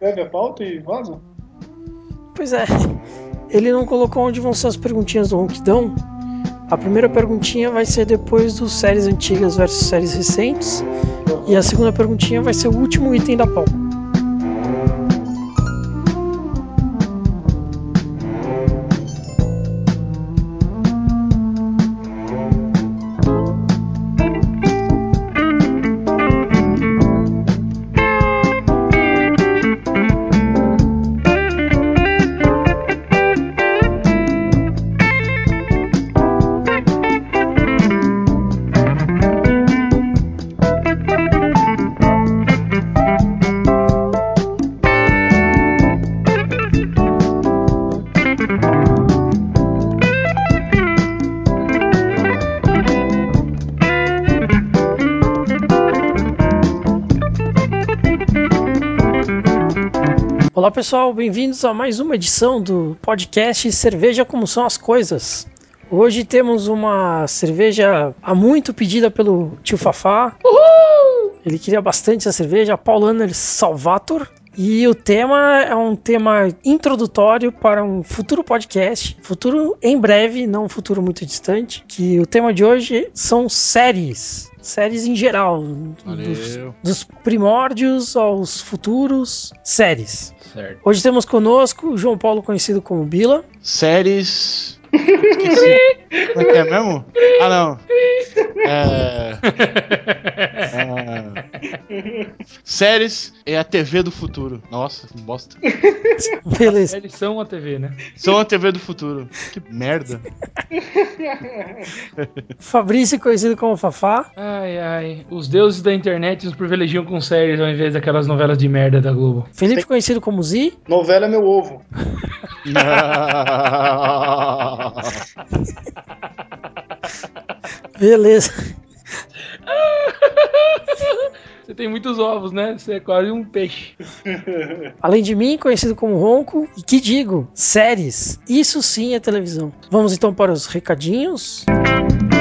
Pega a pauta e vaza? Pois é. Ele não colocou onde vão ser as perguntinhas do Ronquidão. A primeira perguntinha vai ser depois dos séries antigas versus séries recentes. E a segunda perguntinha vai ser o último item da pauta. Olá pessoal, bem-vindos a mais uma edição do podcast Cerveja Como São as Coisas. Hoje temos uma cerveja há muito pedida pelo tio Fafá. Uhul! Ele queria bastante essa cerveja, a Paulaner Salvator. E o tema é um tema introdutório para um futuro podcast, futuro em breve, não um futuro muito distante. Que o tema de hoje são séries séries em geral, dos, dos, primórdios aos futuros, séries. Certo. Hoje temos conosco o João Paulo, conhecido como Bila. Séries. Esqueci. Como é que é mesmo? Ah, não. É... é... Séries é a TV do futuro. Nossa, que bosta. Beleza. Séries são a TV, né? São a TV do futuro. Que merda. Fabrício, conhecido como Fafá. Ai, ai. Os deuses da internet nos privilegiam com séries ao invés daquelas novelas de merda da Globo. Felipe, conhecido como Z. Novela é meu ovo. Beleza. Você tem muitos ovos, né? Você é quase um peixe. Além de mim, conhecido como Ronco, e que digo, séries. Isso sim é televisão. Vamos então para os recadinhos. Música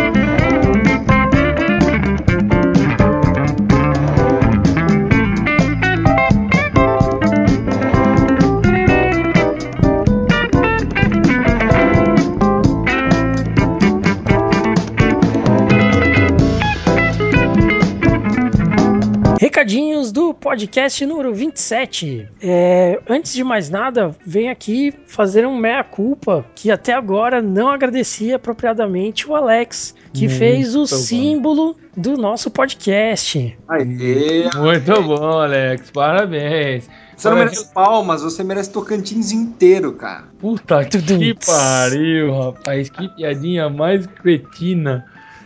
Recadinhos do podcast número 27. É, antes de mais nada, venho aqui fazer um meia-culpa que até agora não agradeci apropriadamente o Alex, que Muito fez o bom. símbolo do nosso podcast. Aê, Muito bom, Alex. Parabéns. Você não merece palmas, você merece Tocantins inteiro, cara. Puta que pariu, rapaz. Que piadinha mais cretina.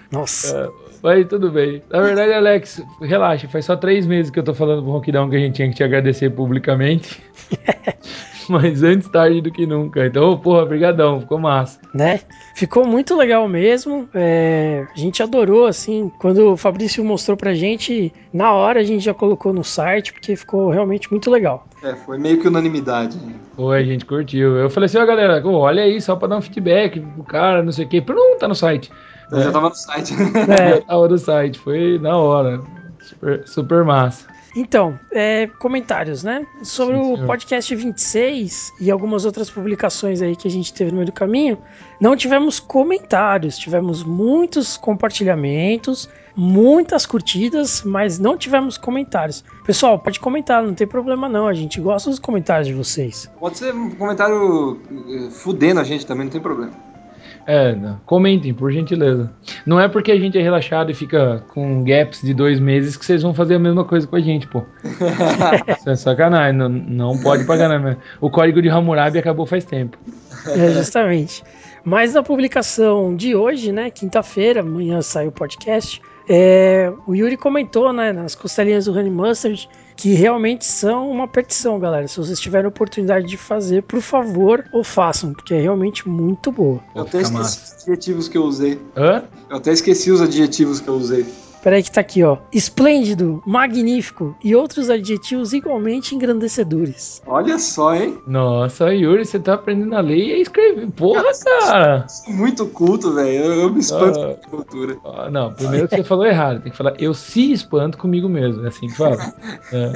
Nossa. Mas tudo bem. Na verdade, Alex, relaxa, faz só três meses que eu tô falando pro Rockdown que a gente tinha que te agradecer publicamente. Mas antes tarde do que nunca. Então, porra, brigadão, ficou massa. Né? Ficou muito legal mesmo. É, a gente adorou, assim, quando o Fabrício mostrou pra gente, na hora a gente já colocou no site, porque ficou realmente muito legal. É, foi meio que unanimidade. Foi, a gente curtiu. Eu falei assim, ó, galera, olha aí, só pra dar um feedback pro cara, não sei o quê. Pronto, tá no site. Eu é. já tava no site. É, tava no site, foi na hora. Super, super massa. Então, é, comentários, né? Sobre Sim, o podcast 26 e algumas outras publicações aí que a gente teve no meio do caminho, não tivemos comentários, tivemos muitos compartilhamentos, muitas curtidas, mas não tivemos comentários. Pessoal, pode comentar, não tem problema não, a gente gosta dos comentários de vocês. Pode ser um comentário eh, fudendo a gente também, não tem problema. É, não. comentem, por gentileza. Não é porque a gente é relaxado e fica com gaps de dois meses que vocês vão fazer a mesma coisa com a gente, pô. Isso é sacanagem, não, não pode pagar, né? O código de Hammurabi acabou faz tempo. É, justamente. Mas na publicação de hoje, né, quinta-feira, amanhã sai o podcast, é, o Yuri comentou, né, nas costelinhas do Honey Mustard, que realmente são uma petição, galera. Se vocês tiverem oportunidade de fazer, por favor, ou façam, porque é realmente muito boa. Eu até esqueci os adjetivos que eu usei. Hã? Eu até esqueci os adjetivos que eu usei. Peraí que tá aqui, ó. Esplêndido, magnífico e outros adjetivos igualmente engrandecedores. Olha só, hein? Nossa, Yuri, você tá aprendendo a ler e a escrever. Porra, cara! Sou muito culto, velho. Eu, eu me espanto Ah. com a cultura. Ah, Não, primeiro que você falou errado. Tem que falar, eu se espanto comigo mesmo. É assim que fala. É.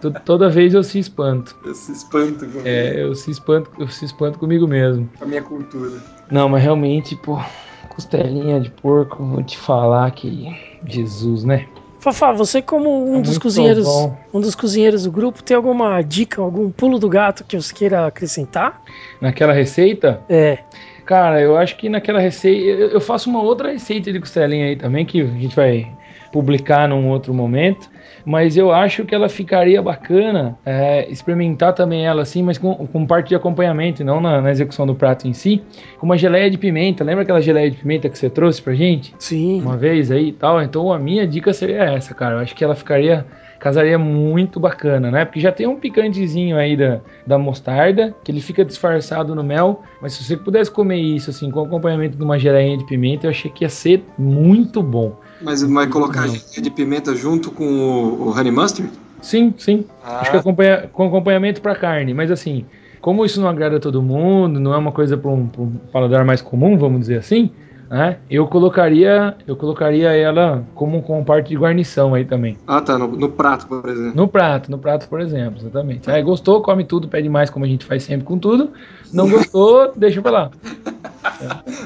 To- Toda vez eu se espanto. Eu se espanto com, É, eu se espanto, eu se espanto comigo mesmo. com a minha cultura. Não, mas realmente, pô, costelinha de porco, vou te falar que. Jesus, né? Fafá, você como um É dos cozinheiros, bom. um dos cozinheiros do grupo, tem alguma dica, algum pulo do gato que você queira acrescentar? Naquela receita, É, cara, eu acho que naquela receita. Eu faço uma outra receita de costelinha aí também, que a gente vai publicar num outro momento. Mas eu acho que ela ficaria bacana é, experimentar também ela assim, mas com, com parte de acompanhamento, e não na, na execução do prato em si, com uma geleia de pimenta. Lembra aquela geleia de pimenta que você trouxe pra gente? sim. uma vez aí e tal. Então a minha dica seria essa, cara. Eu acho que ela ficaria. Casaria muito bacana, né? Porque já tem um picantezinho aí da, da mostarda, que ele fica disfarçado no mel. Mas se você pudesse comer isso, assim, com acompanhamento de uma geleinha de pimenta, eu achei que ia ser muito bom. Mas vai colocar geleia de pimenta junto com o, o honey mustard? Sim, sim. Ah, Acho que acompanha, com acompanhamento pra carne. Mas assim, como isso não agrada todo mundo, não é uma coisa para um, um paladar mais comum, vamos dizer assim, né? Eu colocaria, eu colocaria ela como com parte de guarnição aí também. Ah, tá, no, no prato, por exemplo. No prato, no prato, por exemplo, exatamente. Aí gostou, come tudo, pede mais, como a gente faz sempre com tudo. Não gostou, deixa pra lá.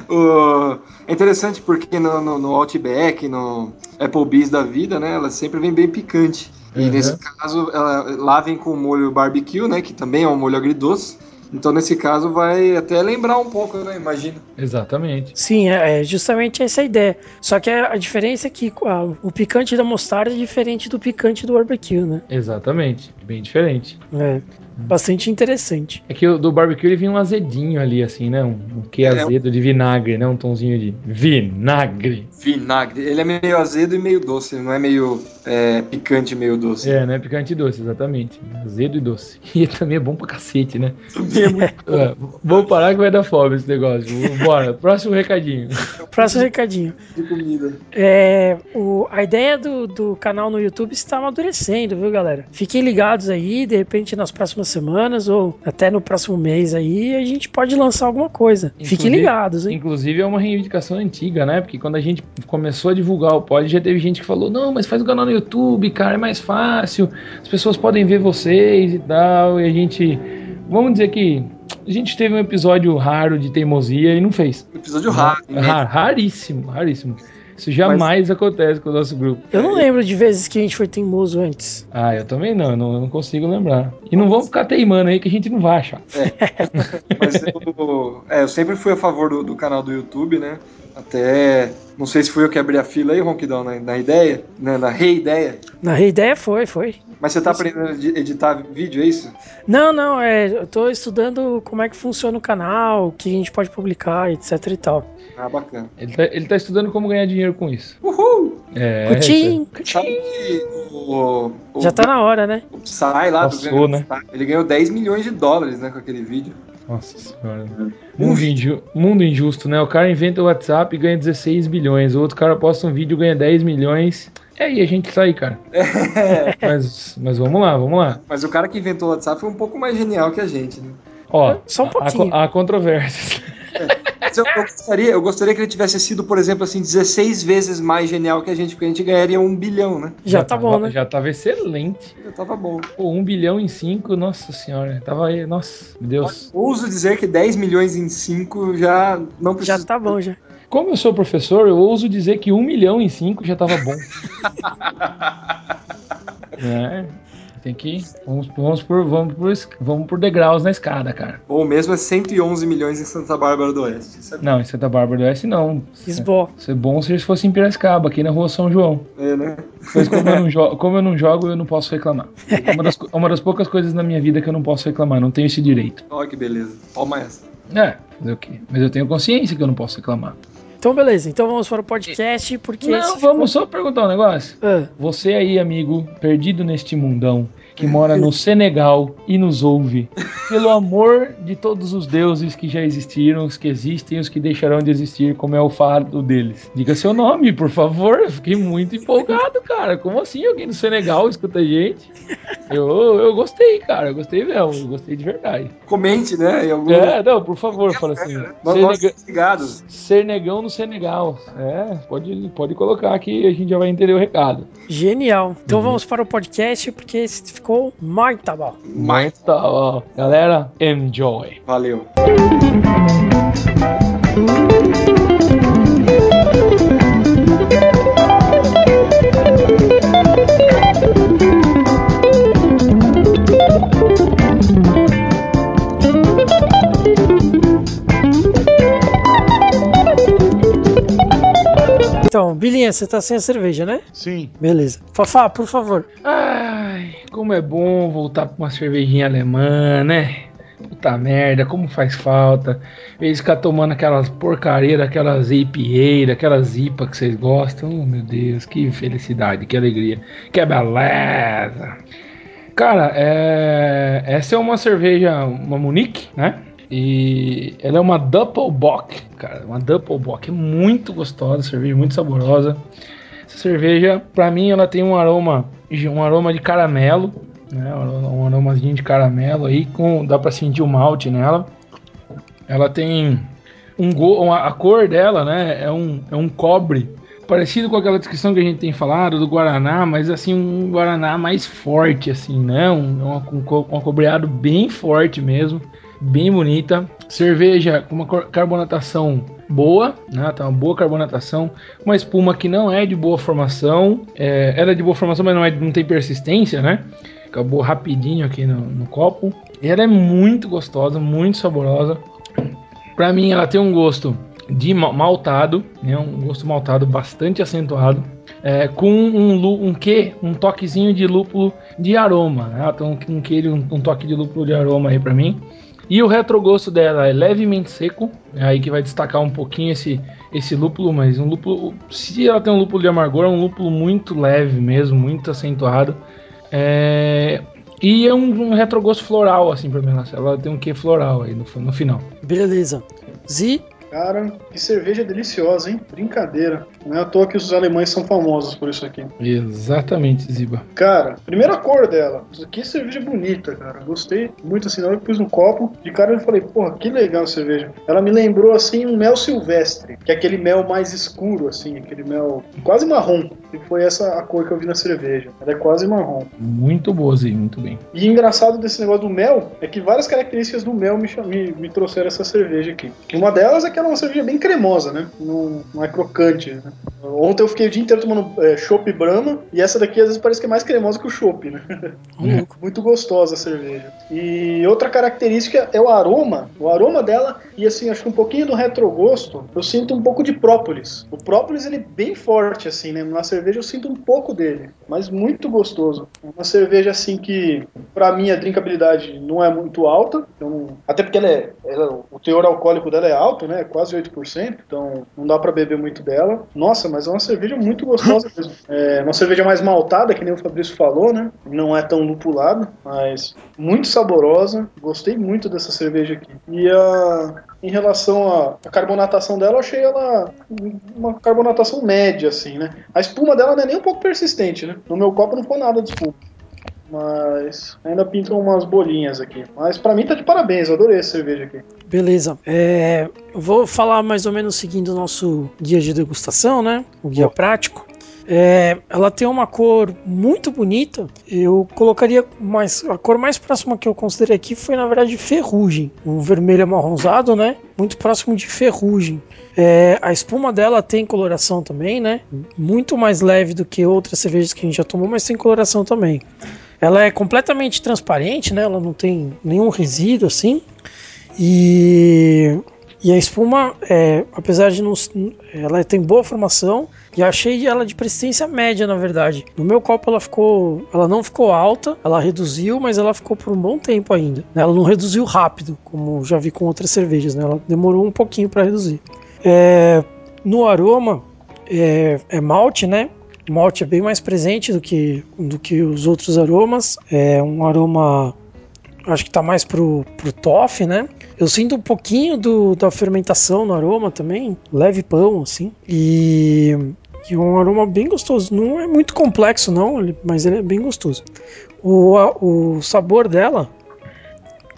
O- É interessante porque no, no, no Outback, no Applebee's da vida, né, ela sempre vem bem picante. E Uhum. nesse caso, ela, lá vem com molho barbecue, né, que também é um molho agridoce. Então, nesse caso, vai até lembrar um pouco, né, imagina. Exatamente. Sim, é, é justamente essa a ideia. Só que a, diferença é que o picante da mostarda é diferente do picante do barbecue, né? Exatamente. Bem diferente. É bastante interessante. É que o do barbecue ele vinha um azedinho ali, assim, né? Um, um que É. azedo de vinagre, né? Um tomzinho de vinagre. Vinagre. Ele é meio azedo e meio doce, não é meio é, picante e meio doce. É, né? Picante e doce, exatamente. Azedo e doce. E também é bom pra cacete, né? Também é muito É, vamos parar que vai dar fome esse negócio. Bora, próximo recadinho. Próximo recadinho. de comida. É, o- a ideia do, do canal no YouTube está amadurecendo, viu, galera? Fiquem ligados aí, de repente nas próximas semanas ou até no próximo mês aí, a gente pode lançar alguma coisa. Fiquem Inclusive- ligados, hein? Inclusive é uma reivindicação antiga, né? Porque quando a gente começou a divulgar o pod, já teve gente que falou: não, mas faz o canal no YouTube, cara, é mais fácil, as pessoas podem ver vocês e tal. E a gente. Vamos dizer que a gente teve um episódio raro de teimosia e não fez. Episódio raro. né? Ra- raríssimo, raríssimo. Isso jamais acontece com o nosso grupo. Eu não lembro de vezes que a gente foi teimoso antes. Ah, eu também não, eu não, eu não consigo lembrar. E não vamos ficar teimando aí que a gente não vai achar. Mas eu, é, eu sempre fui a favor do, do canal do YouTube, né? Até. Não sei se fui eu que abri a fila aí, Ronquidão, na, na ideia, né, na reideia. Na ideia foi, foi. Mas você tá aprendendo a edi- editar vídeo, é isso? Não, não, é, eu tô estudando como é que funciona o canal, o que a gente pode publicar, etc e tal. Ah, bacana. Ele tá, ele tá estudando como ganhar dinheiro com isso. Uhul! É. Cutim, Sabe que o, o, já tá na hora, né? o Psy lá do Passou, Gangnam né? Ele ganhou 10 milhões de dólares, né, com aquele vídeo. Nossa senhora. Mundo, inju- mundo injusto, né? O cara inventa o WhatsApp e ganha 16 bilhões. O outro cara posta um vídeo e ganha 10 milhões. É aí a gente tá aí, cara. Mas, mas vamos lá, vamos lá. Mas o cara que inventou o WhatsApp foi um pouco mais genial que a gente, né? Ó, Só um há- pouquinho. Há, há controvérsias. Eu, eu gostaria, eu gostaria que ele tivesse sido, por exemplo, assim, 16 vezes mais genial que a gente, porque a gente ganharia um bilhão, né? Já, tá bom, tava- né? Já tava excelente. Já tava bom. Pô, um bilhão em cinco, nossa senhora. Tava aí, nossa, meu Deus. Ouso dizer que 10 milhões em 5 já não precisa. Já tá bom, já. Como eu sou professor, eu ouso dizer que um milhão em cinco já tava bom. é, tem que. Vamos, vamos, por, vamos, por, vamos por degraus na escada, cara. Ou mesmo é 111 milhões em Santa Bárbara do Oeste. Isso é, Não, em Santa Bárbara do Oeste não. Esbó. Isso é bom se fosse em Piracicaba, aqui na rua São João. é, né? Mas como eu não, como eu não jogo, eu não posso reclamar. É uma das, co- uma das poucas coisas na minha vida que eu não posso reclamar, não tenho esse direito. Olha que beleza. Toma essa. É, fazer o quê? Mas eu tenho consciência que eu não posso reclamar. Então, beleza. Então vamos para o podcast, porque. Não, vamos só perguntar um negócio. ficou- Ah, Você aí, amigo, perdido neste mundão, que mora no Senegal e nos ouve, pelo amor de todos os deuses que já existiram, os que existem, os que deixarão de existir, como é o fado deles. Diga seu nome, por favor. Eu fiquei muito empolgado, cara. Como assim alguém do Senegal escuta a gente? Eu, eu gostei, cara. Eu gostei mesmo. Eu gostei de verdade. Comente, né? Em algum... É, não, por favor, fala assim. Nós Senega- no Senegal. É, pode, pode colocar aqui a gente já vai entender o recado. Genial. Então vamos para o podcast, porque esse ficou muito bom. Mas, Tá, ó. Galera, enjoy. valeu. Então, Bilinha, você tá sem a cerveja, né? Sim. Beleza. Fafá, por favor. Ai, como é bom voltar pra uma cervejinha alemã, né? Puta merda, como faz falta. Em vez de ficar tomando aquelas porcaria daquelas IPA, daquelas IPA que vocês gostam. Oh, meu Deus, que felicidade, que alegria. Que beleza. Cara, é... essa é uma cerveja, uma Munique, né? E ela é uma Doppelbock, cara, uma Doppelbock. É muito gostosa, cerveja muito saborosa. Essa cerveja, pra mim, ela tem um aroma, um aroma de caramelo, né? Um aromazinho de caramelo aí, com dá pra sentir o malte nela. Ela tem um go, uma- a cor dela, né? É um, é um cobre parecido com aquela descrição que a gente tem falado do guaraná, mas assim um guaraná mais forte, assim, né? Um, uma, um, um acobreado bem forte mesmo, bem bonita. Cerveja com uma carbonatação boa, né? Tá uma boa carbonatação, uma espuma que não é de boa formação, é, ela é de boa formação, mas não, é, não tem persistência, né? Acabou rapidinho aqui no, no copo. E ela é muito gostosa, muito saborosa. Pra mim, ela tem um gosto de ma- maltado, né? Um gosto maltado bastante acentuado. é, com um, um quê? Um toquezinho de lúpulo de aroma. Né? Tem um, quê- um, um toque de lúpulo de aroma aí pra mim. E o retrogosto dela é levemente seco, é aí que vai destacar um pouquinho esse, esse lúpulo, mas um lúpulo, se ela tem um lúpulo de amargor, é um lúpulo muito leve mesmo, muito acentuado. É, e é um, um retrogosto floral, assim, pra mim. Ela tem um quê floral aí no, no final. Beleza. Zi, Cara, que cerveja deliciosa, hein? Brincadeira. Não é à toa que os alemães são famosos por isso aqui. Exatamente, Ziba. Cara, primeira cor dela. Que cerveja bonita, cara. Gostei muito assim. Na hora que pus no copo, de cara eu falei, porra, que legal a cerveja. Ela me lembrou assim um mel silvestre, que é aquele mel mais escuro, assim, aquele mel quase marrom. E foi essa a cor que eu vi na cerveja. Ela é quase marrom. Muito boa, Zi, muito bem. E engraçado desse negócio do mel é que várias características do mel me, me, me trouxeram essa cerveja aqui. Uma delas é que é uma cerveja bem cremosa, né? Não, não é crocante. Né? Ontem eu fiquei o dia inteiro tomando é, chopp Brahma e essa daqui às vezes parece que é mais cremosa que o chopp, né? Hum. Muito gostosa a cerveja. E outra característica é o aroma. O aroma dela, e assim, acho que um pouquinho do retrogosto, eu sinto um pouco de própolis. O própolis, ele é bem forte, assim, né? Na cerveja eu sinto um pouco dele, mas muito gostoso. É uma cerveja, assim, que pra mim a drinkabilidade não é muito alta, então, até porque ela é, ela- o teor alcoólico dela é alto, né? Quase 8%, então não dá pra beber muito dela. Nossa, mas é uma cerveja muito gostosa mesmo. É uma cerveja mais maltada, que nem o Fabrício falou, né? Não é tão lupulada, mas muito saborosa. Gostei muito dessa cerveja aqui. E a, em relação à à carbonatação dela, eu achei ela uma carbonatação média, assim, né? A espuma dela não é nem um pouco persistente, né? No meu copo não ficou nada de espuma. Mas ainda pintam umas bolinhas aqui. Mas pra mim tá de parabéns, eu adorei essa cerveja aqui. beleza. É, eu vou falar mais ou menos seguindo o nosso guia de degustação, né? O guia prático. É, ela tem uma cor muito bonita. Eu colocaria mais a cor mais próxima que eu considerei aqui foi na verdade ferrugem, um vermelho amarronzado, né? Muito próximo de ferrugem. É, a espuma dela tem coloração também, né? Muito mais leve do que outras cervejas que a gente já tomou, mas tem coloração também. Ela é completamente transparente, né? Ela não tem nenhum resíduo assim. E, e a espuma, é, apesar de não. Ela tem boa formação. E achei ela de persistência média, na verdade. No meu copo ela ficou. Ela não ficou alta, ela reduziu, mas ela ficou por um bom tempo ainda. Ela não reduziu rápido, como já vi com outras cervejas, né? Ela demorou um pouquinho para reduzir. É, no aroma, é, é malte, né? O malte é bem mais presente do que, do que os outros aromas. É um aroma acho que tá mais pro, pro toffee, né? Eu sinto um pouquinho do, da fermentação no aroma também, leve pão, assim. E, e um aroma bem gostoso. Não é muito complexo, não, mas ele é bem gostoso. O, o sabor dela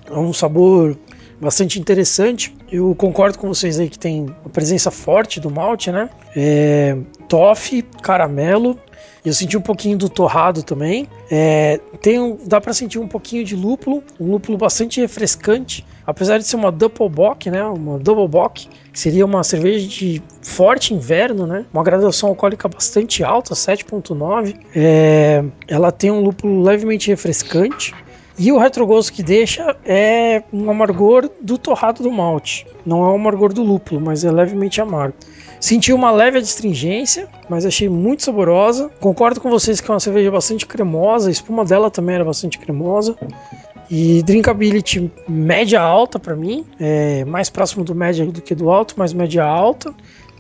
é um sabor bastante interessante. Eu concordo com vocês aí que tem uma presença forte do malte, né? É, toffee, caramelo. Eu senti um pouquinho do torrado também. É, tem um, dá para sentir um pouquinho de lúpulo, um lúpulo bastante refrescante. Apesar de ser uma double bock, né? Uma double bock, seria uma cerveja de forte inverno, né? Uma graduação alcoólica bastante alta, 7.9. É, ela tem um lúpulo levemente refrescante. E o retrogosto que deixa é um amargor do torrado do malte. Não é um amargor do lúpulo, mas é levemente amargo. Senti uma leve adstringência, mas achei muito saborosa. Concordo com vocês que é uma cerveja bastante cremosa, a espuma dela também era bastante cremosa. E drinkability média alta para mim, é mais próximo do média do que do alto, mas média alta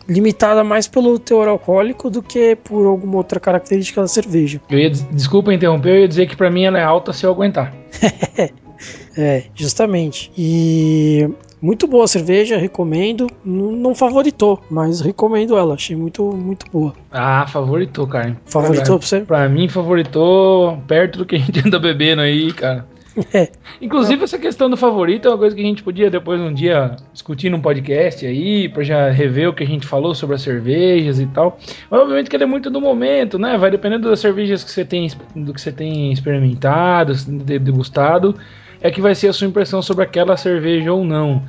limitada mais pelo teor alcoólico do que por alguma outra característica da cerveja. Eu ia, desculpa interromper, eu ia dizer que para mim ela é alta se eu aguentar. é, justamente. E muito boa a cerveja, recomendo. Não, favoritou, mas recomendo ela. Achei muito, muito boa. Ah, favoritou, cara. Favoritou pra, pra você? Pra mim, favoritou perto do que a gente anda bebendo aí, cara. É. Inclusive, essa questão do favorito é uma coisa que a gente podia depois um dia discutir num podcast aí, pra já rever o que a gente falou sobre as cervejas e tal. Mas, obviamente que ele é muito do momento, né? Vai dependendo das cervejas que você tem, do que você tem experimentado, degustado, é que vai ser a sua impressão sobre aquela cerveja ou não.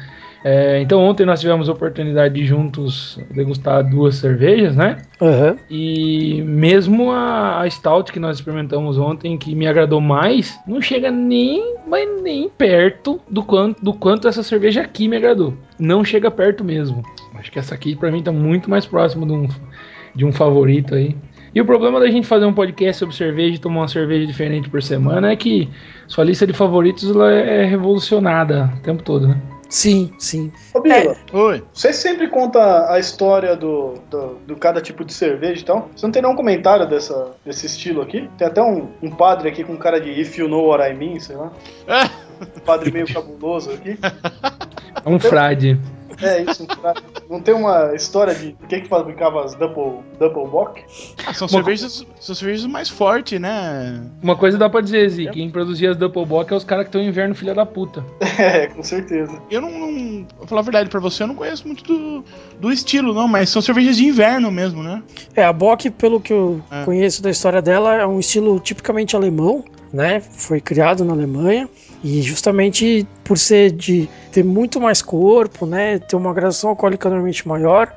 É, então ontem nós tivemos a oportunidade de juntos degustar duas cervejas, né? Uhum. E mesmo a, a, Stout que nós experimentamos ontem, que me agradou mais, não chega nem, mas nem perto do quanto, do quanto essa cerveja aqui me agradou. Não chega perto mesmo. Acho que essa aqui para mim tá muito mais próximo de um, de um favorito aí. E o problema da gente fazer um podcast sobre cerveja e tomar uma cerveja diferente por semana é que sua lista de favoritos ela é revolucionada o tempo todo, né? Sim, sim. Ô, Bila, é. Oi. Você sempre conta a história do, do, do, cada tipo de cerveja então? Você não tem nenhum comentário dessa, desse estilo aqui? Tem até um, um padre aqui com cara de If You Know What I Mean, sei lá. um padre meio cabuloso aqui. É um frade. É, isso. Não tem uma história de quem que fabricava as Double, double Bock? Ah, são, cervejas, são cervejas mais fortes, né? Uma coisa dá pra dizer, Zi, é. quem produzia as Double Bock é os caras que estão em inverno, filha da puta. É, com certeza. Eu não, não vou falar a verdade pra você, eu não conheço muito do, do estilo, não, mas são cervejas de inverno mesmo, né? É, a Bock, pelo que eu é. conheço da história dela, é um estilo tipicamente alemão, né? Foi criado na Alemanha. E justamente por ser de ter muito mais corpo, né, ter uma graduação alcoólica normalmente maior,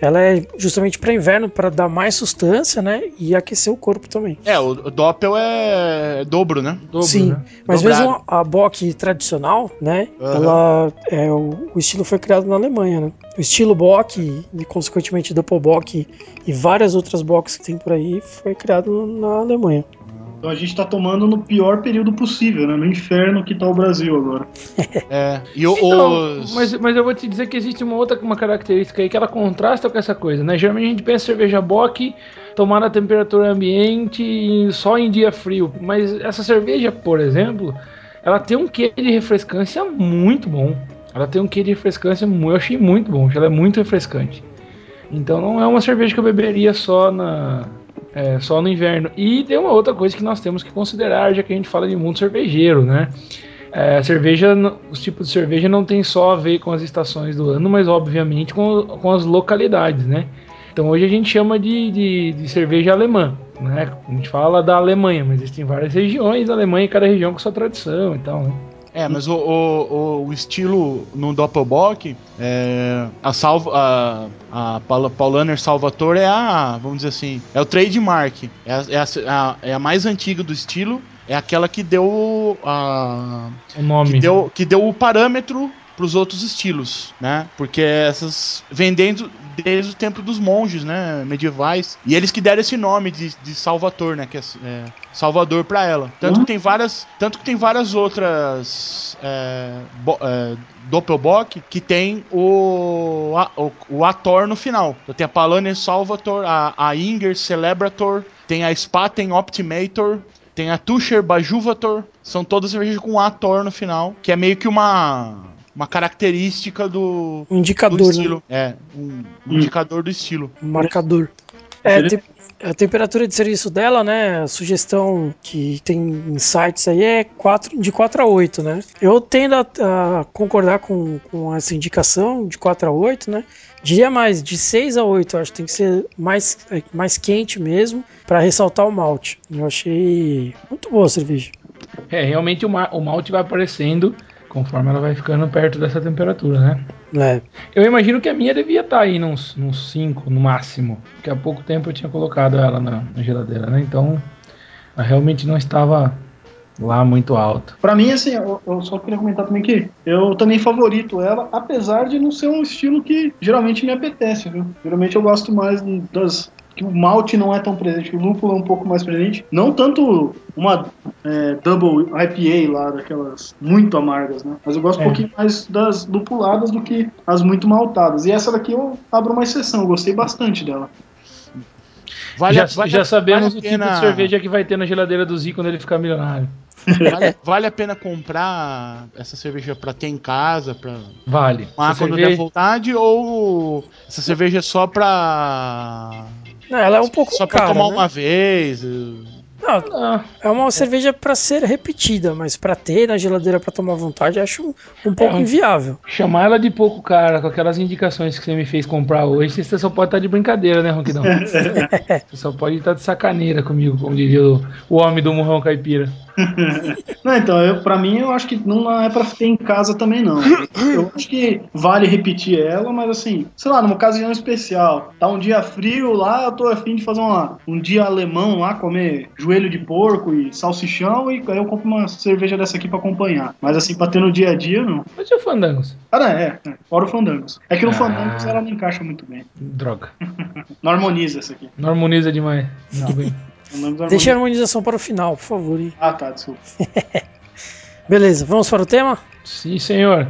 ela é justamente para inverno para dar mais sustância, né, e aquecer o corpo também. É, o, o Doppel é dobro, né? Dobro, Sim, né? mas Dobrado. mesmo a Bock tradicional, né, uhum. ela é o, o, estilo foi criado na Alemanha, né? O estilo Bock e consequentemente Doppel Bock e várias outras Bocks que tem por aí foi criado na Alemanha. Então a gente está tomando no pior período possível, né? No inferno que está o Brasil agora. É. E o, então, os... mas, mas eu vou te dizer que existe uma outra uma característica aí que ela contrasta com essa coisa, né? Geralmente a gente pensa cerveja bock tomar a temperatura ambiente só em dia frio. Mas essa cerveja, por exemplo, ela tem um quê de refrescância muito bom. Ela tem um quê de refrescância, eu achei muito bom, ela é muito refrescante. Então não é uma cerveja que eu beberia só na, é, só no inverno. E tem uma outra coisa que nós temos que considerar, já que a gente fala de mundo cervejeiro, né? É, cerveja, os tipos de cerveja não tem só a ver com as estações do ano, mas obviamente com, com as localidades, né? Então hoje a gente chama de, de, de, cerveja alemã, né? A gente fala da Alemanha, mas existem várias regiões da Alemanha, cada região com sua tradição e tal, né? É, mas o, o, o estilo no Doppelbock, é, a, salva, a, a Paulaner Salvatore é a, vamos dizer assim, é o trademark. É a, é a, é a mais antiga do estilo. É aquela que deu a, o nome. Que deu, que deu o parâmetro para os outros estilos, né? Porque essas vendendo desde o tempo dos monges, né, medievais, e eles que deram esse nome de, de Salvador, né, que é, é Salvador para ela. Tanto uhum. que tem várias, tanto que tem várias outras é, bo, é, Doppelbock que tem o, a, o, o Ator no final. Então tem a Palane Salvator, a, a Inger Celebrator, tem a Spaten Optimator, tem a Tusher Bajuvator, são todas cervejas com Ator no final, que é meio que uma uma característica do, Um indicador, do né? estilo. É, um indicador do estilo. Um marcador. É, te- a temperatura de serviço dela, né? A sugestão que tem em sites aí é 4, de 4 a 8, né? Eu tendo a, a concordar com, com essa indicação de 4 a 8, né? Diria mais, de 6 a 8, eu acho que tem que ser mais, é, mais quente mesmo para ressaltar o malte. Eu achei muito boa a cerveja. É, realmente o, ma- o malte vai aparecendo conforme ela vai ficando perto dessa temperatura, né? É, Eu imagino que a minha devia estar aí nos 5 no máximo. Porque há pouco tempo eu tinha colocado ela na, na geladeira, né? Então ela realmente não estava lá muito alta. Pra mim, assim, eu, eu só queria comentar também que eu também favorito ela, apesar de não ser um estilo que geralmente me apetece, viu? Geralmente eu gosto mais das. Que o malte não é tão presente, que o lúpulo é um pouco mais presente. Não tanto uma é, double IPA lá, daquelas muito amargas, né? Mas eu gosto É. um pouquinho mais das lupuladas do que as muito maltadas. E essa daqui eu abro uma exceção, eu gostei bastante dela. Vale, já a- vale já a- sabemos vale o tipo pena- de cerveja que vai ter na geladeira do Zico quando ele ficar milionário. Vale, vale a pena comprar essa cerveja pra ter em casa, pra Vale. tomar Essa quando cerveja- der vontade, ou essa cerveja é só pra. Não, ela é um pouco só pra cara, tomar né? uma vez? Não, Ah, é uma cerveja para ser repetida, mas para ter na geladeira para tomar à vontade, eu acho um, um pouco É, inviável. chamar ela de pouco cara, com aquelas indicações que você me fez comprar hoje, você só pode estar de brincadeira, né, Ronquidão? você só pode estar de sacaneira comigo, como diria o, o homem do Murrão Caipira. Não, então, eu, pra mim, eu acho que não é pra ter em casa também, não. Eu acho que vale repetir ela, mas assim, sei lá, numa ocasião especial. Tá um dia frio lá, eu tô afim de fazer uma, um dia alemão lá, comer joelho de porco e salsichão, e aí eu compro uma cerveja dessa aqui pra acompanhar. Mas assim, pra ter no dia a dia, não. Mas e o Fandangos? Ah, não, é, é. Fora o Fandangos. É que no Ah. Fandangos ela não encaixa muito bem. Droga. Não harmoniza essa aqui. Não harmoniza demais. Muito bem. Deixa a harmonização para o final, por favor. hein? Ah, tá, desculpa. Beleza, vamos para o tema? Sim, senhor.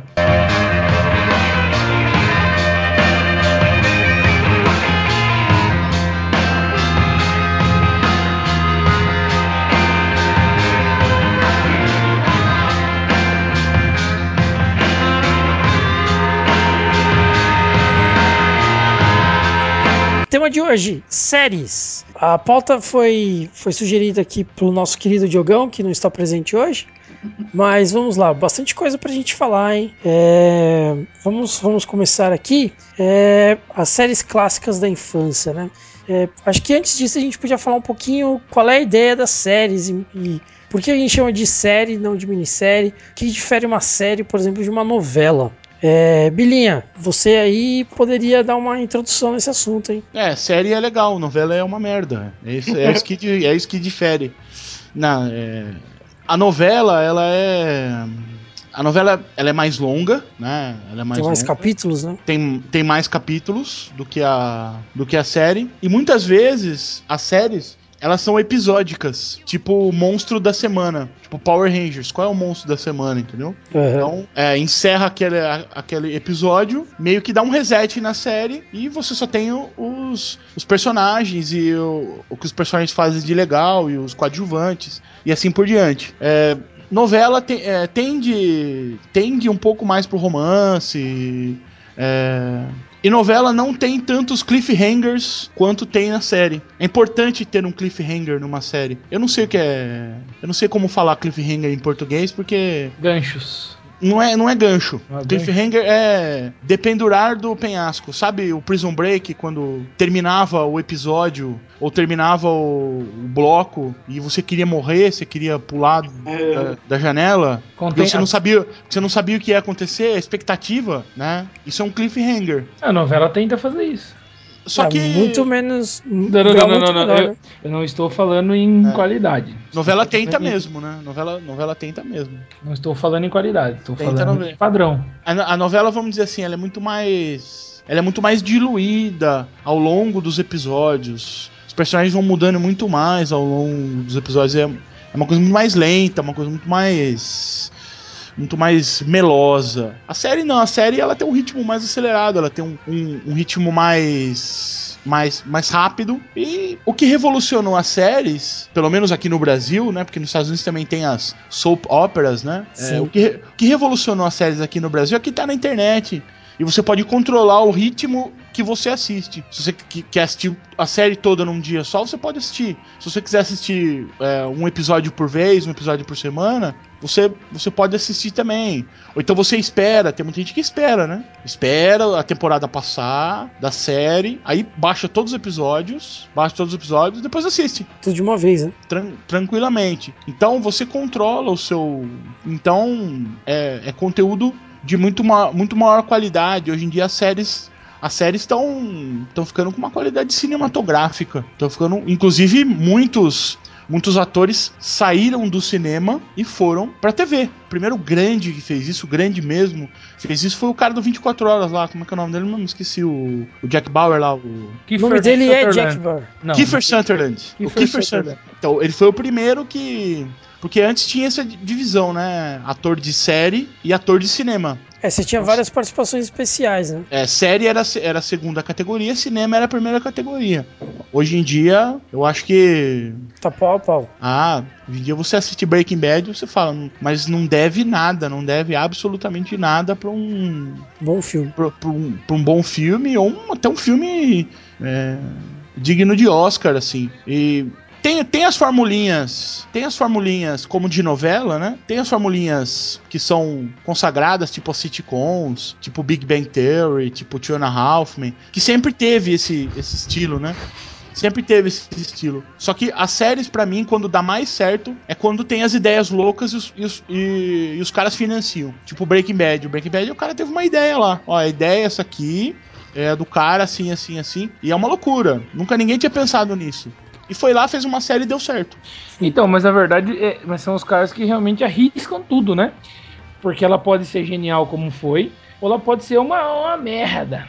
Tema de hoje, séries. A pauta foi, foi sugerida aqui pelo nosso querido Diogão, que não está presente hoje. Mas vamos lá, bastante coisa pra gente falar, hein? É, vamos, vamos começar aqui. É, as séries clássicas da infância, né? É, acho que antes disso a gente podia falar um pouquinho qual é a ideia das séries e, e por que a gente chama de série, não de minissérie. O que difere uma série, por exemplo, de uma novela? É, Bilinha, você aí poderia dar uma introdução nesse assunto, hein? É, série é legal, novela é uma merda. É isso, é isso, que, é isso que difere. Não, é, a novela, ela é. A novela ela é mais longa, né? Ela é mais Tem mais longa. capítulos, né? tem, tem mais capítulos do que a do que a série e muitas vezes as séries elas são episódicas, tipo o monstro da semana, tipo Power Rangers. Qual é o monstro da semana, entendeu? Aham. Então, é, encerra aquele, a- aquele episódio, meio que dá um reset na série e você só tem os, os personagens e o, o que os personagens fazem de legal e os coadjuvantes e assim por diante. É, novela te- é, tende, tende um pouco mais pro romance. é, e novela não tem tantos cliffhangers quanto tem na série. É importante ter um cliffhanger numa série. Eu não sei o que é. Eu não sei como falar cliffhanger em português, porque Ganchos. Não é, não é gancho. Não é Cliffhanger é dependurar do penhasco. Sabe o Prison Break, quando terminava o episódio ou terminava o, o bloco e você queria morrer, você queria pular da, da janela? Contém E você não sabia, você não sabia o que ia acontecer, a expectativa, né? Isso é um cliffhanger. A novela tenta fazer isso. Só É que muito menos. Não, não, não, não, não, menor, Eu, né? eu não estou falando em É. qualidade. novela tenta falando mesmo, né? Novela, novela tenta mesmo. Não estou falando em qualidade, estou Tenta falando não ver. em padrão. A, a novela, vamos dizer assim, ela é muito mais. Ela é muito mais diluída ao longo dos episódios. Os personagens vão mudando muito mais ao longo dos episódios. É, é uma coisa muito mais lenta, uma coisa muito mais. Muito mais melosa. A série não, a série ela tem um ritmo mais acelerado, ela tem um, um- um ritmo mais. mais, mais rápido. E o que revolucionou as séries, pelo menos aqui no Brasil, né? Porque nos Estados Unidos também tem as soap operas, né? É, o, que, o que revolucionou as séries aqui no Brasil é que tá na internet. E você pode controlar o ritmo que você assiste. Se você que- quer assistir a série toda num dia só, você pode assistir. Se você quiser assistir é, um episódio por vez, um episódio por semana, você, você pode assistir também. Ou então você espera, tem muita gente que espera, né? Espera a temporada passar da série, aí baixa todos os episódios, baixa todos os episódios, depois assiste Tudo de uma vez, né? tran- tranquilamente. Então você controla o seu. Então é, é conteúdo de muito, ma muito maior qualidade. Hoje em dia as séries. As séries estão estão ficando com uma qualidade cinematográfica. Estão ficando. Inclusive, muitos. Muitos atores saíram do cinema e foram pra TV. O primeiro grande que fez isso, grande mesmo, fez isso foi o cara do 24 Horas lá. Como é que é o nome dele? Não me esqueci. O, o Jack Bauer lá. O, O nome dele é Jack Bauer. Não, Kiefer Sutherland. o Kiefer Kiefer Sutherland. Sutherland. Então, ele foi o primeiro que. Porque antes tinha essa divisão, né? Ator de série e ator de cinema. É, você tinha várias participações especiais, né? É, série era, a- era a segunda categoria, cinema era a primeira categoria. Hoje em dia, eu acho que. Tá pau a pau. Ah, hoje em dia você assiste Breaking Bad você fala, "Não- mas não deve nada, não deve absolutamente nada pra um. Bom filme. pra, pra um, pra um bom filme ou um- até um filme é, digno de Oscar, assim. E tem, tem as formulinhas, tem as formulinhas como de novela, né? Tem as formulinhas que são consagradas, tipo as sitcoms, tipo Big Bang Theory, tipo Two and a Half Men, que sempre teve esse, esse estilo, né? Sempre teve esse estilo. Só que as séries, pra mim, quando dá mais certo, é quando tem as ideias loucas e os, e os- e- e os caras financiam. Tipo Breaking Bad. O Breaking Bad, o cara teve uma ideia lá. Ó, a ideia é essa aqui, é do cara assim, assim, assim. E é uma loucura. Nunca ninguém tinha pensado nisso. E foi lá, fez uma série e deu certo. Então, mas na verdade, é, mas são os caras que realmente arriscam tudo, né? Porque ela pode ser genial como foi, ou ela pode ser uma, uma merda.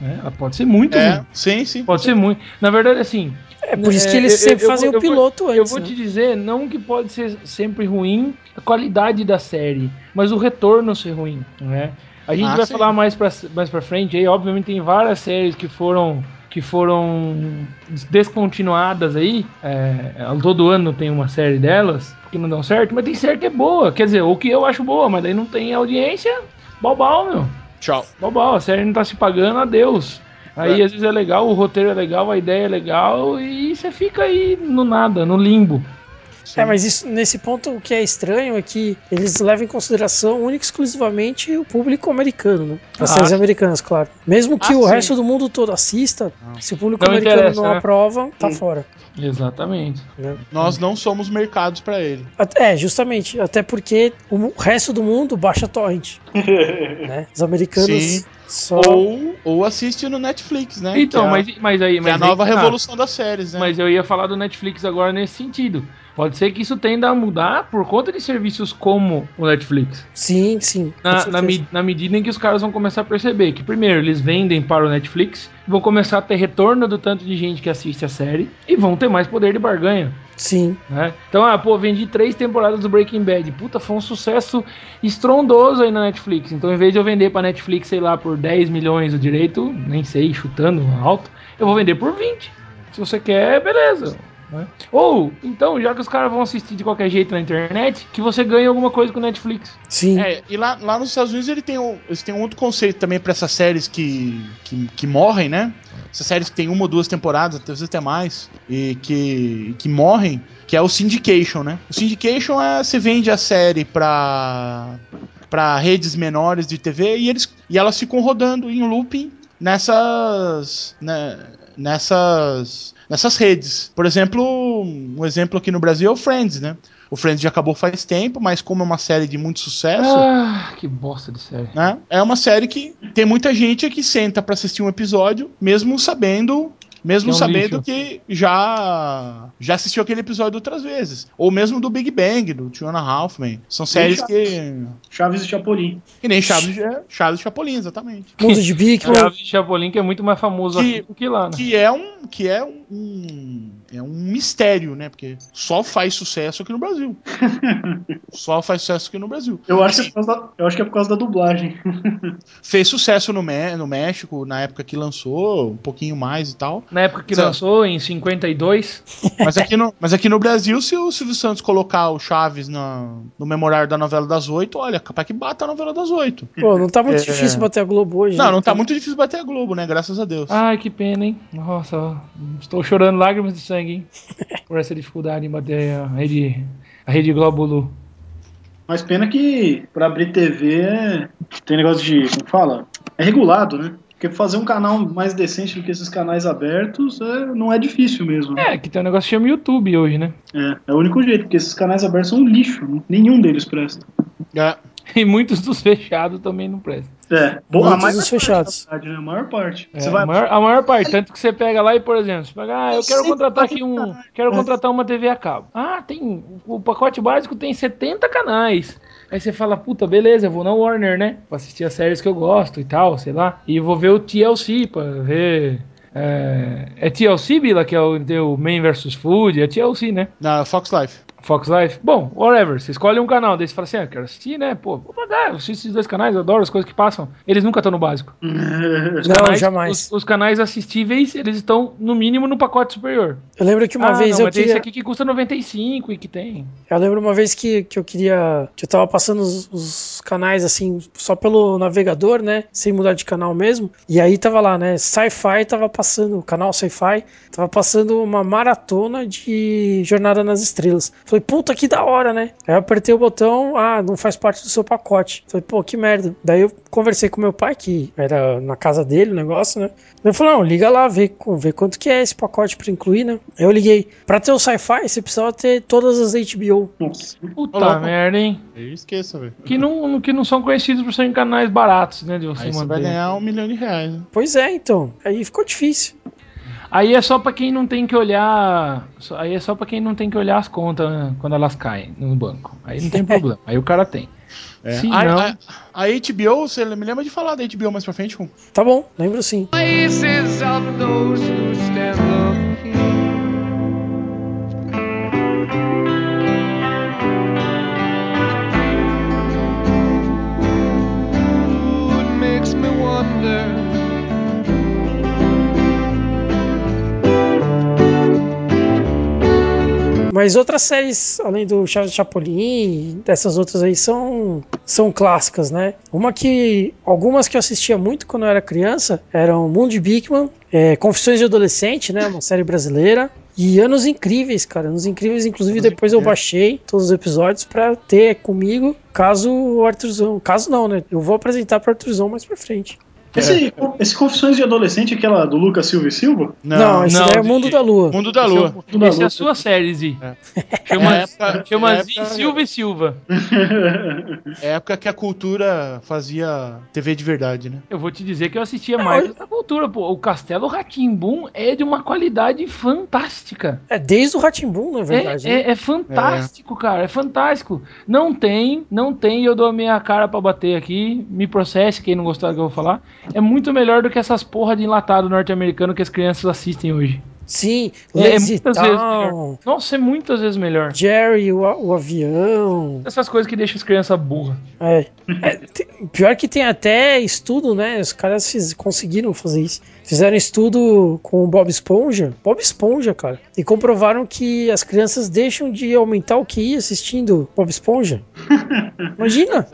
Né? Ela pode ser muito É, ruim. sim, sim. Pode ser muito. Na verdade, assim. É por isso que É, eles eu- sempre eu fazem vou- o eu vou- piloto Eu antes. vou né? te dizer, não que pode ser sempre ruim a qualidade da série, mas o retorno ser ruim, né? A gente Ah, vai sim. falar mais pra, mais pra frente aí, obviamente tem várias séries que foram que foram descontinuadas aí, é, todo ano tem uma série delas que não dão certo, mas tem série que é boa, quer dizer, o que eu acho boa, mas daí não tem audiência, bobal, meu. Tchau. Bobal, a série não tá se pagando, adeus. Aí É. às vezes é legal, o roteiro é legal, a ideia é legal e você fica aí no nada, no limbo. É, mas isso, nesse ponto o que é estranho é que eles levam em consideração única e exclusivamente o público americano, né? As Ah, séries sim. americanas, claro. Mesmo que Ah, o sim. resto do mundo todo assista, se o público Não americano não né? aprova, tá fora. Exatamente. né? Nós não somos mercados pra ele. É, justamente. Até porque o resto do mundo baixa torrent. né? Os americanos Sim. só. Ou, ou assiste no Netflix, né? Então, que é, a- mas, mas aí. que é Mas a aí nova tá. revolução das séries, né? Mas eu ia falar do Netflix agora nesse sentido. Pode ser que isso tenda a mudar por conta de serviços como o Netflix. Sim, sim. Na, na, na medida em que os caras vão começar a perceber que, primeiro, eles vendem para o Netflix, vão começar a ter retorno do tanto de gente que assiste a série e vão ter mais poder de barganha. Sim. né? Então, ah, pô, vendi três temporadas do Breaking Bad. Puta, foi um sucesso estrondoso aí na Netflix. Então, em vez de eu vender pra Netflix, sei lá, por 10 milhões o direito, nem sei, chutando alto, eu vou vender por 20. Se você quer, beleza. Né? Ou, então, já que os caras vão assistir de qualquer jeito na internet, que você ganhe alguma coisa com o Netflix. Sim. É, e lá, lá nos Estados Unidos ele tem um, eles têm um outro conceito também pra essas séries que, que, que morrem, né? Essas séries que tem uma ou duas temporadas, às vezes até mais, e que, que morrem, que é o syndication, né? O syndication é você vende a série pra, pra redes menores de TV e, eles, e elas ficam rodando em looping nessas. né, nessas. Nessas redes. Por exemplo, um exemplo aqui no Brasil é o Friends, né? O Friends já acabou faz tempo, mas como é uma série de muito sucesso, Ah, que bosta de série. né? É uma série que tem muita gente que senta pra assistir um episódio, mesmo sabendo, mesmo Que é um sabendo lixo. que já já assistiu aquele episódio outras vezes, ou mesmo do Big Bang, do Two and a Half Men. São séries que Chaves e Chapolin. que nem Chaves, de- Chaves de Chapolin, exatamente. Mundo de Bigman. Chaves de Chapolin, que é muito mais famoso Que- aqui do que lá, né? Que é um que é um, um- é um mistério, né? Porque só faz sucesso aqui no Brasil. só faz sucesso aqui no Brasil. Eu acho, que é por causa da, eu acho que é por causa da dublagem. Fez sucesso no, Mé- no México, na época que lançou, um pouquinho mais e tal. Na época que Sim. lançou, em 52. Mas aqui no, mas aqui no Brasil, se o Silvio Santos colocar o Chaves na- no memorário da novela das oito, olha, capaz que bata a novela das oito. Pô, não tá muito É. difícil bater a Globo hoje. Não, né? não tá muito difícil bater a Globo, né? Graças a Deus. Ai, que pena, hein? Nossa, estou chorando lágrimas de sangue, hein? Por essa dificuldade em bater a rede, a rede Glóbulo. Mas pena que pra abrir TV é- tem negócio de. Como fala? É regulado, né? Porque fazer um canal mais decente do que esses canais abertos é- não é difícil mesmo. É, que tem um negócio que chama YouTube hoje, né? É, é o único jeito, porque esses canais abertos são um lixo. né? Nenhum deles presta. É. E muitos dos fechados também não prestam. É, boa, a Muitos mais dos fechados. verdade, né? A maior parte. É, Você vai a, maior, a maior parte, tanto que você pega lá e, por exemplo, você pega, ah, eu quero contratar aqui um. Quero É. contratar uma TV a cabo. Ah, tem. O pacote básico tem 70 canais. Aí você fala, puta, beleza, eu vou na Warner, né? Pra assistir as séries que eu gosto e tal, sei lá. E vou ver o TLC pra ver. É, é TLC, Bila, que é o, o Man vs Food? É TLC, né? Na Fox Life. Fox Life. Bom, whatever. Você escolhe um canal, daí você fala assim, ah, quero assistir, né? Pô, vou pagar, eu assisto esses dois canais, eu adoro as coisas que passam. Eles nunca estão no básico. Os Não, canais- jamais. Os, os canais assistíveis, eles estão no mínimo no pacote superior. Eu lembro que uma ah, vez não, eu mas tem queria. esse aqui que custa 95 e que tem. Eu lembro uma vez que, que eu queria. que eu tava passando os, os canais assim, só pelo navegador, né? Sem mudar de canal mesmo. E aí tava lá, né? Sci-Fi tava passando, o canal Sci-Fi tava passando uma maratona de Jornada nas Estrelas. Falei, puta que da hora, né? Aí eu apertei o botão, ah, não faz parte do seu pacote. Falei, pô, que merda. Daí eu conversei com meu pai, que era na casa dele o negócio, né? Ele falou, não, liga lá, vê, vê quanto que é esse pacote pra incluir, né? Aí eu liguei. Pra ter o Sci-Fi, você precisava ter todas as HBO. Nossa. Puta louco. merda, hein? Esqueça, velho. Que não, que não são conhecidos por serem canais baratos, né? De você Aí você vai ganhar um milhão de reais. Né? Pois é, então. Aí ficou difícil. Aí é só pra quem não tem que olhar. Aí é só pra quem não tem que olhar as contas né, quando elas caem no banco. Aí não tem problema. Aí o cara tem. É. Se a, não- a- a HBO, você me lembra de falar da HBO mais pra frente? Com... Tá bom, lembro sim. Places of those who stand looking. Mas outras séries, além do Chapolin, dessas outras aí, são, são clássicas, né? Uma que. Algumas que eu assistia muito quando eu era criança eram Mundo de Bigman, é, Confissões de Adolescente, né? Uma série brasileira. E Anos Incríveis, cara. Anos Incríveis, inclusive, depois eu Incríveis. baixei todos os episódios pra ter comigo, caso o Arthurzão. Caso não, né? Eu vou apresentar pro Arthurzão mais pra frente. Esse, esse Confissões de Adolescente, aquela do Lucas Silva e Silva? Não, esse não, daí é o de- Mundo da Lua. Mundo da Esse é, Lua. o- Tudo esse é a sua série, Zi. É. Chama, É época- chama é Silva e Silva. É a época que a cultura fazia TV de verdade, né? Eu vou te dizer que eu assistia mais dessa cultura, pô. O Castelo Ratimbum é de uma qualidade fantástica. É desde o Ratimbum, na verdade. né? É, é, é fantástico, cara. É fantástico. Não tem, não tem, e eu dou a minha cara pra bater aqui. Me processe quem não gostar do que eu vou falar. É muito melhor do que essas porra de enlatado norte-americano que as crianças assistem hoje. Sim, É, Lazy muitas vezes melhor. Nossa, é muitas vezes melhor. Jerry, o, o avião. Essas coisas que deixam as crianças burras. É. É, pior que tem até estudo, né? Os caras fiz- conseguiram fazer isso. Fizeram estudo com o Bob Esponja. Bob Esponja, cara. E comprovaram que as crianças deixam de aumentar o QI assistindo Bob Esponja. Imagina!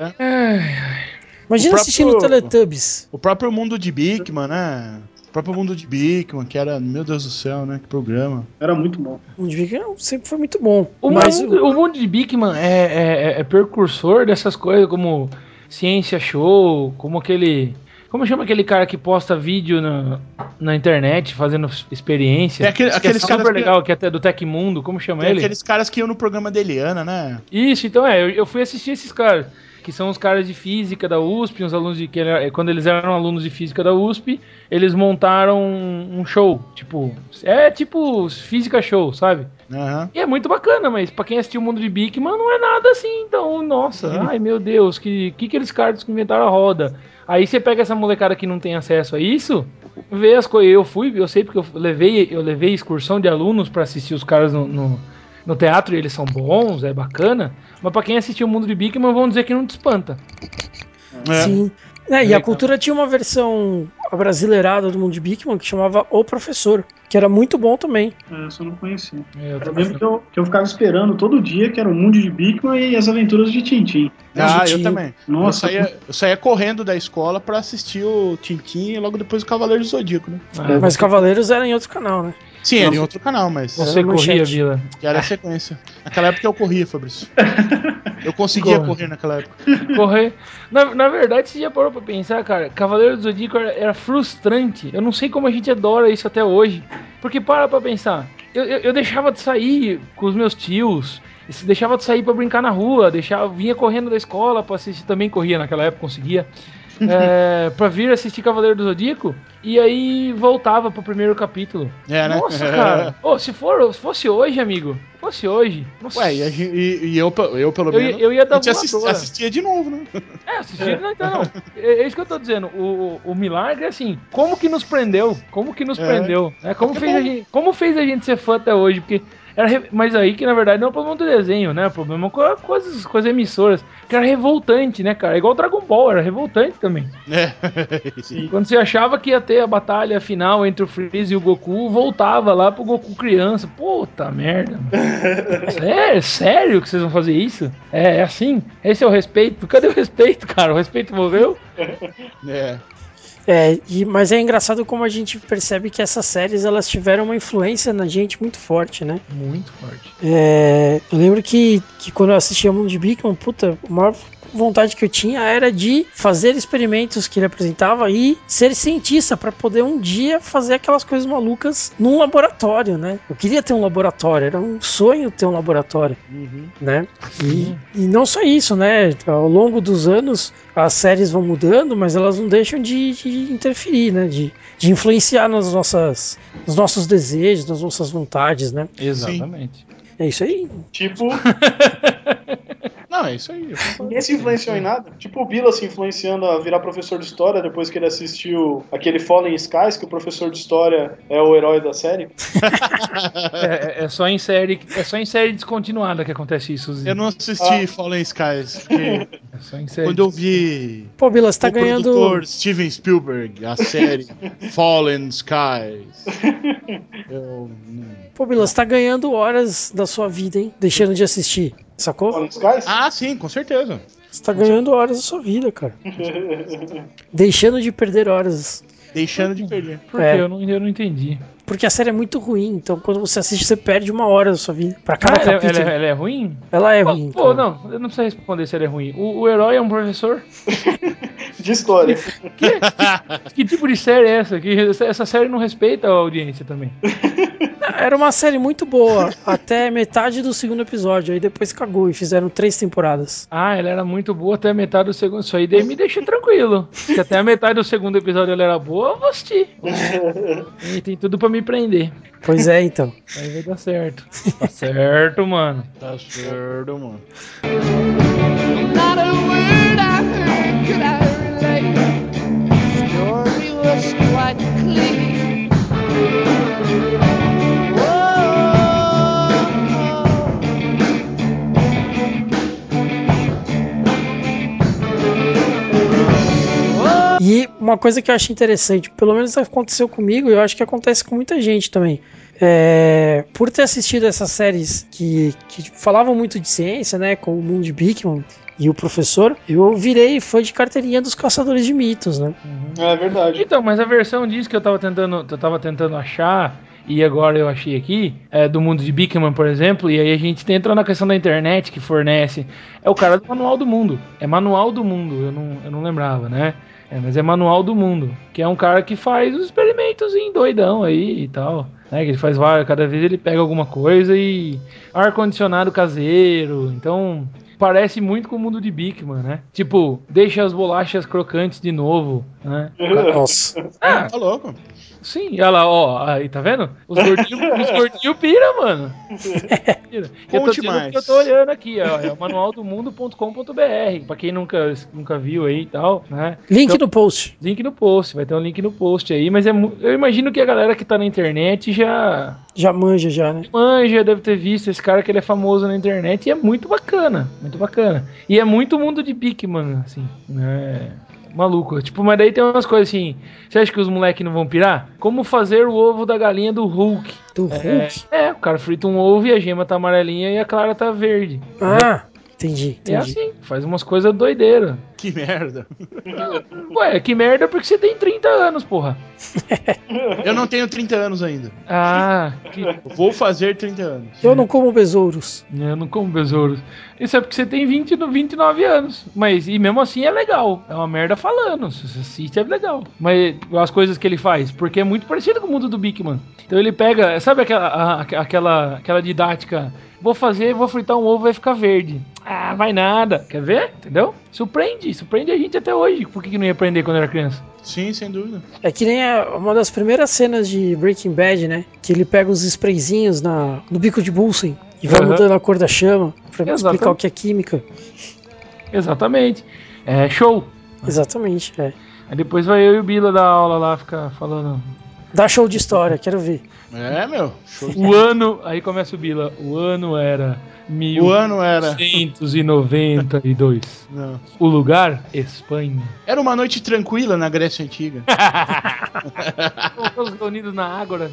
Imagina O próprio- assistindo Teletubbies. O próprio mundo de Bigman, né? O próprio mundo de Bigman, que era, meu Deus do céu, né? Que programa. Era muito bom. O Mundo de Big Man sempre foi muito bom. O, mas mundo, o mundo de Bigman é, é- é precursor dessas coisas como Ciência Show, como aquele. Como chama aquele cara que posta vídeo na, na internet fazendo experiência? É aquele- Que aqueles é caras super que- legal, que é até do Tecmundo, como chama Tem ele? aqueles caras que iam no programa da Eliana, né? Isso, então é, eu, eu fui assistir esses caras, que são os caras de física da USP, uns alunos de que era- quando eles eram alunos de física da USP, eles montaram um, show, tipo, é tipo física show, sabe? Aham. E é muito bacana, mas pra quem assistiu o mundo de Bigman não é nada assim, então, nossa, ai meu Deus, que que aqueles caras que inventaram a roda? Aí você pega essa molecada que não tem acesso a isso, ver as coisas. Eu fui, eu sei porque eu levei, eu levei excursão de alunos pra assistir os caras no, no, no teatro e eles são bons, é bacana. Mas pra quem assistiu o Mundo de Bigman, vão dizer que não te espanta. É. Sim. É, e a cultura tinha uma versão brasileirada do Mundo de Bigman que chamava O Professor, que era muito bom também. É, eu não conhecia. É, eu lembro que eu, que eu ficava esperando todo dia, que era o Mundo de Bigman e as aventuras de Tintim. Ah, Tintin. eu também. Nossa, eu, saía, eu saía correndo da escola pra assistir o Tintin e logo depois o Cavaleiro do Zodíaco, né? Ah, Mas Cavaleiros era em outro canal, né? Sim, era em outro canal, mas Você Era corria. Vila. que era a sequência. Naquela época eu corria, Fabrício. Eu conseguia Corre. correr naquela época. Correr. Na, na verdade, você já parou pra pensar, cara, Cavaleiro do Zodíaco era, era frustrante. Eu não sei como a gente adora isso até hoje. Porque para pra pensar. Eu, eu, eu deixava de sair com os meus tios. Deixava de sair pra brincar na rua. Deixava, vinha correndo da escola pra assistir. Também corria naquela época, conseguia. É, pra vir assistir Cavaleiro do Zodíaco. E aí voltava pro primeiro capítulo. É, né? Nossa, cara. Ô, se, for, se fosse hoje, amigo. Se fosse hoje. Nossa. Ué, e, e- e eu, eu pelo Eu menos. eu ia dar assistia de novo, né? É, assistir, não, então não. É, é isso que eu tô dizendo. O, o, o milagre é assim, como que nos prendeu? Como que nos É. prendeu? É, como, É fez bom. a gente, como fez a gente ser fã até hoje? Porque era mas aí que na verdade não é um problema do desenho, né? É um problema com, a- com, as, com as emissoras. Que era revoltante, né, cara? Igual o Dragon Ball, era revoltante também. É. Sim. Quando você achava que ia ter a batalha final entre o Freeze e o Goku, voltava lá pro Goku criança. Puta merda. mano. Sério? Sério que vocês vão fazer isso? É, é assim? Esse é o respeito? Cadê o respeito, cara? O respeito morreu? É. É, e, mas é engraçado como a gente percebe que essas séries elas tiveram uma influência na gente muito forte, né? Muito forte. É, eu lembro que, que quando eu assistia Mundo de Bigman, puta, a maior vontade que eu tinha era de fazer experimentos que ele apresentava e ser cientista para poder um dia fazer aquelas coisas malucas num laboratório, né? Eu queria ter um laboratório, era um sonho ter um laboratório, Uhum. né? E, e não só isso, né? Ao longo dos anos as séries vão mudando, mas elas não deixam de, de interferir, né? De, de influenciar nas nossas, nos nossos desejos, nas nossas vontades, né? Exatamente. É isso aí. Tipo, Não, é isso aí. ninguém se influenciou em nada. Tipo o Bila se influenciando a virar professor de história depois que ele assistiu aquele Fallen Skies, que o professor de história é o herói da série. É, é- só em série, é só em série descontinuada que acontece isso. Zi. Eu não assisti Fallen Skies, porque É só em série. quando eu vi Pô, Bila, você tá o ganhando. produtor Steven Spielberg, a série Fallen Skies, eu não... Pô, Bila, você tá ganhando horas da sua vida, hein? Deixando de assistir. Sacou? Ah, sim, com certeza. Você tá ganhando horas da sua vida, cara. Deixando de perder horas. Deixando de perder. Por É. quê? Eu não, eu não entendi. Porque a série é muito ruim, então quando você assiste, você perde uma hora da sua vida. Pra cada Ah, ela, capítulo. ela, ela é ruim? Ela é Pô, ruim. Pô, cara. não, eu não precisa responder se ela é ruim. O, o herói é um professor? De história. Que tipo de série é essa? Que essa, série não respeita a audiência também. Era uma série muito boa até metade do segundo episódio. Aí depois cagou e fizeram três temporadas. Ah, ela era muito boa até a metade do segundo. Isso aí daí me deixa tranquilo. Se até a metade do segundo episódio ela era boa, eu vou assistir. E tem tudo pra me prender. Pois é, então. Aí vai dar certo. Tá certo, mano. Tá certo, mano. Not uma coisa que eu acho interessante, pelo menos aconteceu comigo, e eu acho que acontece com muita gente também. É, por ter assistido essas séries que, que falavam muito de ciência, né, como o Mundo de Bigman e o Professor, eu virei fã de carteirinha dos Caçadores de Mitos, né? É verdade. Então, mas a versão disso que eu tava tentando, eu tava tentando achar, e agora eu achei aqui, é do mundo de Bickman, por exemplo, e aí a gente entra na questão da internet que fornece. É o cara do Manual do Mundo. É Manual do Mundo, eu não, eu não lembrava, né? É, mas é Manual do Mundo, que é um cara que faz os experimentos em doidão aí e tal. Né, que ele faz vários, cada vez ele pega alguma coisa e ar-condicionado caseiro. Então, parece muito com o mundo de Bigman, né? Tipo, deixa as bolachas crocantes de novo, né? Nossa. Ah, Tá louco. sim, olha lá, ó, aí, tá vendo? Os gordinhos os gordinho pira, mano. Pira. Eu tô mais. que eu tô olhando aqui, ó, é o manualdomundo.com.br, pra quem nunca, nunca viu aí e tal, né? Link Então- no post. Link no post, vai ter um link no post aí, mas é, eu imagino que a galera que tá na internet já Já manja, já, né? manja, deve ter visto esse cara que ele é famoso na internet e é muito bacana, muito bacana. E é muito mundo de Pikmin, assim, né? Maluco. Tipo, mas daí tem umas coisas assim. Você acha que os moleques não vão pirar? Como fazer o ovo da galinha do Hulk? Do É, Hulk. é, o cara frita um ovo e a gema tá amarelinha e a clara tá verde. Ah, entendi, É entendi. assim, faz umas coisas doideiras. Que merda. Ué, que merda porque você tem 30 anos, porra. Eu não tenho 30 anos ainda. Ah, que Vou fazer 30 anos. Eu não como besouros. Eu não como besouros. Isso é porque você tem 20, no- 29 anos. Mas, e mesmo assim é legal. É uma merda falando. Se você assiste é legal. Mas as coisas que ele faz, porque é muito parecido com o mundo do Bigman. Então ele pega, sabe aquela, a- aquela, aquela didática? Vou fazer, vou fritar um ovo, vai ficar verde. Ah, vai nada. Quer ver? Entendeu? Surpreende, surpreende a gente até hoje. Por que, que não ia aprender quando era criança? Sim, sem dúvida. É que nem a- uma das primeiras cenas de Breaking Bad, né? Que ele pega os sprayzinhos na, no bico de Bulsen e vai Aham. mudando a cor da chama pra Exatamente. explicar o que é química. Exatamente. É show. Exatamente, é. Aí depois vai eu e o Bila dar aula lá, ficar falando Dá show de história, quero ver. É, meu. Show. O ano, aí começa o Bila, o ano era O ano era. 1892. Não. O lugar, Espanha. Era uma noite tranquila na Grécia Antiga. Todos reunidos na Ágora.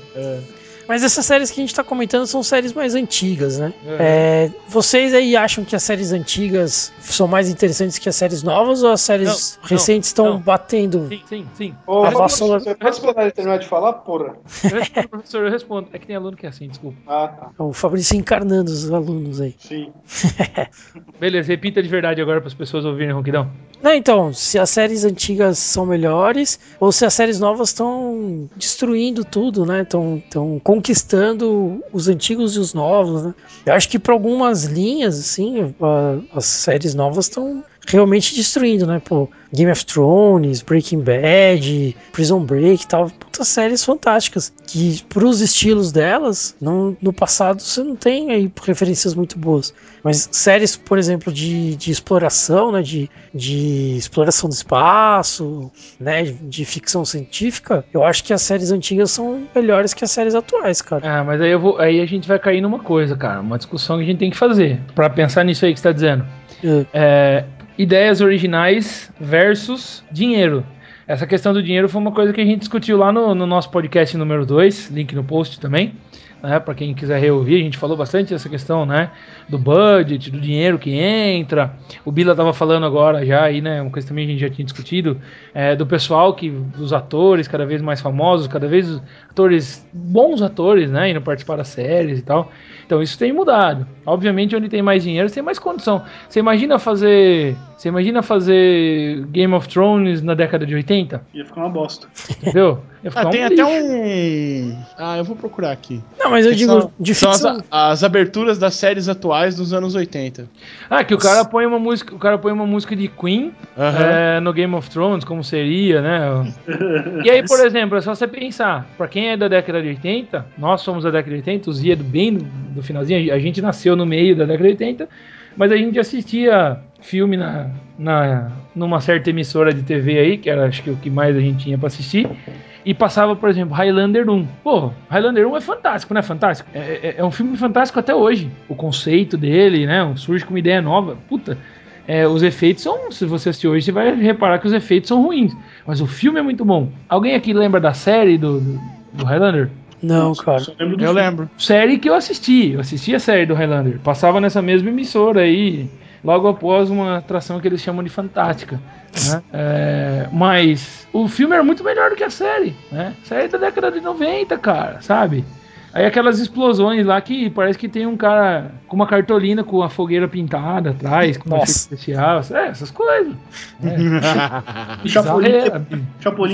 Mas essas séries que a gente tá comentando são séries mais antigas, né? É, vocês aí acham que as séries antigas são mais interessantes que as séries novas ou as séries Não, recentes estão batendo? Sim, sim, sim. Ô, A vassoura- você pode esperar terminar de falar, porra? Eu respondo, professor, eu respondo. É que tem aluno que é assim, desculpa. Ah, tá. O Fabrício encarnando os alunos aí. Sim. Beleza, repita de verdade agora para as pessoas ouvirem, Ronquidão. Não, então, se as séries antigas são melhores ou se as séries novas estão destruindo tudo, né? Estão conquistando os antigos e os novos, né? Eu acho que para algumas linhas, assim, as séries novas estão realmente destruindo, né? Pô, Game of Thrones, Breaking Bad, Prison Break e tal. Putas séries fantásticas. Que pros estilos delas, não, no passado você não tem aí referências muito boas. Mas séries, por exemplo, de, de exploração, né? De, de exploração do espaço, né? De, ficção científica, eu acho que as séries antigas são melhores que as séries atuais, cara. Ah, mas aí, eu vou, aí a gente vai cair numa coisa, cara. Uma discussão que a gente tem que fazer. Para pensar nisso aí que você tá dizendo. É. É, ideias originais versus dinheiro. Essa questão do dinheiro foi uma coisa que a gente discutiu lá no, no nosso podcast número 2, link no post também. Né, para quem quiser reouvir, a gente falou bastante dessa questão, né, do budget, do dinheiro que entra. O Bila tava falando agora já aí, né, uma coisa também que a gente já tinha discutido, é, do pessoal que dos atores cada vez mais famosos, cada vez atores bons atores, né, indo participar das séries e tal. Então isso tem mudado. Obviamente, onde tem mais dinheiro, tem mais condição. Você imagina fazer, você imagina fazer Game of Thrones na década de 80, Ia ficar uma bosta. entendeu? Ia ficar Ah, tem um até lixo. um. Ah, eu vou procurar aqui. Não, mas eu Que digo são- de são as, as aberturas das séries atuais dos anos 80. Ah, que o cara põe uma música, o cara põe uma música de Queen Aham. é, no Game of Thrones, como seria, né? E aí, por exemplo, é só você pensar, pra quem é da década de 80, nós somos da década de 80, o Zia do bem do, finalzinho, a gente nasceu no meio da década de 80, mas a gente assistia filme na, na numa certa emissora de TV aí, que era acho que o que mais a gente tinha pra assistir. E passava, por exemplo, Highlander 1. Pô, Highlander 1 é fantástico, não é fantástico? É, é- é um filme fantástico até hoje. O conceito dele, né? Surge com uma ideia nova. Puta, é, os efeitos são. Se você assistir hoje, você vai reparar que os efeitos são ruins. Mas o filme é muito bom. Alguém aqui lembra da série do, do, do Highlander? Não, cara. Só lembro do Eu filme. lembro. Série que eu assisti. Eu assisti a série do Highlander. Passava nessa mesma emissora aí. Logo após uma atração que eles chamam de Fantástica. né? É, mas o filme era muito melhor do que a série. Né? Série da década de 90, cara, sabe? Aí aquelas explosões lá que parece que tem um cara com uma cartolina com a fogueira pintada atrás, com efeito especial. É, essas coisas. E Chapolin, Chapolin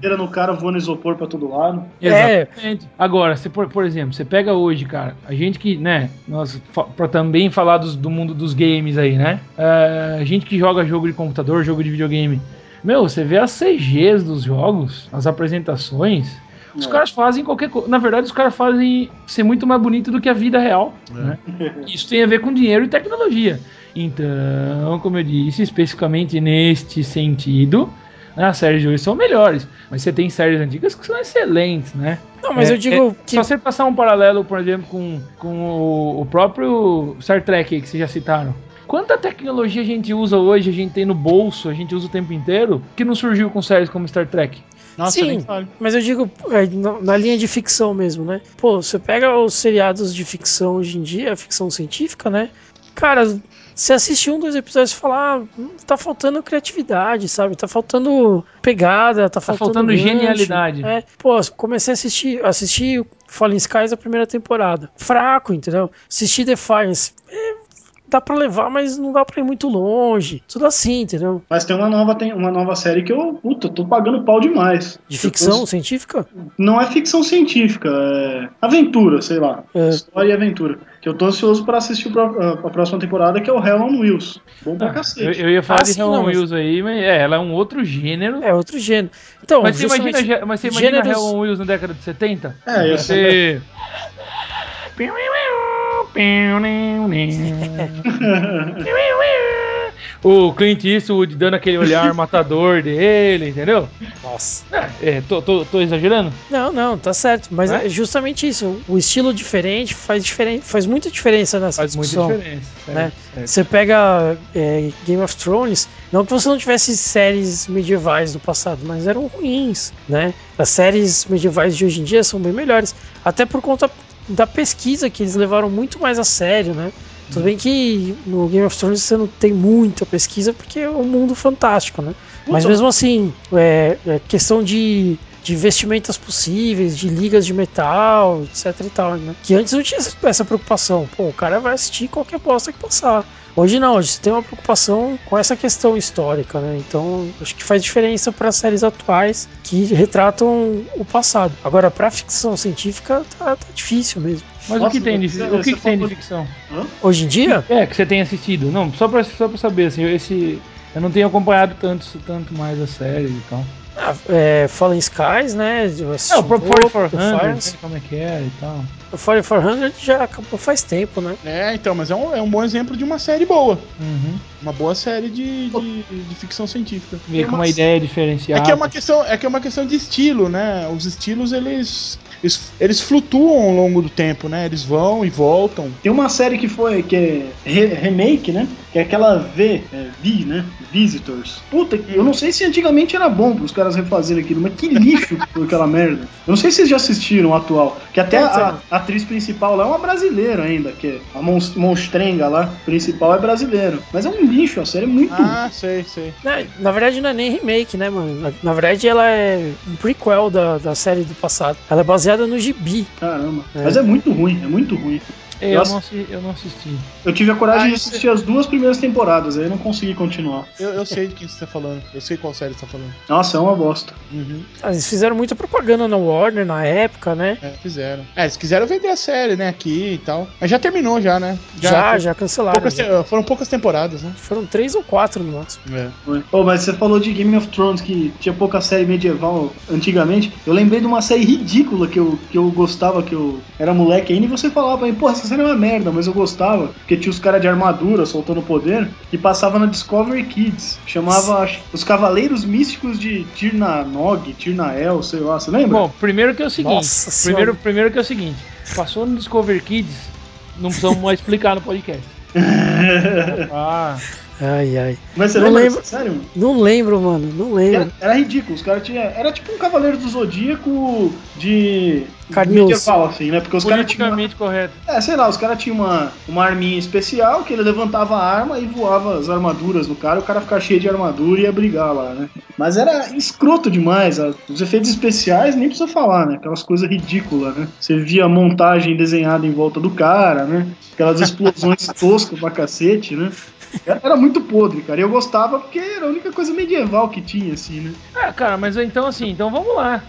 quebrando no cara, voando isopor pra todo lado. É. Exatamente. Agora, se por, por exemplo, você pega hoje, cara, a gente que, né, nós pra também falar dos- do mundo dos games aí, né? é, a gente que joga jogo de computador, jogo de videogame. Meu, você vê as CGs dos jogos, as apresentações. Os É. caras fazem qualquer coisa. Na verdade, os caras fazem ser muito mais bonito do que a vida real. né? Isso tem a ver com dinheiro e tecnologia. Então, como eu disse, especificamente neste sentido, né, as séries de hoje são melhores. Mas você tem séries antigas que são excelentes, né? Não, mas É, eu digo é, que. Só você passar um paralelo, por exemplo, com, com o, o próprio Star Trek aí que vocês já citaram. Quanta tecnologia a gente usa hoje, a gente tem no bolso, a gente usa o tempo inteiro, que não surgiu com séries como Star Trek? Nossa, Sim. Mas eu digo é, na, linha de ficção mesmo, né? Pô, você pega os seriados de ficção hoje em dia, ficção científica, né? Cara, você assiste um, dois episódios e fala, ah, tá faltando criatividade, sabe? Tá faltando pegada, tá faltando. faltando gancho. genialidade. É, pô, comecei a assistir, assisti Fallen Skies a primeira temporada. Fraco, entendeu? Assisti Defiance. É, dá pra levar, mas não dá pra ir muito longe. Tudo assim, entendeu? Mas tem uma nova, tem uma nova série que eu, puta, eu tô pagando pau demais. De Eu ficção tô- científica? Não é ficção científica, é aventura, sei lá. É. História e aventura. Que eu tô ansioso pra assistir a, a próxima temporada, que é o Hell on Wheels. Bom pra Eu, cacete. eu ia falar Ah, de sim, Hell on Wheels aí, mas é, ela é um outro gênero. É outro gênero. Então, mas, você imagina, mas você imagina gêneros- Hell on Wheels na década de 70? É, ia Você... o Clint Eastwood dando aquele olhar matador dele, entendeu? Nossa. É, tô, tô, tô exagerando? Não, não, tá certo. Mas É? é justamente isso. O estilo diferente faz, diferen... faz muita diferença nessa Faz muita discussão. diferença. certo, né? certo. Você pega é, Game of Thrones, não que você não tivesse séries medievais do passado, mas eram ruins, né? As séries medievais de hoje em dia são bem melhores, até por conta da pesquisa que eles levaram muito mais a sério, né? Tudo bem que no Game of Thrones você não tem muita pesquisa porque é um mundo fantástico, né? Mas mesmo assim, é, é questão de, de vestimentas possíveis, de ligas de metal, etc e tal, né? Que antes não tinha essa- essa preocupação. Pô, o cara vai assistir qualquer bosta que passar. Hoje não, hoje você tem uma preocupação com essa questão histórica, né? Então, acho que faz diferença para séries atuais que retratam o passado. Agora, para ficção científica, tá, tá difícil mesmo. Mas o Nossa, que tem de, o que que tem de ficção? Hoje em dia, É, que você tem assistido. Não, só pra, só pra saber, assim, esse. Eu não tenho acompanhado tanto, tanto mais a série e tal. Ah, é, Fallen Skies, né? É, o Pro pouco, 4400, Defiance. né, como é que é e tal. O 4400 já acabou faz tempo, né? É, então, mas é um, é um bom exemplo de uma série boa. Uhum. Uma boa série de, de, de ficção científica. Veio com uma ideia diferenciada. É que é uma questão, é que é uma questão de estilo, né? Os estilos eles, eles eles flutuam ao longo do tempo, né? Eles vão e voltam. Tem uma série que foi, que é re- remake, né? Que é aquela V, é, V, né? Visitors. Puta, que- eu não sei se antigamente era bom pros caras refazerem aquilo, mas que lixo foi aquela merda. Eu não sei se vocês já assistiram o atual, que até a, a atriz principal lá é uma brasileira ainda, que é a mons- monstrenga lá, principal é brasileiro. Mas é um lixo, a série é muito Ah, sei, sei. Na, na verdade, não é nem remake, né, mano? Na, na verdade, ela é um prequel da, da série do passado. Ela é baseada no gibi. Caramba. É. Mas é muito ruim, é muito ruim. É, eu, Nossa. não eu não assisti. Eu tive a coragem Ah, de isso- assistir as duas primeiras temporadas, aí eu não consegui continuar. Eu, eu sei de quem você tá falando. Eu sei qual série você tá falando. Nossa, é uma bosta. Uhum. Ah, Eles fizeram muita propaganda na Warner na época, né? É, fizeram. É, eles quiseram vender a série, né, aqui e tal. Mas já terminou já, né? Já, já, cancelaram. poucas já. te- Foram poucas temporadas, né? Foram três ou quatro no máximo. É. Pô, mas você falou de Game of Thrones que tinha pouca série medieval antigamente. Eu lembrei de uma série ridícula que eu, que eu gostava, que eu era moleque ainda, e você falava pô, essa série é uma merda, mas eu gostava, porque tinha os caras de armadura soltando poder, e passava na Discovery Kids. Chamava acho, Os Cavaleiros Místicos de Tirnanog, Tirnael, sei lá, você lembra? Bom, primeiro que é o seguinte. Nossa primeiro, Senhora. primeiro que é o seguinte. Passou no Discover Kids, não precisamos mais explicar no podcast. Ah, Ai, ai. Mas você Não lembra? lembro. dessa série, mano? Não lembro, mano. Não lembro. Era, era ridículo, os caras tinham. Era tipo um Cavaleiro do Zodíaco de. Carne osso. medieval, assim, né? Porque os caras tinham. Politicamente correto. É, sei lá, os caras tinham uma, uma arminha especial que ele levantava a arma e voava as armaduras no cara, e o cara ficava cheio de armadura e ia brigar lá, né? Mas era escroto demais, a- os efeitos especiais nem precisa falar, né? Aquelas coisas ridículas, né? Você via a montagem desenhada em volta do cara, né? Aquelas explosões toscas pra cacete, né? Era muito podre, cara. Eu gostava porque era a única coisa medieval que tinha, assim, né? Ah, cara, mas então assim, então vamos lá.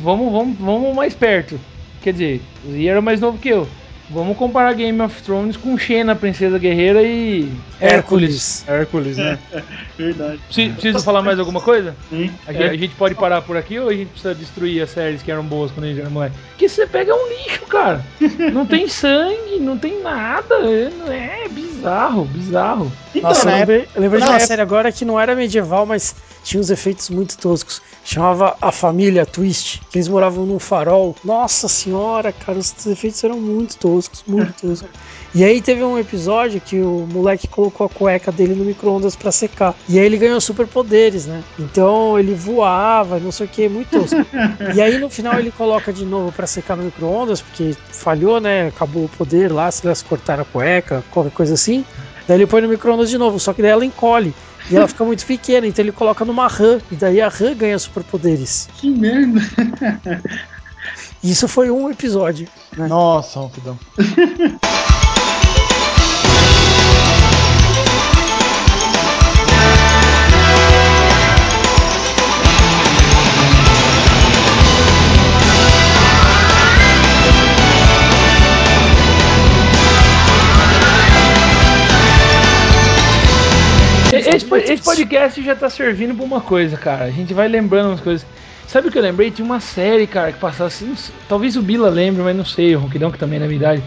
Vamos, vamos, vamos mais perto. Quer dizer, o Zia era mais novo que eu. Vamos comparar Game of Thrones com Xena, Princesa Guerreira e. Hércules. Hércules, né? Verdade. Preciso, preciso falar mais alguma coisa? Hein? A, gente- a gente pode parar por aqui ou a gente precisa destruir as séries que eram boas quando a gente era moleque? Porque você pega um lixo, cara. Não tem sangue, não tem nada. É, é bizarro, bizarro. Então, Nossa, eu lembrei, eu lembrei de uma época- série agora que não era medieval, mas tinha uns efeitos muito toscos. Chamava A Família Twist, que eles moravam num farol. Nossa senhora, cara, os efeitos eram muito toscos, muito toscos. E aí teve um episódio que o moleque colocou a cueca dele no micro-ondas pra secar. E aí ele ganhou superpoderes, né? Então ele voava, não sei o que, muito tosco. E aí no final ele coloca de novo pra secar no micro-ondas, porque falhou, né? Acabou o poder lá, se elas cortaram a cueca, qualquer coisa assim. Daí ele põe no micro-ondas de novo, só que daí ela encolhe. E ela fica muito pequena, então ele coloca numa RAM. E daí a RAM ganha superpoderes. Que merda. Isso foi um episódio. Nossa, Ronquidão. Esse, esse podcast já tá servindo pra uma coisa, cara. A gente vai lembrando umas coisas. Sabe o que eu lembrei? Tinha uma série, cara, que passava assim. Talvez o Bila lembre, mas não sei, o Ronquidão, que também é da minha idade.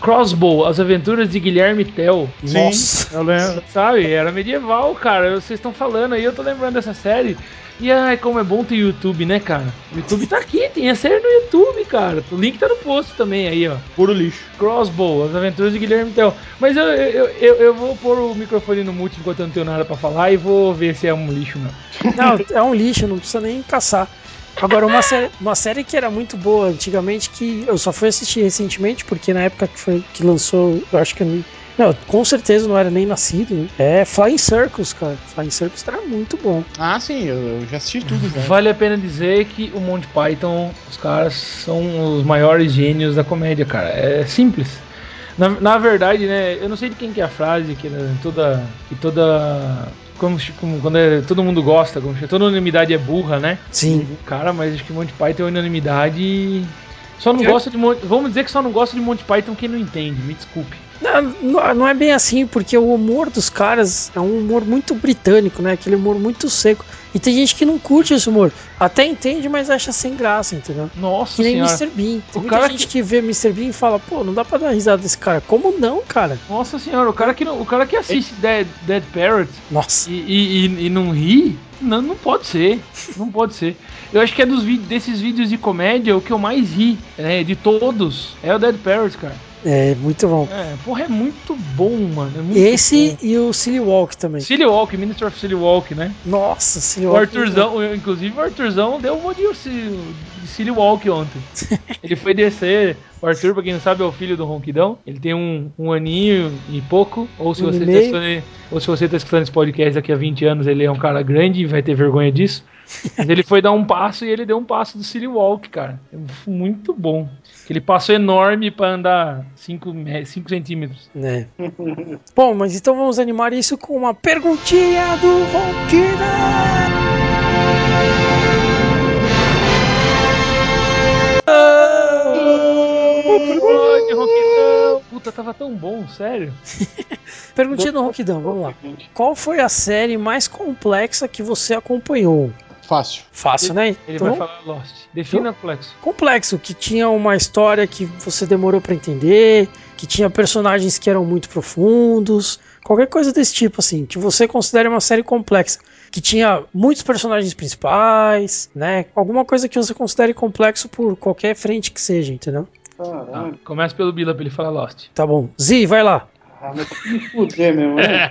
Crossbow, As Aventuras de Guilherme Tell. Nossa. Eu lembro, sabe? Era medieval, cara. Vocês estão falando aí, eu tô lembrando dessa série. E ai, como é bom ter YouTube, né, cara? O YouTube tá aqui, tem a série no YouTube, cara. O link tá no post também aí, ó. Puro lixo. Crossbow, As Aventuras de Guilherme Tell. Mas eu, eu, eu, eu vou pôr o microfone no mute enquanto eu não tenho nada pra falar e vou ver se é um lixo, não. Não, é um lixo, não precisa nem caçar. Agora, uma série, uma série que era muito boa antigamente, que eu só fui assistir recentemente, porque na época que, foi, que lançou, eu acho que eu nem. Não, com certeza não era nem nascido. né? É Flying Circus, cara. Flying Circus era muito bom. Ah, sim, eu, eu já assisti tudo já. Vale a pena dizer que o Monty Python, os caras são os maiores gênios da comédia, cara. É simples. Na, na verdade, né, eu não sei de quem que é a frase que né, toda que toda como, como quando é- todo mundo gosta, como, toda unanimidade é burra, né? Sim. Cara, mas acho que Monty Python é unanimidade. Só não gosta de vamos dizer que só não gosta de Monty Python quem não entende, me desculpe. Não, não- é bem assim, porque o humor dos caras é um humor muito britânico, né? Aquele humor muito seco. E tem gente que não curte esse humor. Até entende, mas acha sem graça, entendeu? Nossa Que nem senhora. Mr. Bean. Tem O muita cara gente que... vê Mr. Bean e fala, pô, não dá pra dar risada desse cara. Como não, cara? Nossa senhora, o cara que, não- o cara que assiste Dead, Dead Parrot Nossa. e, e, e- e não ri, não, não pode ser. Não pode ser. Eu acho que é dos vídeos, desses vídeos de comédia o que eu mais ri, né, de todos, é o Dead Parrot, cara. É, muito bom. É, porra, é muito bom, mano. É muito Esse e o Silly Walk também. bom. Silly Walk, Minister of Silly Walk, né? Nossa, Silly O Walk. Arthurzão, eu- inclusive o Arthurzão deu uma de, de Silly Walk ontem. Ele foi descer. O Arthur, pra quem não sabe, é o filho do Ronquidão. Ele tem um, um aninho e pouco. Ou se, Um você tá escutando, ou se você tá escutando esse podcast daqui a 20 anos, ele é um cara grande e vai ter vergonha disso. Mas ele foi dar um passo e ele deu um passo do Silly Walk, cara. É muito bom. Aquele passo enorme pra andar 5 centímetros. Né. Bom, mas então vamos animar isso com uma perguntinha do Ronquina. Pode, Ronquidão! Puta, tava tão bom, sério. Perguntinha do Ronquidão, vamos lá. Qual foi a série mais complexa que você acompanhou? Fácil. Fácil, né? Ele Então, vai falar Lost. Defina complexo. complexo, que tinha uma história que você demorou pra entender, que tinha personagens que eram muito profundos, qualquer coisa desse tipo, assim, que você considere uma série complexa, que tinha muitos personagens principais, né? Alguma coisa que você considere complexo por qualquer frente que seja, entendeu? Caralho. Começa pelo Bila pra ele falar Lost. Tá bom. Zi, vai lá. Ah, mas tem que me fuder mesmo, né?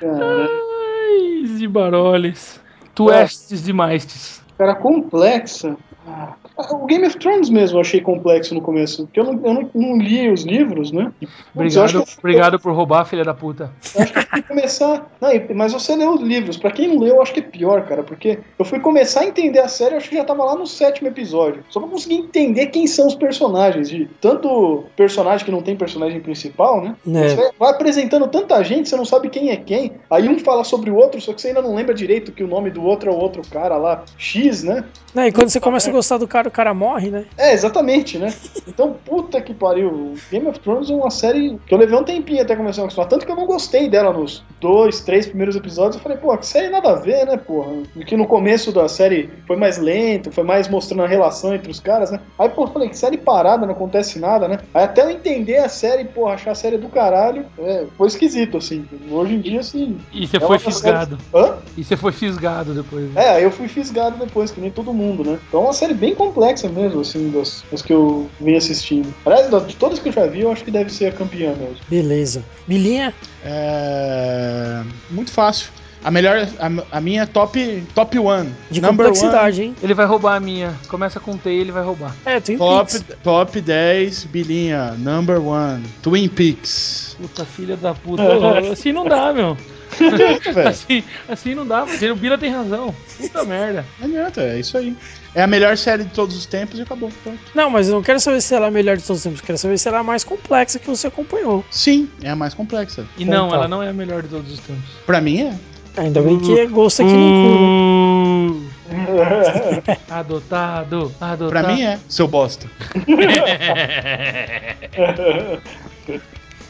Cara, Ai, Zibaroles. Tu estes demais. cara, complexa. Ah, o Game of Thrones mesmo eu achei complexo no começo. Porque eu não, eu não, não li os livros, né? Eu Obrigado, que eu- obrigado por roubar, filha da puta. Eu acho que eu fui começar. Não, mas você leu os livros. Pra quem não leu, eu acho que é pior, cara. Porque eu fui começar a entender a série, eu acho que já tava lá no sétimo episódio. Só pra conseguir entender quem são os personagens. De tanto personagem que não tem personagem principal, né? Você vai- vai apresentando tanta gente, você não sabe quem é quem. Aí um fala sobre o outro, só que você ainda não lembra direito que o nome do outro é o outro cara lá, X, né? Né, E quando você começa a gostar do cara, o cara morre, né? É, exatamente, né? Então, puta que pariu. Game of Thrones é uma série que eu levei um tempinho até começar a acostumar. Tanto que eu não gostei dela nos dois, três primeiros episódios. Eu falei, pô, que série nada a ver, né, porra? Porque no começo da série foi mais lento, foi mais mostrando a relação entre os caras, né? Aí, pô, eu falei, que série parada, não acontece nada, né? Aí até eu entender a série, pô, achar a série do caralho, é, foi esquisito, assim. Hoje em dia, assim. E você é foi fisgado. séries- Hã? E você foi fisgado depois. né? É, aí eu fui fisgado depois, que nem todo mundo, né? Então é uma série bem complexa mesmo, assim, das, das que eu vim assistindo. Aliás, de todas que eu já vi, eu acho que deve ser a campeã mesmo. Beleza. Bilinha? É. Muito fácil. A melhor. A, a minha top. Top one. De Number complexidade, hein? Ele vai roubar a minha. Começa com T e ele vai roubar. É, Twin Top, Peaks. top 10, Bilinha. Number one. Twin Peaks. Puta filha da puta. Ô, assim não dá, meu. Assim, assim não dá, porque o Bila tem razão. Puta merda. Não adianta, é isso aí. É a melhor série de todos os tempos e acabou. Pronto. Não, mas eu não quero saber se ela é a melhor de todos os tempos. Eu quero saber se ela é a mais complexa que você acompanhou. Sim, é a mais complexa. E Então não, ela não é a melhor de todos os tempos. Pra mim é. Ainda bem que é gosto aqui no cu? Adotado, adotado. Pra mim é, seu bosta.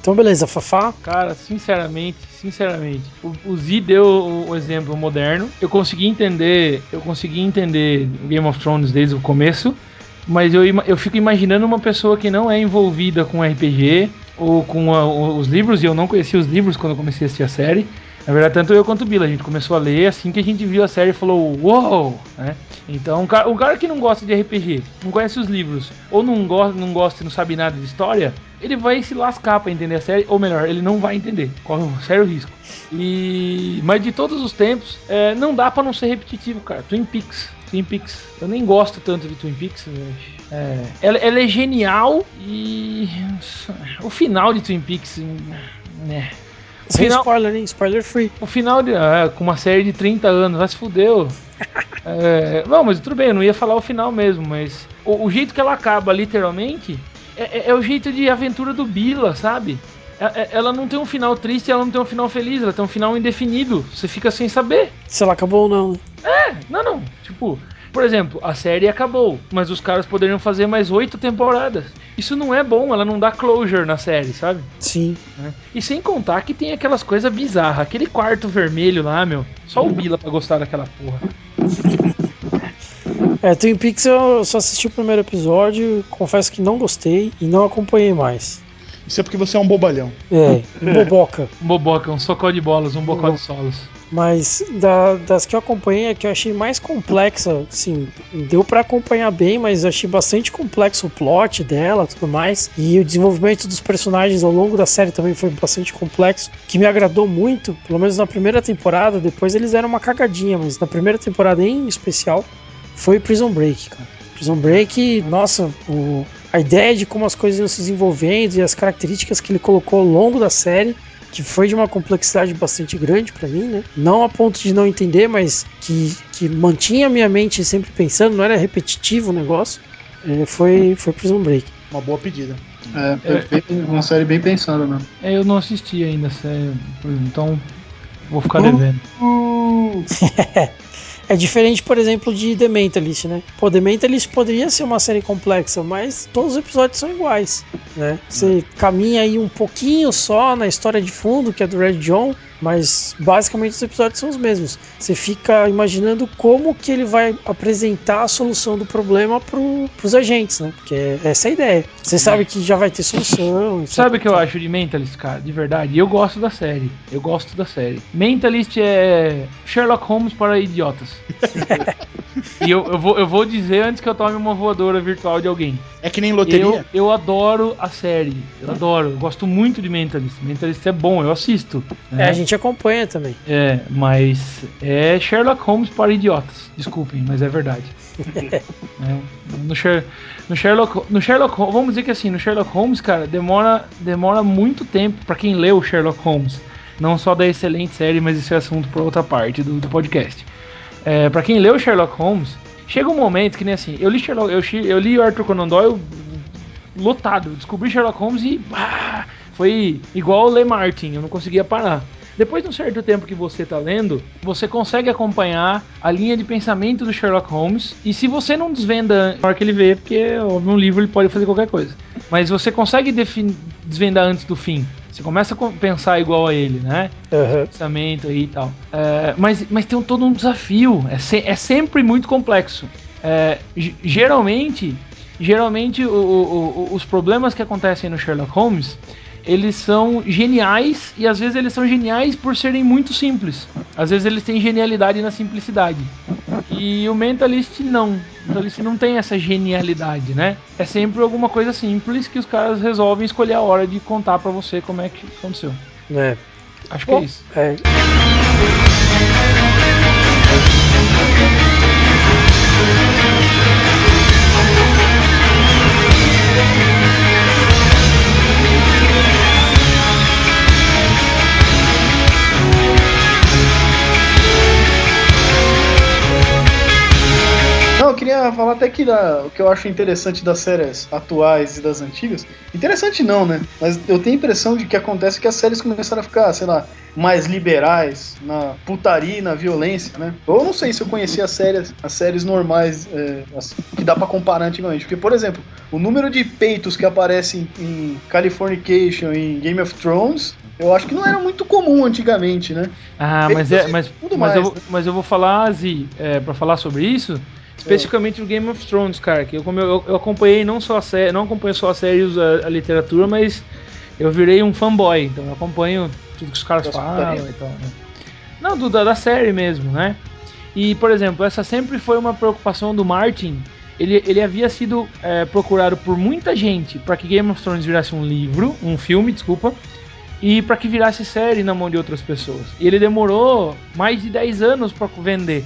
Então, beleza, Fafá. Cara, sinceramente, sinceramente, o, o Z deu o, o exemplo moderno. Eu consegui entender, eu consegui entender Game of Thrones desde o começo, mas eu, eu fico imaginando uma pessoa que não é envolvida com RPG ou com a- os livros, e eu não conhecia os livros quando eu comecei a assistir a série. Na verdade, tanto eu quanto o Bila, a gente começou a ler assim que a gente viu a série e falou, uou! Né? Então, um cara, um cara que não gosta de RPG, não conhece os livros, ou não gosta, não gosta e não sabe nada de história, ele vai se lascar pra entender a série, ou melhor, ele não vai entender, corre um sério risco. E mas de todos os tempos, é, não dá pra não ser repetitivo, cara. Twin Peaks, Twin Peaks. Eu nem gosto tanto de Twin Peaks. mas, é, ela, ela é genial e o final de Twin Peaks, né? Sem final, spoiler, hein? Spoiler free. o final de, ah, com uma série de 30 anos, vai se fudeu. É, não, mas tudo bem, eu não ia falar o final mesmo, mas o, o jeito que ela acaba, literalmente, é, é- é o jeito de aventura do Bila, sabe? É- é- Ela não tem um final triste, ela não tem um final feliz, ela tem um final indefinido. Você fica sem saber. Se ela acabou ou não. né? Não, não. Tipo, por exemplo, a série acabou, mas os caras poderiam fazer mais oito temporadas. Isso não é bom, ela não dá closure na série, sabe? Sim. né? E sem contar que tem aquelas coisas bizarras. Aquele quarto vermelho lá, meu. Só o Bila pra gostar daquela porra. É, Twin Peaks eu só assisti o primeiro episódio, confesso que não gostei e não acompanhei mais. Isso é porque você é um bobalhão. É, boboca. Um boboca, um socó de bolas, um bocó Uhum. de solos. Mas da- das que eu acompanhei, a que eu achei mais complexa, assim, deu pra acompanhar bem, mas eu achei bastante complexo o plot dela tudo mais. E o desenvolvimento dos personagens ao longo da série também foi bastante complexo, que me agradou muito, pelo menos na primeira temporada. Depois eles deram uma cagadinha, mas na primeira temporada em especial foi Prison Break, cara. Prison Break, nossa, o- a ideia de como as coisas iam se desenvolvendo e as características que ele colocou ao longo da série que foi de uma complexidade bastante grande pra mim, né? Não a ponto de não entender, mas que, que mantinha a minha mente sempre pensando, não era repetitivo o negócio. É, foi, foi Prison Break. Uma boa pedida. É, foi bem- uma série bem pensada mesmo. É, eu não assisti ainda, sério. Então vou ficar devendo. É diferente, por exemplo, de The Mentalist, né? Pô, The Mentalist poderia ser uma série complexa, mas todos os episódios são iguais, né? Você caminha aí um pouquinho só na história de fundo, que é do Red John, mas basicamente os episódios são os mesmos. Você fica imaginando como que ele vai apresentar a solução do problema pro, pros agentes, né? Porque é- essa é a ideia. Você sabe que já vai ter solução. Sabe o que eu acho de Mentalist, cara? De verdade. Eu gosto da série. Eu gosto da série. Mentalist é Sherlock Holmes para idiotas. E eu, eu, vou, eu vou dizer antes que eu tome uma voadora virtual de alguém. É que nem loteria? Eu, eu adoro a série. Eu adoro. Eu gosto muito de Mentalist. Mentalist é bom, eu assisto. É, a gente acompanha também. É, mas é Sherlock Holmes para idiotas. Desculpem, mas é verdade. É, no, Sher- no Sherlock, no Sherlock, vamos dizer que assim, no Sherlock Holmes, cara, demora, demora muito tempo pra quem leu Sherlock Holmes, não só da excelente série, mas esse é assunto para outra parte do, do podcast. É, para quem leu Sherlock Holmes, chega um momento que nem assim, eu li Sherlock, eu, eu li o Arthur Conan Doyle lotado, descobri Sherlock Holmes e bah, foi igual o Le Martin, eu não conseguia parar. Depois de um certo tempo que você tá lendo, você consegue acompanhar a linha de pensamento do Sherlock Holmes. E se você não desvenda na hora que ele vê, porque óbvio, um livro ele pode fazer qualquer coisa. Mas você consegue desvendar antes do fim. Você começa a pensar igual a ele, né? Aham. pensamento aí e tal. É, mas, mas tem um- todo um desafio. É, se- é sempre muito complexo. É, ge- geralmente, geralmente o- o- o- os problemas que acontecem no Sherlock Holmes eles são geniais e às vezes eles são geniais por serem muito simples. Às vezes eles têm genialidade na simplicidade. E o Mentalist não. O Mentalist não tem essa genialidade, né? É sempre alguma coisa simples que os caras resolvem escolher a hora de contar pra você como é que aconteceu. É. Acho que é isso. é. Queria falar até que da- o que eu acho interessante das séries atuais e das antigas. Interessante não, né? Mas eu tenho a impressão de que acontece que as séries começaram a ficar, sei lá, mais liberais na putaria e na violência, né? Eu não sei se eu conhecia as séries, as séries normais é, as- que dá pra comparar antigamente. Porque, por exemplo, o número de peitos que aparecem em Californication e em Game of Thrones, eu acho que não era muito comum antigamente, né? Ah, mas é, mas, tudo mas, mais, eu, vou- né? mas eu vou falar, Zi, é, pra falar sobre isso, especificamente do Game of Thrones, cara, que eu, como eu, eu acompanhei não só a série, não acompanho só a série e a, a literatura, mas eu virei um fanboy, então eu acompanho tudo que os caras falam e tal. né? Não, do, da, da série mesmo, né? E, por exemplo, essa sempre foi uma preocupação do Martin. Ele, ele havia sido é, procurado por muita gente para que Game of Thrones virasse um livro, um filme, desculpa, e para que virasse série na mão de outras pessoas. E ele demorou mais de 10 anos para vender.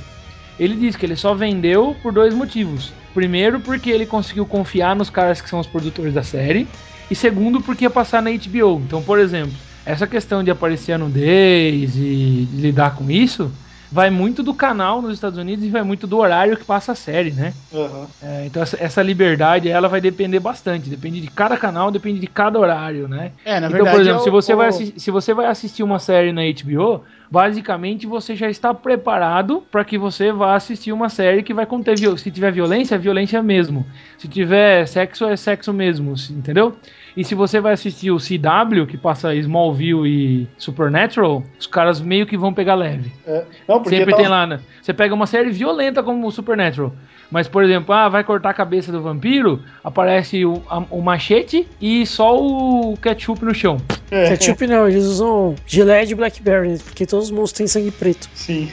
Ele diz que ele só vendeu por dois motivos. Primeiro, porque ele conseguiu confiar nos caras que são os produtores da série. E segundo, porque ia passar na HBO. Então, por exemplo, essa questão de aparecer a nudez e lidar com isso vai muito do canal nos Estados Unidos e vai muito do horário que passa a série, né? Aham. É, então essa, essa liberdade ela vai depender bastante, depende de cada canal, depende de cada horário, né? É, na então, verdade. por exemplo, é se, você vai o- assi- se você vai assistir uma série na HBO, basicamente você já está preparado para que você vá assistir uma série que vai conter se tiver violência, é violência mesmo. Se tiver sexo, é sexo mesmo, entendeu? E se você vai assistir o CW, que passa Smallville e Supernatural, os caras meio que vão pegar leve. É. Não, Sempre tava- tem lá, né? Você pega uma série violenta como o Supernatural. Mas, por exemplo, ah, vai cortar a cabeça do vampiro, aparece o, a- o machete e só o ketchup no chão. É, Ketchup não, eles usam gilete de Blackberry, né? porque todos os monstros têm sangue preto. Sim.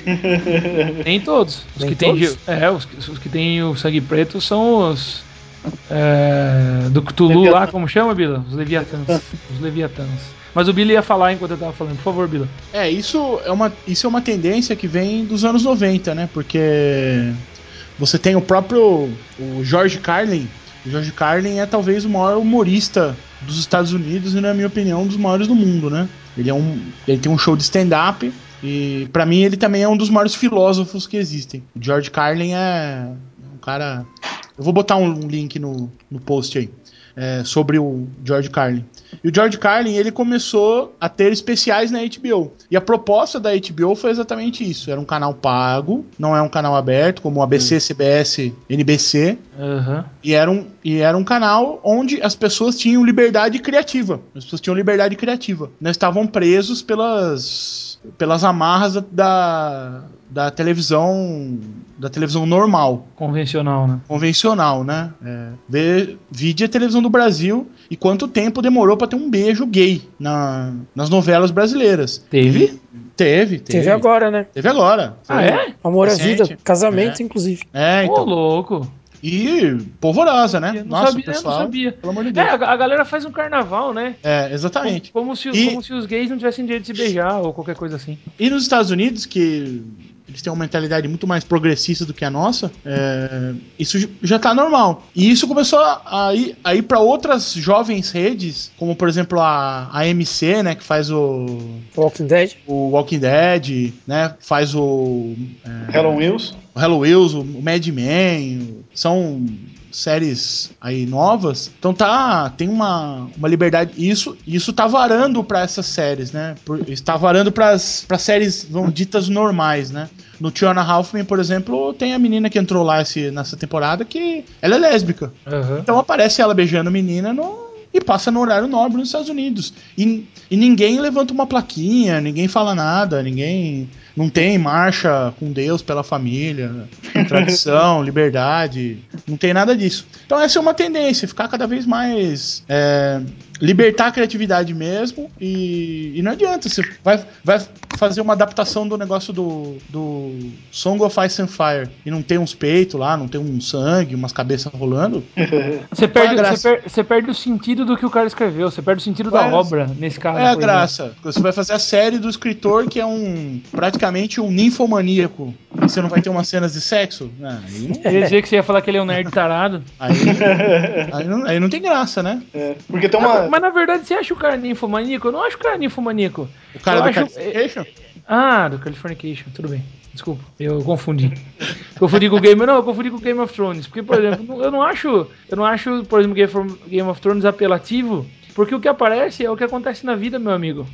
Nem todos. Os Nem que tem todos? ge- É, os, que- os que tem o sangue preto são os. É, do Cthulhu lá, como chama, Bila? Os Leviatãs. Os Leviatãs. Mas o Billy ia falar enquanto eu tava falando. Por favor, Bila. É, isso é, uma, isso é uma tendência que vem dos anos 90, né? Porque você tem o próprio o George Carlin. O George Carlin é talvez o maior humorista dos Estados Unidos e, na minha opinião, um dos maiores do mundo, né? Ele, é um, ele tem um show de stand-up e, pra mim, ele também é um dos maiores filósofos que existem. O George Carlin é um cara. Eu vou botar um link no, no post aí. é, sobre o George Carlin. E o George Carlin, ele começou a ter especiais na HBO. E a proposta da HBO foi exatamente isso. Era um canal pago, não é um canal aberto, como o ABC, CBS, NBC. Aham. E era, um, e era um canal onde as pessoas tinham liberdade criativa. As pessoas tinham liberdade criativa. Não estavam presos pelas, pelas amarras da, da televisão da televisão normal Convencional, né? convencional, né? É, vê, vide a televisão do Brasil e quanto tempo demorou pra ter um beijo gay na, nas novelas brasileiras. Teve? Teve, teve. Teve agora, né? Teve agora. Ah, é? Amor à vida, casamento, inclusive. É, Ô, então. louco. E polvorosa, né? Eu não Nossa, sabia, pessoal. eu não sabia. Pelo amor de É, Deus. a, a galera faz um carnaval, né? É, exatamente. Como, como se, E- como se os gays não tivessem direito de se beijar ou qualquer coisa assim. E nos Estados Unidos, que eles têm uma mentalidade muito mais progressista do que a nossa, é, isso já tá normal. E isso começou a ir, a ir para outras jovens redes, como por exemplo a, a MC, né, que faz o, Walking Dead. o Walking Dead, né, faz o, é, Helen Wills. o Hello Wheels, o Mad Men, são séries aí novas. Então tá, tem uma, uma liberdade. Isso isso tá varando pra essas séries, né? Por, está varando para séries vamos, ditas normais, né? No Tiana Halfman, por exemplo, tem a menina que entrou lá esse, nessa temporada que ela é lésbica. Então aparece ela beijando a menina no, e passa no horário nobre nos Estados Unidos. E, e ninguém levanta uma plaquinha, ninguém fala nada, ninguém. Não tem marcha com Deus pela família, tradição, liberdade. Não tem nada disso. Então essa é uma tendência, ficar cada vez mais. é, libertar a criatividade mesmo. E, e não adianta, você vai, vai fazer uma adaptação do negócio do, do Song of Ice and Fire e não tem uns peitos lá, não tem um sangue, umas cabeças rolando. Você Qual é a perde, graça? você, per- você perde o sentido do que o cara escreveu, você perde o sentido da É, obra nesse caso. É a por graça. Você vai fazer a série do escritor que é um praticamente um ninfomaníaco. E você não vai ter umas cenas de sexo? Ah, aí. Eu ia dizer que você ia falar que ele é um nerd tarado. aí, aí não, aí não tem graça, né? É, porque tem uma. Mas na verdade você acha o cara ninfomaníaco? Eu não acho o cara ninfomaníaco. O cara Eu do acho- Calification? Ah, do Californication, tudo bem. Desculpa, eu confundi. Confundi com o Game. Não, eu confundi com o Game of Thrones. Porque, por exemplo, eu não acho. Eu não acho, por exemplo, Game of- Game of Thrones apelativo. Porque o que aparece é o que acontece na vida, meu amigo.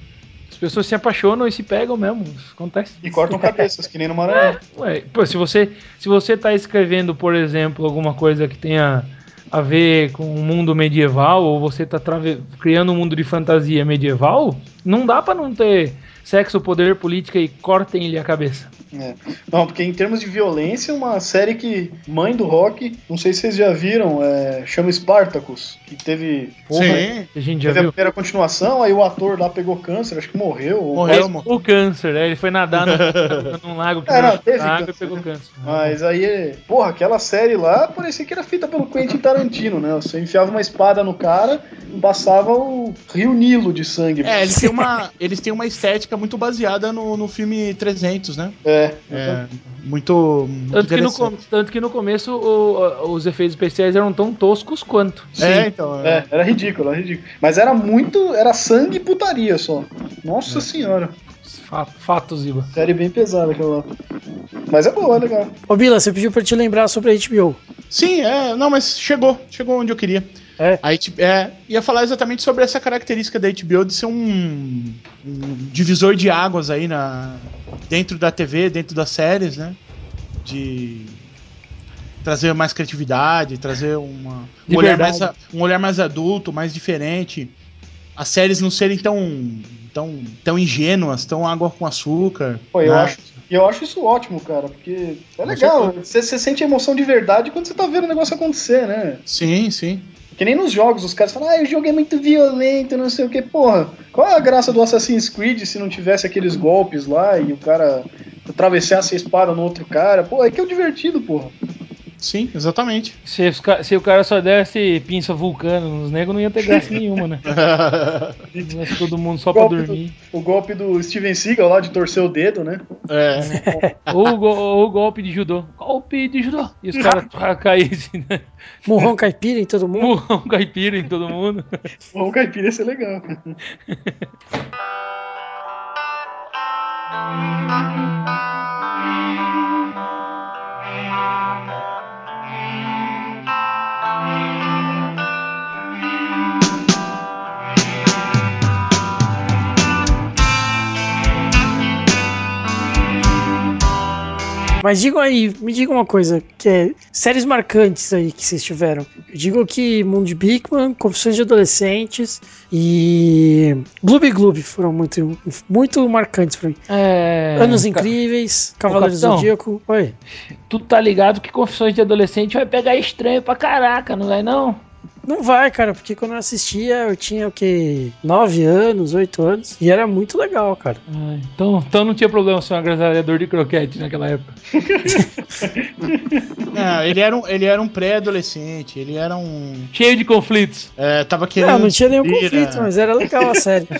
As pessoas se apaixonam e se pegam mesmo. Acontece. E cortam cabeças, que nem no Maranhão. Ué, pô, se você se você tá escrevendo, por exemplo, alguma coisa que tenha a ver com o mundo medieval ou você tá criando um mundo de fantasia medieval, não dá pra não ter sexo, poder, política e cortem-lhe a cabeça. É. Não, porque em termos de violência, uma série que. Mãe do rock, não sei se vocês já viram, é, chama Spartacus, que teve. Sim. A gente já Teve a viu. primeira continuação, aí o ator lá pegou câncer, acho que morreu. Morreu. Ele pegou câncer, né? Ele foi nadar no- num lago que É, não, teve água e câncer, pegou né? câncer. Mas aí, porra, aquela série lá parecia que era feita pelo Quentin Tarantino, né? Você enfiava uma espada no cara, passava o rio Nilo de sangue. É, eles têm uma, eles têm uma estética muito baseada no, no filme 300, né? É. É, muito, muito Tanto que, no, tanto que no começo o- os efeitos especiais eram tão toscos quanto. É, então. é. É, era ridículo, era ridículo. Mas era muito. Era sangue e putaria só. É. Nossa senhora. Fa- Fatos, Iba. Série bem pesada aquela lá. Mas é boa, é legal. Ô, Bila, você pediu pra te lembrar sobre a HBO. Sim, é, não, mas chegou, chegou onde eu queria. É? A HBO, é, ia falar exatamente sobre essa característica da HBO de ser um, um divisor de águas aí na, dentro da TV, dentro das séries, né? De trazer mais criatividade, trazer uma, um, olhar mais, um olhar mais adulto, mais diferente. As séries não serem tão, tão, tão ingênuas, tão água com açúcar. Pô, eu né? acho. E eu acho isso ótimo, cara, porque é legal. Você, você sente emoção de verdade quando você tá vendo o negócio acontecer, né? Sim, sim. Que nem nos jogos, os caras falam, ah, o jogo é muito violento, não sei o que. Porra, qual é a graça do Assassin's Creed se não tivesse aqueles golpes lá e o cara atravessasse a espada no outro cara? Pô, é que é o divertido, porra. Sim, exatamente. Se, se o cara só desse pinça vulcano nos negros, não ia ter graça nenhuma, né? Mas todo mundo só pra Golpe do- dormir. O golpe do Steven Seagal lá de torcer o dedo, né? É. Ou o, ou o golpe de judô. Golpe de judô. E os caras caírem assim, né? Murrão caipira em todo mundo. Murrão caipira em todo mundo. O caipira ia ser legal. Mas digam aí, me digam uma coisa, que é séries marcantes aí que vocês tiveram. Eu digo que Mundo de Bigman, Confissões de Adolescentes e Gloob Gloob foram muito, muito marcantes pra mim. É, Anos Incríveis, Cavaleiros do. Zodíaco. Oi. Tu tá ligado que Confissões de Adolescente vai pegar estranho pra caraca, não vai não? Não vai, cara, porque quando eu assistia eu tinha o quê? 9 anos, 8 anos. E era muito legal, cara. Ah, então, então não tinha problema ser um agasalhador de croquete naquela época. Não, ele era um, ele era um pré-adolescente, ele era um. Cheio de conflitos. É, tava querendo. Não, não tinha nenhum conflito, mas era legal a série.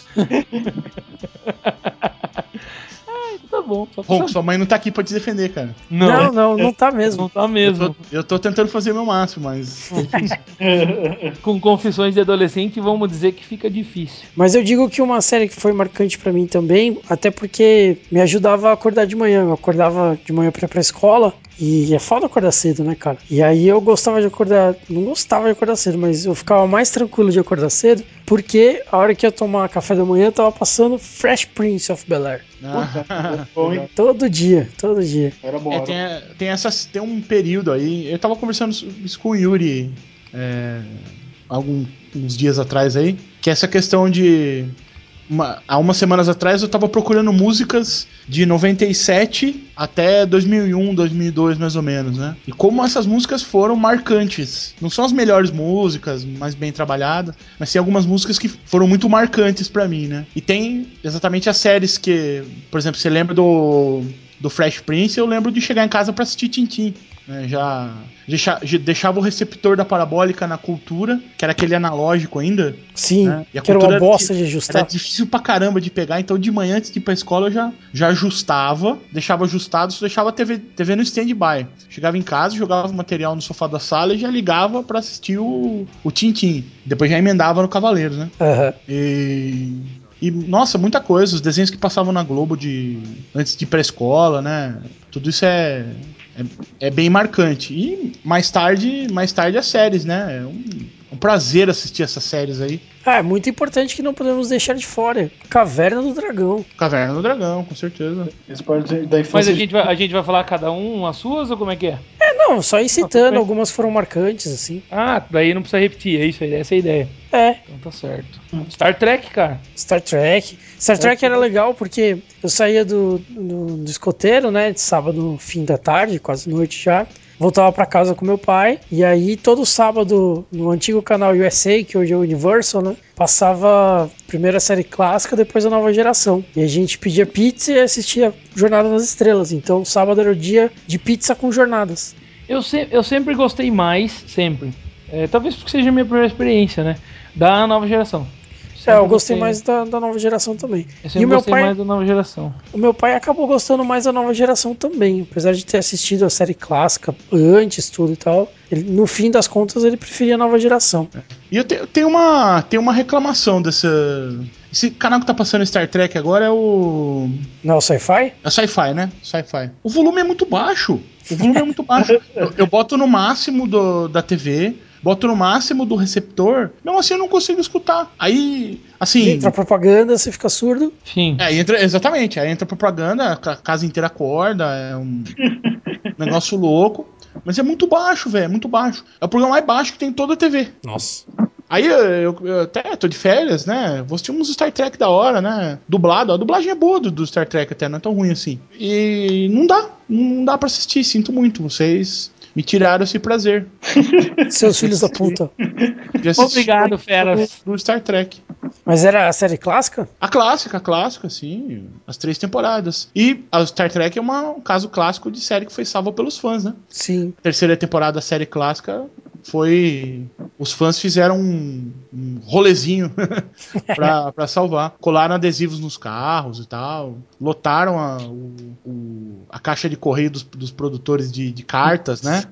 Tá bom. Ronco, saber. sua mãe não tá aqui pra te defender, cara. Não, não, não tá Não mesmo. tá Eu mesmo. tô, eu tô tentando fazer o meu máximo, mas. é. Com confissões de adolescente, vamos dizer que fica difícil. Mas eu digo que uma série que foi marcante pra mim também, até porque me ajudava a acordar de manhã. Eu acordava de manhã pra ir pra escola e é foda acordar cedo, né, cara? E aí eu gostava de acordar, não gostava de acordar cedo, mas eu ficava mais tranquilo de acordar cedo, porque a hora que eu tomar café da manhã tava passando Fresh Prince of Bel-Air. Ah, Bom, hein? Todo dia, todo dia. Era bom. é, tem, tem, essas, tem um período aí. Eu tava conversando isso com o Yuri é, alguns dias atrás aí, que é essa questão de. Uma, há umas semanas atrás eu tava procurando músicas de 97 até 2001, 2002 mais ou menos, né? E como essas músicas foram marcantes. Não são as melhores músicas, mais bem trabalhadas, mas tem algumas músicas que foram muito marcantes pra mim, né? E tem exatamente as séries que, por exemplo, você lembra do do Fresh Prince, eu lembro de chegar em casa pra assistir Tintin. Né? já deixa- deixava o receptor da parabólica na cultura, que era aquele analógico ainda. Sim, É, e a que era uma cultura bosta de Era ajustar. difícil pra caramba de pegar, então de manhã antes de ir pra escola eu já, já ajustava, deixava ajustado, só deixava a TV, TV no stand-by. Chegava em casa, jogava o material no sofá da sala e já ligava pra assistir o, o Tintin. Depois já emendava no Cavaleiros, né? Aham. E, e, nossa, muita coisa. Os desenhos que passavam na Globo de antes de ir pra escola, né? Tudo isso é, é, é bem marcante. E mais tarde, mais tarde as séries, né? É um, um prazer assistir essas séries aí. Ah, é muito importante que não podemos deixar de fora. Caverna do Dragão. Caverna do Dragão, com certeza. Mas a gente, vai, a gente vai falar cada um as suas ou como é que é? É, não, só ir citando, bem. algumas foram marcantes, assim. Ah, daí não precisa repetir, é isso aí, essa é a ideia. É, Então tá certo. Star Trek, cara. Star Trek. Star Trek era legal porque eu saía do, do, do escoteiro, né, de sábado, fim da tarde, quase noite já. Voltava pra casa com meu pai, e aí todo sábado, no antigo canal USA, que hoje é Universal, né? Passava a série clássica, depois a nova geração. E a gente pedia pizza e assistia Jornada nas Estrelas. Então sábado era o dia de pizza com jornadas. Eu, se- eu sempre gostei mais, sempre. É, talvez porque seja a minha primeira experiência, né? Da nova geração. É, eu gostei mais da, da nova geração também. Eu E o meu gostei pai, mais da nova geração. O meu pai acabou gostando mais da nova geração também, apesar de ter assistido a série clássica antes, tudo e tal. Ele, no fim das contas, ele preferia a nova geração. E eu te- eu tenho uma, tenho uma reclamação dessa. Esse canal que tá passando Star Trek agora é o. Não, sci-fi? É sci-fi, né? Sci-fi. O volume é muito baixo. O volume é muito baixo. Eu, eu boto no máximo do, da TV, boto no máximo do receptor, não assim eu não consigo escutar. Aí, assim. Entra propaganda, você fica surdo. Sim. É, entra, exatamente. Aí entra propaganda, a ca- casa inteira acorda, é um negócio louco. Mas é muito baixo, velho, é muito baixo. É o programa mais baixo que tem em toda a TV. Nossa. Aí eu, eu- eu até tô de férias, né? Vou assistir uns Star Trek da hora, né? Dublado. A dublagem é boa do, do Star Trek até, não é tão ruim assim. E não dá. Não dá pra assistir, sinto muito. Vocês me tiraram esse prazer Seus filhos da puta. Obrigado, feras. do Star Trek. Mas era a série clássica? A clássica, a clássica, sim. As três temporadas. E a Star Trek é uma- um caso clássico de série que foi salva pelos fãs, né? Sim. Terceira temporada da série clássica foi. Os fãs fizeram um, um rolezinho pra salvar. Colaram adesivos nos carros e tal. Lotaram a, o- o- a caixa de correio dos, dos produtores de, de cartas, né?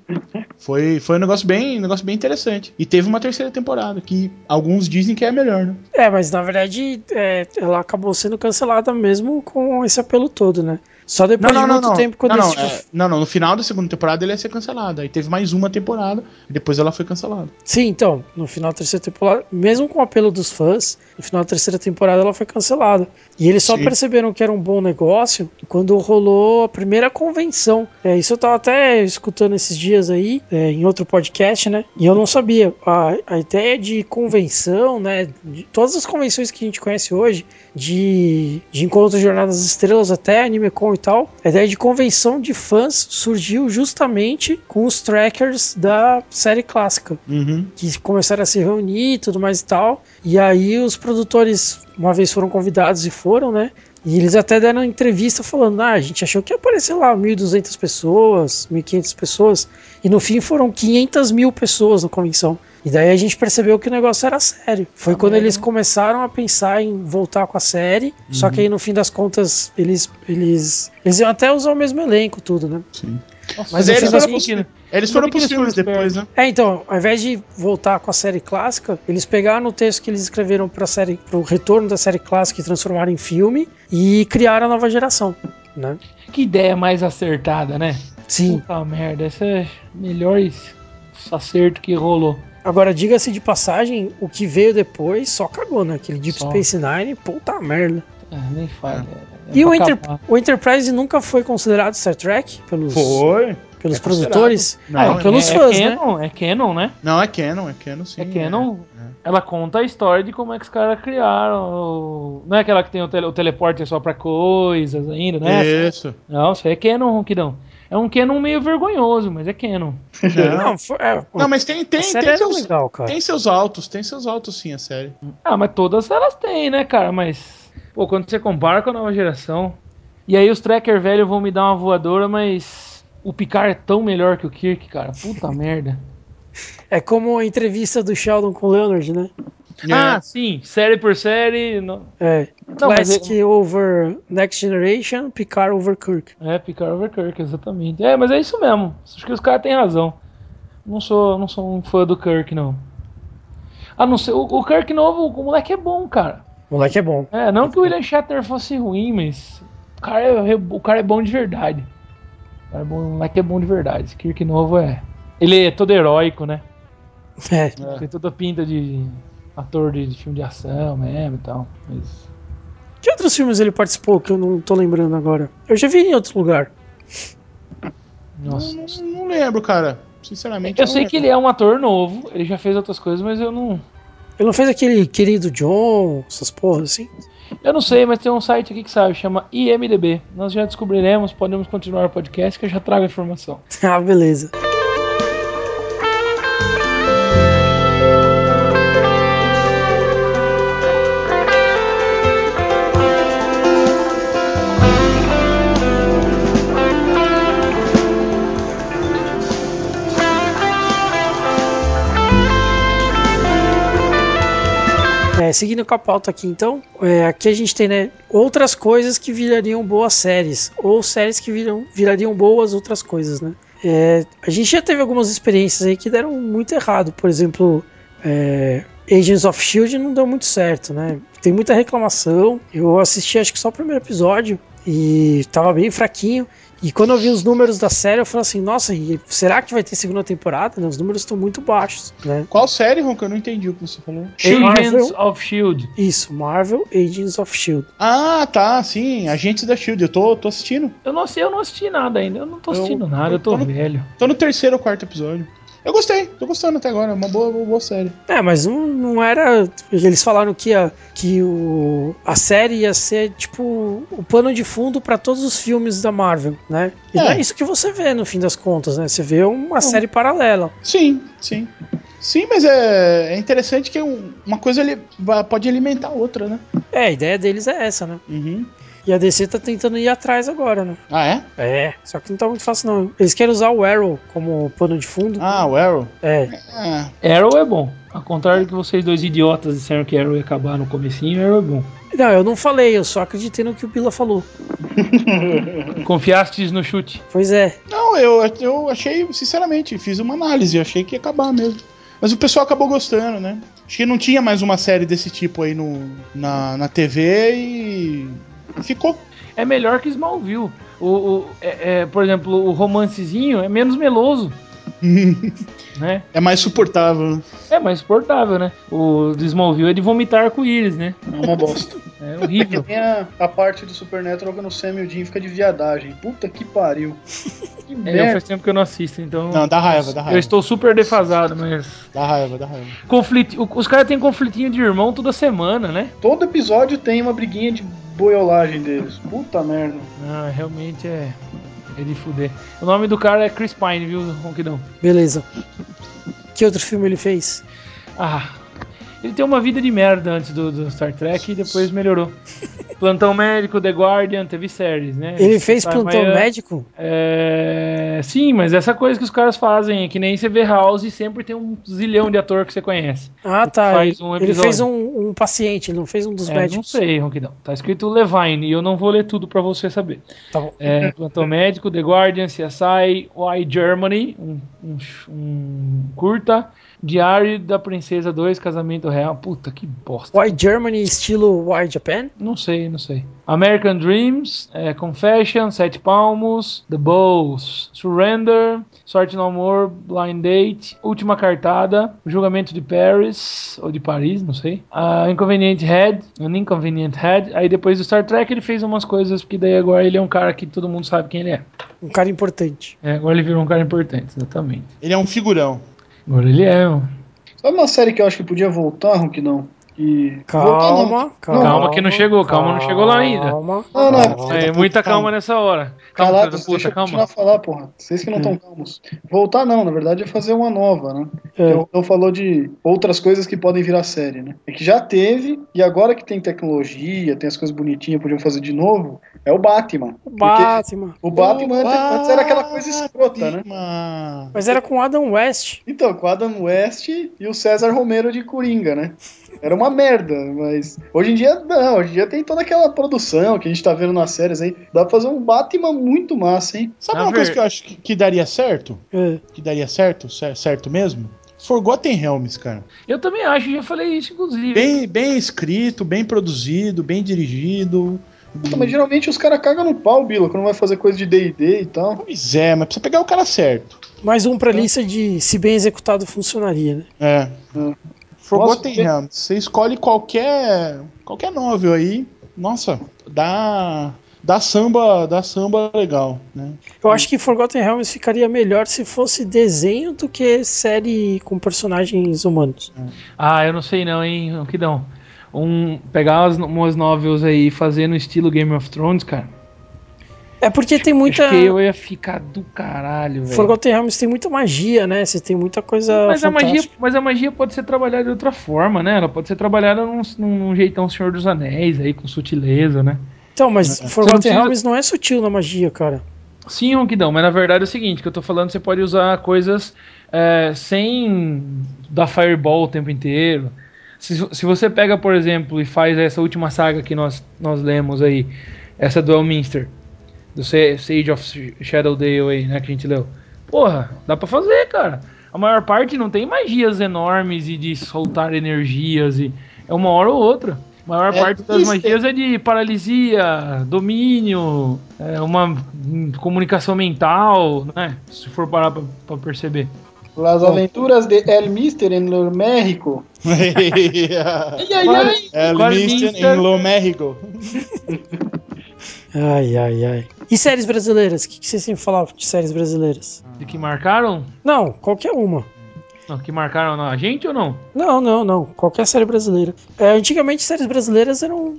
Foi, foi um negócio bem, um negócio bem interessante. E teve uma terceira temporada, que alguns dizem que é a melhor, né? É, mas na verdade é, ela acabou sendo cancelada mesmo com esse apelo todo, né? Só depois de muito tempo quando não, não, tipo- é, não, não, no final da segunda temporada ele ia ser cancelado. Aí teve mais uma temporada e depois ela foi cancelada. Sim, então, no final da terceira temporada, mesmo com o apelo dos fãs, no final da terceira temporada ela foi cancelada. E eles só Sim. perceberam que era um bom negócio quando rolou a primeira convenção. É, isso eu tava até escutando esses dias aí, é, em outro podcast, né? E eu não sabia. A, a ideia de convenção, né? De todas as convenções que a gente conhece hoje, de, de encontro de Jornadas das Estrelas até Anime Con e tal. A ideia de convenção de fãs surgiu justamente com os trackers da série clássica, Uhum. que começaram a se reunir e tudo mais e tal. E aí os produtores, uma vez foram convidados e foram, né? E eles até deram entrevista falando: ah, a gente achou que ia aparecer lá 1.200 pessoas, 1.500 pessoas, e no fim foram 500 mil pessoas na convenção. E daí a gente percebeu que o negócio era sério. Foi quando eles começaram a pensar em voltar com a série, só que aí no fim das contas eles, eles, eles iam até usar o mesmo elenco, tudo, né? Sim. Mas Mas eles foram, eles foram pros filmes depois, né? É, então, ao invés de voltar com a série clássica, eles pegaram o texto que eles escreveram para série, pro retorno da série clássica e transformaram em filme e criaram a nova geração, né? Que ideia mais acertada, né? Sim. Puta merda, esse é o melhor acerto que rolou. Agora, diga-se de passagem, o que veio depois só cagou, né? Aquele Deep Só. Space Nine, puta merda. É, nem fala. é E o, Enter- o Enterprise nunca foi considerado Star Trek pelos, Foi. pelos É produtores? Não, Ah, é- pelos é, fãs, é né? canon, é canon, né? Não, é Canon, é Canon sim. É canon. Ela conta a história de como é que os caras criaram. Não é aquela que tem o, tele- o teleporte é só pra coisas ainda, né? Isso. Não, isso aí é canon, Ronquidão. É um canon meio vergonhoso, mas é canon. Não, foi, é, Não, mas tem, tem, tem, seus, legal, cara. tem seus altos, tem seus altos sim, a série. Ah, mas todas elas têm, né, cara? Mas, pô, quando você compara com a nova geração. E aí os tracker velho vão me dar uma voadora, mas o Picard é tão melhor que o Kirk, cara. Puta merda. É como a entrevista do Sheldon com o Leonard, né? Ah, sim, série por série. Não... É. Não, mas Classic over Next Generation, Picard over Kirk. É, Picard over Kirk, exatamente. É, mas é isso mesmo. Acho que os caras têm razão. Não sou, não sou um fã do Kirk, não. Ah, não sei. O, o Kirk novo, o moleque é bom, cara. O moleque é bom. É, não que o William Shatner fosse ruim, mas o cara é, o cara é bom de verdade. O, cara é bom, o moleque é bom de verdade. Esse Kirk novo é. Ele é todo heróico, né? É. Tem toda a pinta de ator de, de filme de ação mesmo e tal. Mas. Que outros filmes ele participou que eu não tô lembrando agora? Eu já vi em outro lugar. Nossa. Não, não lembro, cara. Sinceramente. Eu sei lembro. que ele é um ator novo, ele já fez outras coisas, mas eu não. Ele não fez aquele querido John, essas porras assim? Eu não sei, mas tem um site aqui que sabe, chama IMDB. Nós já descobriremos, podemos continuar o podcast que eu já trago a informação. ah, beleza. Seguindo com a pauta aqui, então, é, aqui a gente tem né, outras coisas que virariam boas séries, ou séries que viram, virariam boas outras coisas, né? É, a gente já teve algumas experiências aí que deram muito errado, por exemplo, é, Agents of Shield não deu muito certo, né? Tem muita reclamação. Eu assisti acho que só o primeiro episódio e tava bem fraquinho. E quando eu vi os números da série, eu falei assim, nossa, e será que vai ter segunda temporada? né? Os números estão muito baixos, né? Qual série, Ron, que eu não entendi o que você falou? Agents Marvel. of Shield. Isso, Marvel Agents of Shield. Ah, tá, sim. Agentes da Shield. Eu tô, tô assistindo. Eu não sei, eu não assisti nada ainda. Eu não tô Eu- assistindo nada, eu tô eu não- velho. Tô no terceiro ou quarto episódio. Eu gostei, tô gostando até agora. É uma boa, boa, boa série. É, mas não, não era. Eles falaram que, a, que o, a série ia ser tipo o pano de fundo pra todos os filmes da Marvel, né? E não é É. isso que você vê no fim das contas, né? Você vê uma série paralela. Sim, sim. Sim, mas é, é interessante que um- uma coisa ele pode alimentar a outra, né? É, a ideia deles é essa, né? Uhum. E a DC tá tentando ir atrás agora, né? Ah, é? É, só que não tá muito fácil, não. Eles querem usar o Arrow como pano de fundo. Ah, o Arrow. É. É. Arrow é bom. Ao contrário do que vocês dois idiotas disseram que Arrow ia acabar no comecinho, Arrow é bom. Não, eu não falei, eu só acreditei no que o Bila falou. Confiastes no chute. Pois é. Não, eu, eu achei, sinceramente, fiz uma análise, eu achei que ia acabar mesmo. Mas o pessoal acabou gostando, né? Acho que não tinha mais uma série desse tipo aí no, na, na TV e ficou. É melhor que Smallville. O, o- é- é, por exemplo, o romancezinho é menos meloso. né? É mais suportável. É mais suportável, né? O do Smallville é de vomitar arco-íris, né? É uma bosta. É Que horrível. tem a, a parte do Supernatural quando o Sam e o Jim fica de viadagem. Puta que pariu. Que É, merda. faz tempo que eu não assisto, então. Não, dá raiva, dá Eu raiva. estou super defasado, mas. Dá raiva, dá raiva. Conflito, os caras têm conflitinho de irmão toda semana, né? Todo episódio tem uma briguinha de boiolagem deles. Puta merda. Ah, realmente é. É de fuder. O nome do cara é Chris Pine, viu, Ronquidão? Beleza. Que outro filme ele fez? Ah, ele tem uma vida de merda antes do, do Star Trek e depois melhorou. Plantão Médico, The Guardian, teve séries, né? Ele fez Tá, plantão mas é- médico? É... Sim, mas essa coisa que os caras fazem, é que nem você vê House e sempre tem um zilhão de ator que você conhece. Ah, tá. faz ele um ele fez um, um paciente, ele não fez um dos É, não médicos. sei, Ronquidão. Tá escrito Levine e eu não vou ler tudo pra você saber. Tá bom. É, Plantão Médico, The Guardian, CSI, Why Germany, um, um, um curta, Diário da Princesa 2, Casamento Real. Puta, que bosta. Why Germany estilo Why Japan? Não sei, não sei. American Dreams, é, Confession, Sete Palmos, The Bows, Surrender, Sorte No Amor, Blind Date, Última Cartada, O Julgamento de Paris, ou de Paris, não sei. Uh, Inconvenient Head, An Inconvenient Head. Aí depois do Star Trek ele fez umas coisas, porque daí agora ele é um cara que todo mundo sabe quem ele é. Um cara importante. É, agora ele virou um cara importante, exatamente. Ele é um figurão. Agora ele é. Sabe uma série que eu acho que podia voltar, Ronk, não? E... Calma, calma. Calma que não chegou, calma, não chegou lá ainda. Calma. Não, não, calma. É, muita calma nessa hora. Calma, deixa puta, eu calma. continuar a falar, porra. Vocês que não estão calmos. Voltar não, na verdade é fazer uma nova, né? É. Eu, eu falou de outras coisas que podem virar série, né? É que já teve, e agora que tem tecnologia, tem as coisas bonitinhas, podiam fazer de novo, é o Batman. O Batman. o Batman antes, antes era aquela coisa escrota, né? Batman. Mas era com Adam West. Então, com o Adam West e o César Romero de Coringa, né? Era uma merda, mas hoje em dia não, hoje em dia tem toda aquela produção que a gente tá vendo nas séries aí. Dá pra fazer um Batman muito massa, hein? Sabe Na uma coisa ver- que eu acho que, que daria certo? É. Que daria certo? cer- Certo mesmo? Forgotten Realms, cara. Eu também acho, já falei isso, inclusive. Bem, bem escrito, bem produzido, bem dirigido. Puta, mas geralmente os caras cagam no pau, Bila, quando vai fazer coisa de D&D e tal. Pois é, mas precisa pegar o cara certo. Mais um pra lista de se bem executado funcionaria, né? É. Hum. Forgotten Realms. Você escolhe qualquer qualquer novel aí. Nossa, dá dá samba, dá samba legal, né? Eu acho que Forgotten Realms ficaria melhor se fosse desenho do que série com personagens humanos. Ah, eu não sei não, hein, Ronquidão. Um, pegar umas, umas novels aí e fazer no estilo Game of Thrones, cara. É porque tem muita. Acho eu ia ficar do caralho, velho. Forgotten Realms tem muita magia, né? Você tem muita coisa. Mas a, magia, mas a magia pode ser trabalhada de outra forma, né? Ela pode ser trabalhada num, num jeitão Senhor dos Anéis, aí, com sutileza, né? Então, mas não Forgotten precisa- Realms não é sutil na magia, cara. Sim, Ronquidão, mas na verdade é o seguinte, que eu tô falando, você pode usar coisas é, sem dar fireball o tempo inteiro. Se, se você pega, por exemplo, e faz essa última saga que nós, nós lemos aí, essa do Elminster, do Sa- Sage of Shadowdale aí, né, que a gente leu. Porra, dá pra fazer, cara. A maior parte não tem magias enormes e de soltar energias e é uma hora ou outra. A maior É, parte das isso, magias é de paralisia, domínio, é uma comunicação mental, né? Se for parar pra, pra perceber. Las aventuras de El Mister en el México. El Mister? em Lo México. Ai, ai, ai. E séries brasileiras? O que, que vocês sempre falavam de séries brasileiras? De que marcaram? Não, qualquer uma. Não, que marcaram a gente ou não? Não, não, não. Qualquer série brasileira. É, antigamente, séries brasileiras eram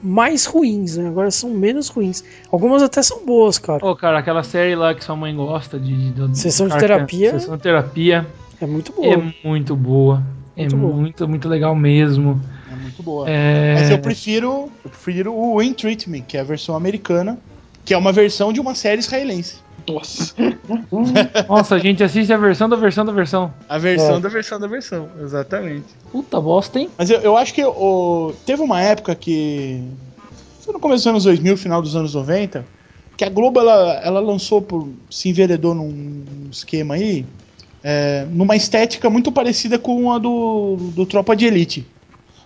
mais ruins, né? Agora são menos ruins. Algumas até são boas, cara. Ô, cara, aquela série lá que sua mãe gosta de. de- de- Sessão de terapia. Sessão de terapia É muito boa. é muito boa. Muito é boa. muito, muito legal mesmo. É muito boa. É... Mas eu prefiro, eu prefiro o In Treatment, que é a versão americana, que é uma versão de uma série israelense. Nossa. Nossa, a gente assiste a versão da versão da versão. A versão É. da versão da versão, exatamente. Puta bosta, hein? Mas eu, eu acho que o, teve uma época que. Foi no começo dos anos 2000, final dos anos 90, que a Globo ela, ela lançou, por, se enveredou num esquema aí, é, numa estética muito parecida com a do, do Tropa de Elite.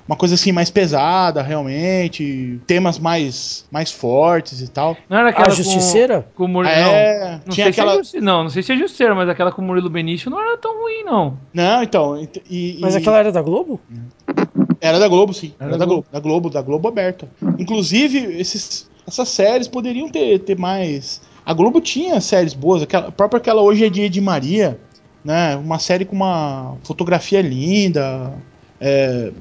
Uma coisa assim mais pesada, realmente, temas mais, mais fortes e tal. Não era aquela A com- Justiceira? Com, o Murilo. É, não, não tinha sei se é aquela. justi- não, não sei se é justiceira, mas aquela com o Murilo Benício não era tão ruim, não. Não, então. e- E, Mas aquela era da Globo? Era da Globo, sim. Era, Era da Globo. Da Globo, da Globo aberta. Inclusive, esses, essas séries poderiam ter, ter mais. A Globo tinha séries boas, aquela, a própria aquela Hoje é Dia de Maria, né? Uma série com uma fotografia linda. é,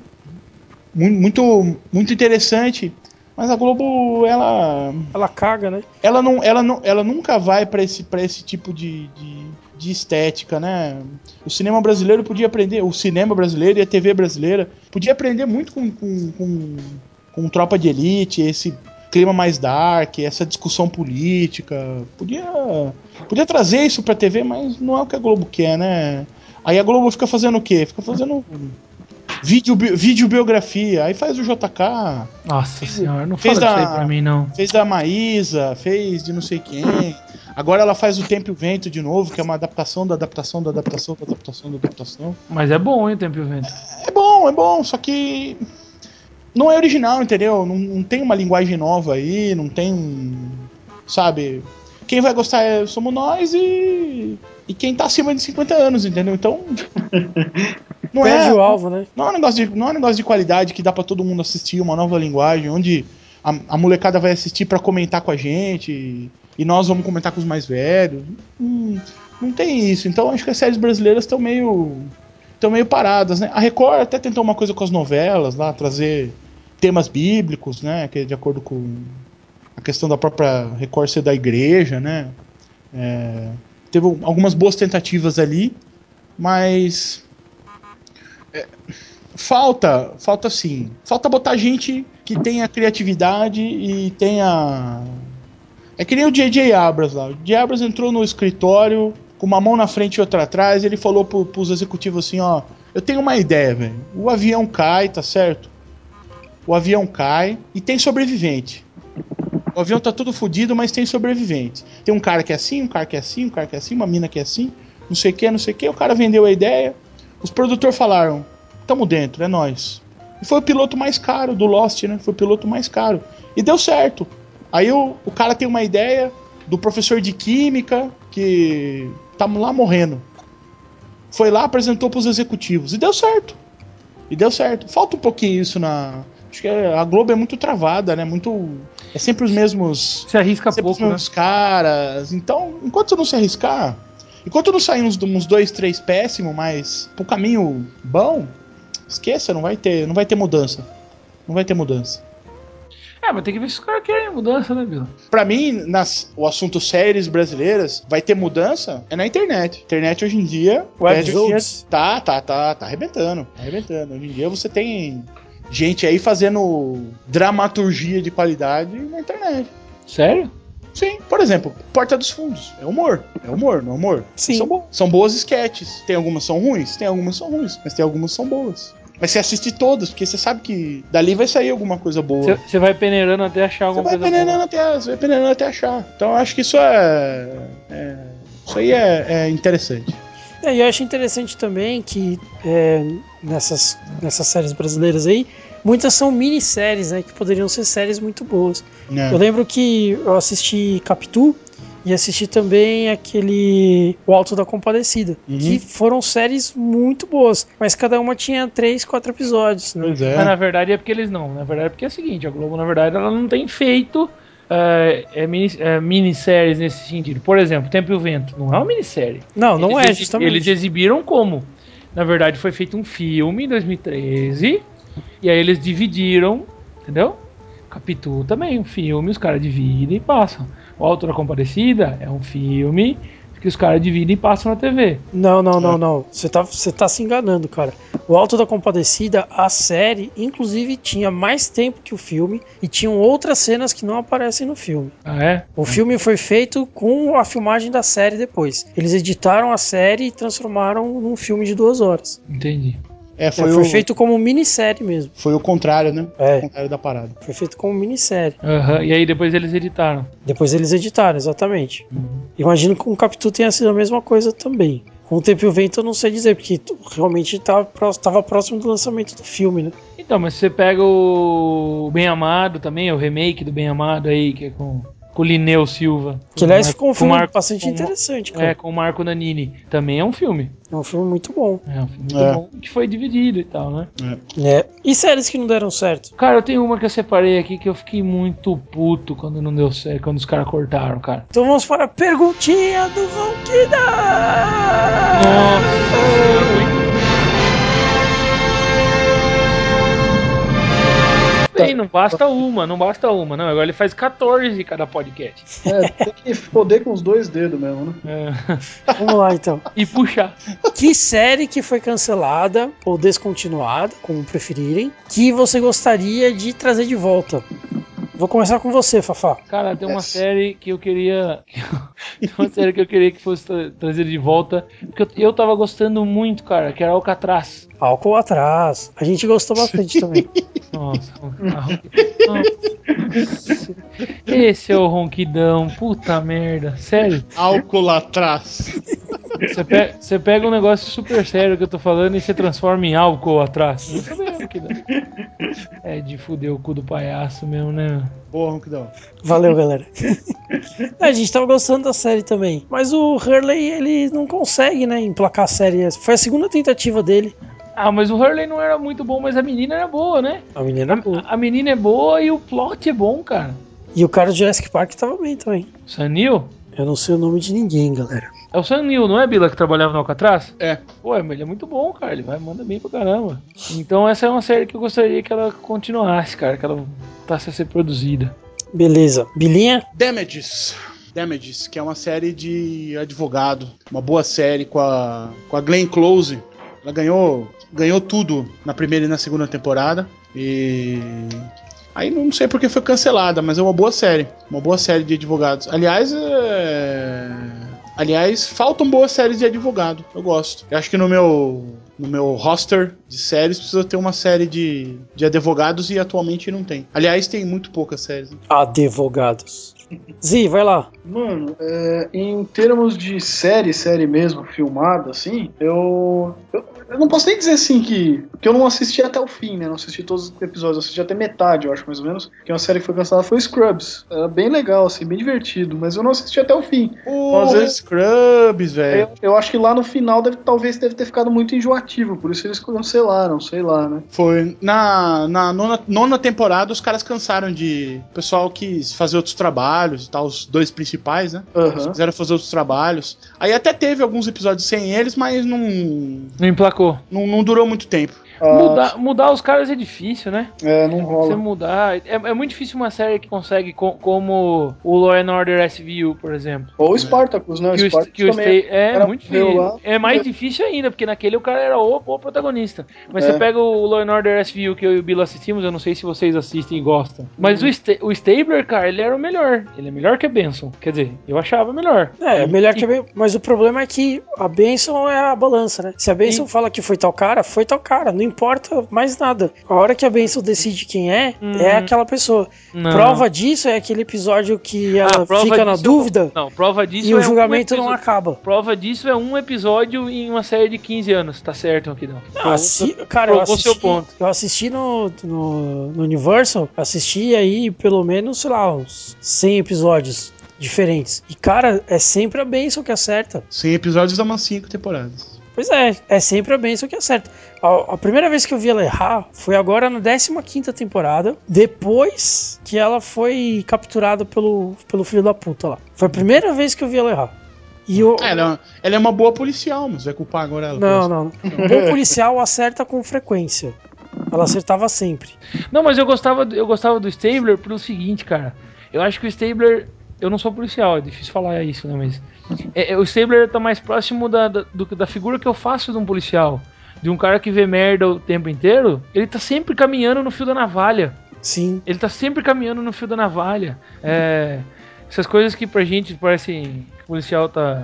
muito, muito interessante. Mas a Globo, ela. Ela caga, né? Ela, não, ela, não, ela nunca vai pra esse, pra esse tipo de, de, de estética, né? O cinema brasileiro podia aprender. O cinema brasileiro e a TV brasileira podia aprender muito com, com, com, com Tropa de Elite, esse clima mais dark, essa discussão política. Podia, podia trazer isso pra TV, mas não é o que a Globo quer, né? Aí a Globo fica fazendo o quê? Fica fazendo vídeo, videobiografia. Aí faz o JK, Nossa senhora, não fez fala da- disso aí pra mim, não. fez da Maísa, fez de não sei quem. Agora ela faz o Tempo e o Vento de novo, que é uma adaptação da adaptação da adaptação da adaptação da adaptação. Mas é bom, hein, Tempo e o Vento. É bom, é bom, só que não é original, entendeu? Não, não tem uma linguagem nova aí, não tem. Sabe? Quem vai gostar é, somos nós e. E quem tá acima de 50 anos, entendeu? Então. Não Perde é, o alvo, né? não é um negócio de, não é um negócio de qualidade que dá pra todo mundo assistir, uma nova linguagem, onde a, a molecada vai assistir pra comentar com a gente e, e nós vamos comentar com os mais velhos. Hum, não tem isso. Então acho que as séries brasileiras estão meio estão meio paradas, né? A Record até tentou uma coisa com as novelas lá, trazer temas bíblicos, né? Que é de acordo com a questão da própria Record ser da igreja, né? É, teve algumas boas tentativas ali, mas é, falta, falta sim, falta botar gente que tenha criatividade e tenha é que nem o J.J. Abrams lá. O J.J. Abrams entrou no escritório com uma mão na frente e outra atrás. Ele falou pro, pros executivos assim: Ó, eu tenho uma ideia, velho. O avião cai, tá certo? O avião cai e tem sobrevivente. O avião tá todo fodido, mas tem sobreviventes. Tem um cara que é assim, um cara que é assim, um cara que é assim, uma mina que é assim, não sei o que, não sei o que. O cara vendeu a ideia. Os produtores falaram: tamo dentro, é nós. E foi o piloto mais caro do Lost, né? Foi o piloto mais caro. E deu certo. Aí o, o cara tem uma ideia do professor de química que tá lá morrendo. Foi lá, apresentou pros executivos. E deu certo. E deu certo. Falta um pouquinho isso na. Acho que a Globo é muito travada, né? Muito. É sempre os mesmos. Se arrisca sempre pouco, os né? mesmos caras. Então, enquanto você não se arriscar. Enquanto não sair uns, uns dois, três péssimos, mas pro caminho bom, esqueça, não vai ter, não vai ter mudança. Não vai ter mudança. É, mas tem que ver se os caras querem mudança, né, Bila? Pra mim, nas, o assunto séries brasileiras vai ter mudança é na internet. Internet hoje em dia. Dia tá, tá, tá, tá arrebentando. Tá arrebentando. Hoje em dia você tem gente aí fazendo dramaturgia de qualidade na internet. Sério? Sim, por exemplo, Porta dos Fundos. É humor. É humor, não é humor? Sim. São, bo- são boas sketches. Tem algumas que são ruins? Tem algumas que são ruins. Mas tem algumas que são boas. Mas você assiste todas, porque você sabe que dali vai sair alguma coisa boa. Você vai peneirando até achar Você alguma vai coisa peneirando boa. até, você vai peneirando até achar. Então eu acho que isso é. é- isso aí é, é interessante. É, e eu acho interessante também que é, nessas, nessas séries brasileiras aí, muitas são minisséries, né? Que poderiam ser séries muito boas. né? Eu lembro que eu assisti Capitu e assisti também aquele O Alto da Compadecida, Uhum. que foram séries muito boas, mas cada uma tinha três, quatro episódios, né? Pois Mas na é. verdade é porque eles não. Na verdade é porque é o seguinte, a Globo, na verdade, ela não tem feito é, é, mini, é, minisséries nesse sentido. Por exemplo, Tempo e o Vento. Não é uma minissérie. Não, não Eles é, justamente. Eles exibiram como? Na verdade, foi feito um filme em 2013. E aí eles dividiram, entendeu? Capitu também, um filme, os caras dividem e passam. O Alto da Compadecida é um filme que os caras dividem e passam na TV. Não, não, É. não, não. Você tá, você tá se enganando, cara. O Alto da Compadecida, a série, inclusive, tinha mais tempo que o filme e tinham outras cenas que não aparecem no filme. Ah, é? O filme foi feito com a filmagem da série depois. Eles editaram a série e transformaram num filme de duas horas. Entendi. É, É, foi, Foi, o, feito como minissérie mesmo. foi o contrário, né? O É, contrário da parada. foi feito como minissérie. Aham, E aí depois eles editaram. Depois eles editaram, exatamente. Imagino que o Capitu tenha sido a mesma coisa também. Com o Tempo e o Vento eu não sei dizer, porque realmente estava próximo do lançamento do filme, né? Então, mas você pega o Bem Amado também, o remake do Bem Amado aí, que é com, com o Lineu Silva. Que aliás ficou um com filme Marco- bastante com- interessante, É, cara. com o Marco Nanini. Também é um filme. É um filme muito bom. É um filme muito É. bom que foi dividido e tal, né? É. E séries que não deram certo? Cara, eu tenho uma que eu separei aqui que eu fiquei muito puto quando não deu certo, quando os caras cortaram, cara. Então vamos para a perguntinha do Ronquida! Nossa, também, não basta uma, não basta uma. Não, agora ele faz 14 de cada podcast. É, tem que foder com os dois dedos mesmo, né? É. Vamos lá então. E puxar. Que série que foi cancelada ou descontinuada, como preferirem, que você gostaria de trazer de volta? Vou começar com você, Fafá. Cara, tem uma Yes. série que eu queria. tem uma série que eu queria que fosse tra trazer de volta. Porque eu, eu tava gostando muito, cara, que era Alcatraz. Álcool atrás. A gente gostou bastante também. Nossa, nossa. Esse é o ronquidão, puta merda. Sério, Álcool atrás. você pe- você pega um negócio super sério que eu tô falando e você transforma em álcool atrás. É de fuder o cu do palhaço mesmo, né? Boa, Ronquidão. Valeu, galera. a gente tava gostando da série também. Mas o Hurley, ele não consegue, né, emplacar a série. Foi a segunda tentativa dele. Ah, mas o Hurley não era muito bom, mas a menina era boa, né? A menina é boa. A, a menina é boa e o plot é bom, cara. E o cara do Jurassic Park tava bem também. Sam Neill? Eu não sei o nome de ninguém, galera. É o Sam Neill, não é, Bila, que trabalhava no Alcatraz? É. Pô, ele é muito bom, cara. Ele vai, manda bem pra caramba. Então essa é uma série que eu gostaria que ela continuasse, cara. Que ela voltasse a ser produzida. Beleza. Bilinha? Damages. Damages, que é uma série de advogado. Uma boa série com a, com a Glenn Close. Ela ganhou, ganhou tudo na primeira e na segunda temporada. E. Aí não sei porque foi cancelada, mas é uma boa série. Uma boa série de advogados. Aliás, é... Aliás, faltam boas séries de advogado. Eu gosto. Eu acho que no meu, no meu roster de séries precisa ter uma série de, de advogados e atualmente não tem. Aliás, tem muito poucas séries. né? Advogados. Zi, vai lá. Mano, é, em termos de série, série mesmo, filmada, assim, eu, eu. Eu não posso nem dizer assim que. que eu não assisti até o fim, né? Não assisti todos os episódios, eu assisti até metade, eu acho, mais ou menos. Que uma série que foi cancelada foi Scrubs. Era bem legal, assim, bem divertido, mas eu não assisti até o fim. Às vezes- Scrubs, velho. Eu, eu acho que lá no final deve, talvez deve ter ficado muito enjoativo, por isso eles cancelaram, sei lá, né? Foi na, na nona, nona temporada os caras cansaram de. O pessoal quis fazer outros trabalhos e tal, os dois principais, né? Aham. Quiseram fazer outros trabalhos. Aí até teve alguns episódios sem eles, mas não, Não emplacou. Não, não durou muito tempo. Ah, Mudar, mudar os caras é difícil, né? É, não Você rola. mudar. É, é muito difícil uma série que consegue, co- como o Law and Order SVU, por exemplo. Ou o Spartacus, né? Que o, Spartacus que o. Stay- é cara muito difícil. lá. É mais difícil ainda, porque naquele o cara era o, o protagonista. Mas É. você pega o Law and Order SVU que eu e o Bill assistimos, eu não sei se vocês assistem e gostam. Mas Uhum. o, Sta o Stabler, cara, ele era o melhor. Ele é melhor que a Benson. Quer dizer, eu achava melhor. É, melhor E- que a Ben- Mas o problema é que a Benção é a balança, né? Se a Benção E- fala que foi tal cara, foi tal cara. Não importa mais nada. A hora que a Benção decide quem é, Hum. é aquela pessoa. Não. Prova disso é aquele episódio que ela Ah, prova fica na disso- dúvida Não, prova disso e é o um julgamento não acaba. Prova disso é um episódio em uma série de 15 anos, tá certo, Aquidão? Ah, se- cara, eu provou seu assisti, ponto. eu assisti no, no, no Universal, assisti aí pelo menos, sei lá, uns 100 episódios diferentes. E, cara, é sempre a Benção que acerta. 100 episódios dá umas 5 temporadas. Pois é, é sempre a benção que acerta. A, a primeira vez que eu vi ela errar foi agora na 15 temporada, depois que ela foi capturada pelo, pelo filho da puta lá. Foi a primeira vez que eu vi ela errar. E eu, É, ela, ela é uma boa policial, mas vai culpar agora ela. não, não. O bom policial acerta com frequência. Ela acertava sempre. Não, mas eu gostava, do- eu gostava do Stabler pelo seguinte, cara. Eu acho que o Stabler. Eu não sou policial, é difícil falar isso, né? Mas. É- é, o Stabler tá mais próximo da, da, do- da figura que eu faço de um policial. De um cara que vê merda o tempo inteiro. Ele tá sempre caminhando no fio da navalha. Sim. Ele tá sempre caminhando no fio da navalha. É, essas coisas que pra gente parecem que o policial tá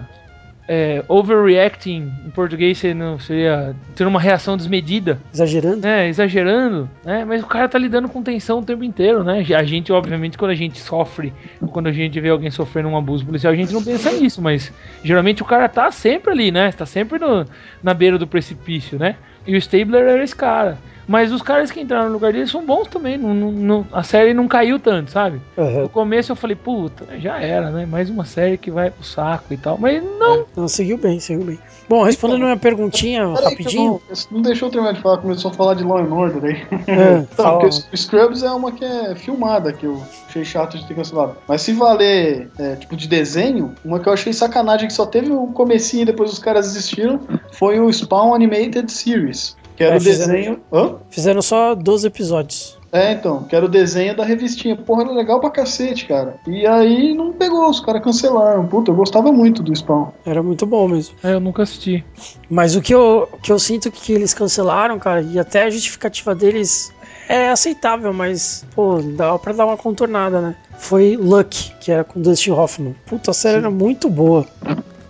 é, overreacting, em português seria, seria tendo uma reação desmedida, Exagerando. né? Exagerando, né? Mas o cara tá lidando com tensão o tempo inteiro, né? A gente, obviamente, quando a gente sofre, ou quando a gente vê alguém sofrendo um abuso policial, a gente não pensa nisso, mas geralmente o cara tá sempre ali, né? Tá sempre no- na beira do precipício, né? E o Stabler era esse cara. Mas os caras que entraram no lugar dele são bons também. não- não- não- a série não caiu tanto, sabe? Aham. No começo eu falei, puta, já era, né? Mais uma série que vai pro saco e tal. Mas não. Não, seguiu bem, seguiu bem. Bom, respondendo minha perguntinha rapidinho. Não, não deixou eu terminar de falar, começou a falar de Law and Order aí. É, Não, fala. porque o Scrubs é uma que é filmada, que eu achei chato de ter cancelado. Mas se valer, é, tipo, de desenho, uma que eu achei sacanagem, que só teve o comecinho e depois os caras desistiram, foi o Spawn Animated Series. Que era É, o fizeram- desenho... Hã? Fizeram só 12 episódios. É, então, que era o desenho da revistinha. Porra, era legal pra cacete, cara. E aí não pegou, os caras cancelaram. Puta, eu gostava muito do Spawn. Era muito bom mesmo. É, eu nunca assisti. Mas o que eu, o que eu sinto que eles cancelaram, cara, e até a justificativa deles é aceitável, mas, pô, dá pra dar uma contornada, né? Foi Luck, que era com Dustin Hoffman. Puta, a série era muito boa.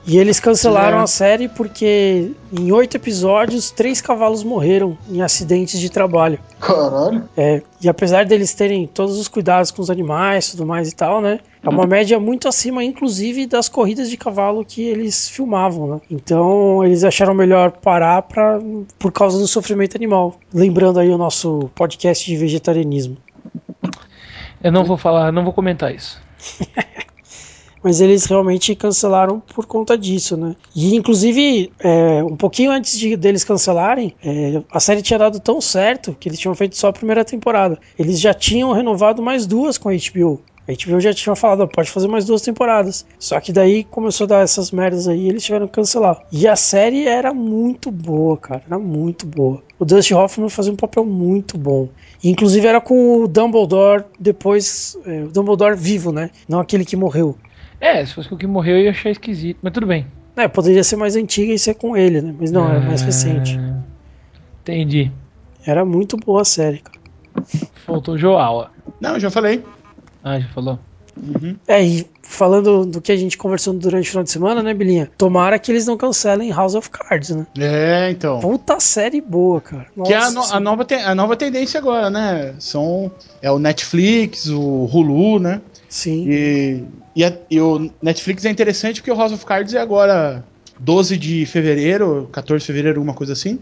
E eles cancelaram é. a série porque em oito episódios, três cavalos morreram em acidentes de trabalho. Caralho. É, e apesar deles terem todos os cuidados com os animais e tudo mais e tal, né? É uma média muito acima, inclusive, das corridas de cavalo que eles filmavam, né? Então eles acharam melhor parar pra, por causa do sofrimento animal. Lembrando aí o nosso podcast de vegetarianismo. Eu não vou falar, não vou comentar isso. Mas eles realmente cancelaram por conta disso, né? E inclusive, é, um pouquinho antes de, deles cancelarem, é, a série tinha dado tão certo que eles tinham feito só a primeira temporada. Eles já tinham renovado mais duas com a HBO. A HBO já tinha falado, pode fazer mais duas temporadas. Só que daí começou a dar essas merdas aí e eles tiveram que cancelar. E a série era muito boa, cara. Era muito boa. O Dustin Hoffman fazia um papel muito bom. E, inclusive era com o Dumbledore depois. é, o Dumbledore vivo, né? Não aquele que morreu. É, se fosse o que morreu eu ia achar esquisito, mas tudo bem. É, poderia ser mais antiga e ser com ele, né? Mas não, é mais Ah, recente. Entendi. Era muito boa a série, cara. Faltou Joala. Não, já falei. Ah, já falou. É, e falando do que a gente conversou durante o final de semana, né, Bilinha? Tomara que eles não cancelem House of Cards, né? É, então. Puta série boa, cara. Que é a, Nossa no- a nova, te- a nova tendência agora, né? São é o Netflix, o Hulu, né? Sim. E, e, a- e o Netflix é interessante porque o House of Cards é agora 12 de fevereiro, 14 de fevereiro, alguma coisa assim.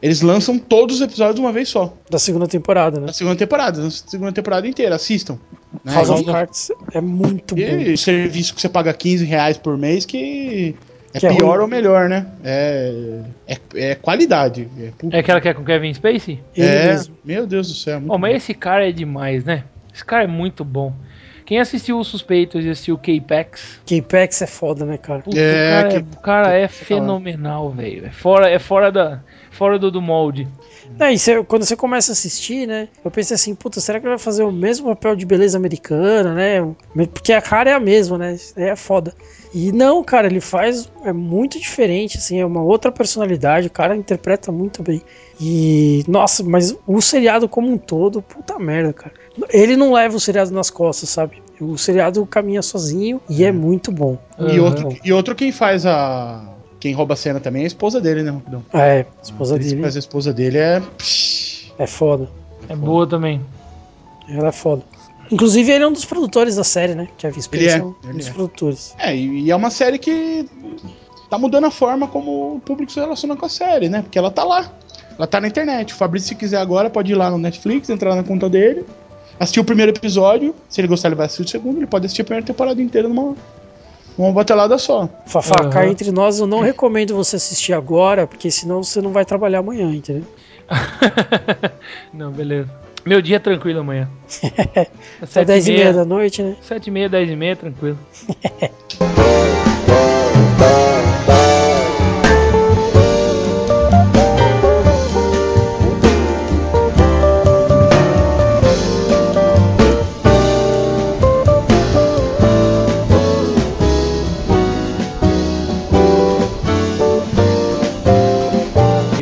Eles lançam todos os episódios de uma vez só. Da segunda temporada, né? Na segunda temporada, na segunda temporada inteira, assistam. Né? House of E- Cards é muito bom. E o serviço que você paga 15 reais por mês que é Que é pior ruim. ou melhor, né? É, é, é qualidade. É, É aquela que é com Kevin Spacey? Ele é, mesmo. meu Deus do céu. muito Oh, mas bom. esse cara é demais, né? Esse cara é muito bom. Quem assistiu Os Suspeitos e assistiu K-Pax, K-Pax é foda, né, cara? puta, É, o cara, é, que- o cara é fenomenal, velho. É fora, é fora, da, fora do, do molde. É, e você- quando você começa a assistir, né? Eu pensei assim, puta, será que ele vai fazer o mesmo papel de beleza americana, né? Porque a cara é a mesma, né? É foda. E não, cara, ele faz. É muito diferente, assim, é uma outra personalidade. O cara interpreta muito bem. E, nossa, mas o seriado como um todo, puta merda, cara. Ele não leva o seriado nas costas, sabe? O seriado caminha sozinho e é muito bom. E, outro, e outro quem faz a. Quem rouba a cena também é a esposa dele, né, Rapidão? É, a esposa A que dele faz a esposa dele é. É foda. É boa também. Ela é foda. Inclusive, ele é um dos produtores da série, né? Kevin Spacey Ele é, é um ele dos é. produtores. É, e, e é uma série que tá mudando a forma como o público se relaciona com a série, né? Porque ela tá lá. Ela tá na internet. O Fabrício, se quiser agora, pode ir lá no Netflix, entrar na conta dele, assistir o primeiro episódio. Se ele gostar, ele vai assistir o segundo. Ele pode assistir a primeira temporada inteira numa, numa batelada só. Fafá, Aham. cá entre nós, eu não recomendo você assistir agora, porque senão você não vai trabalhar amanhã, entendeu? Não, beleza. Meu dia é tranquilo amanhã. Até 10 e meia da noite, né? 7 e meia, 10 e meia, tranquilo.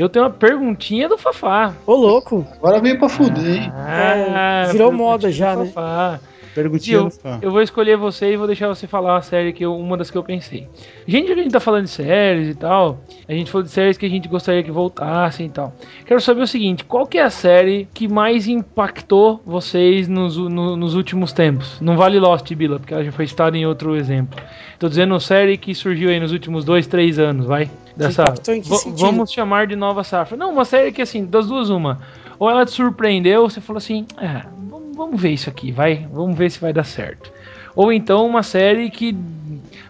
Eu tenho uma perguntinha do Fafá. Ô, louco. Agora veio pra fuder, hein? Ah, É, virou moda já, né? Fafá. Perguntinha Eu, fã. eu vou escolher você e vou deixar você falar a série que eu- uma das que eu pensei. Gente, já que a gente tá falando de séries e tal, a gente falou de séries que a gente gostaria que voltassem e tal. Quero saber o seguinte, qual que é a série que mais impactou vocês nos, no- nos últimos tempos? Não vale Lost, Bila, porque ela já foi citada em outro exemplo. Tô dizendo série que surgiu aí nos últimos dois, três anos, vai? Dessa, impactou em que sentido? vamos chamar de nova safra. Não, uma série que assim, das duas uma. Ou ela te surpreendeu, você falou assim, é, vamos, vamos ver isso aqui, vai, vamos ver se vai dar certo. Ou então uma série que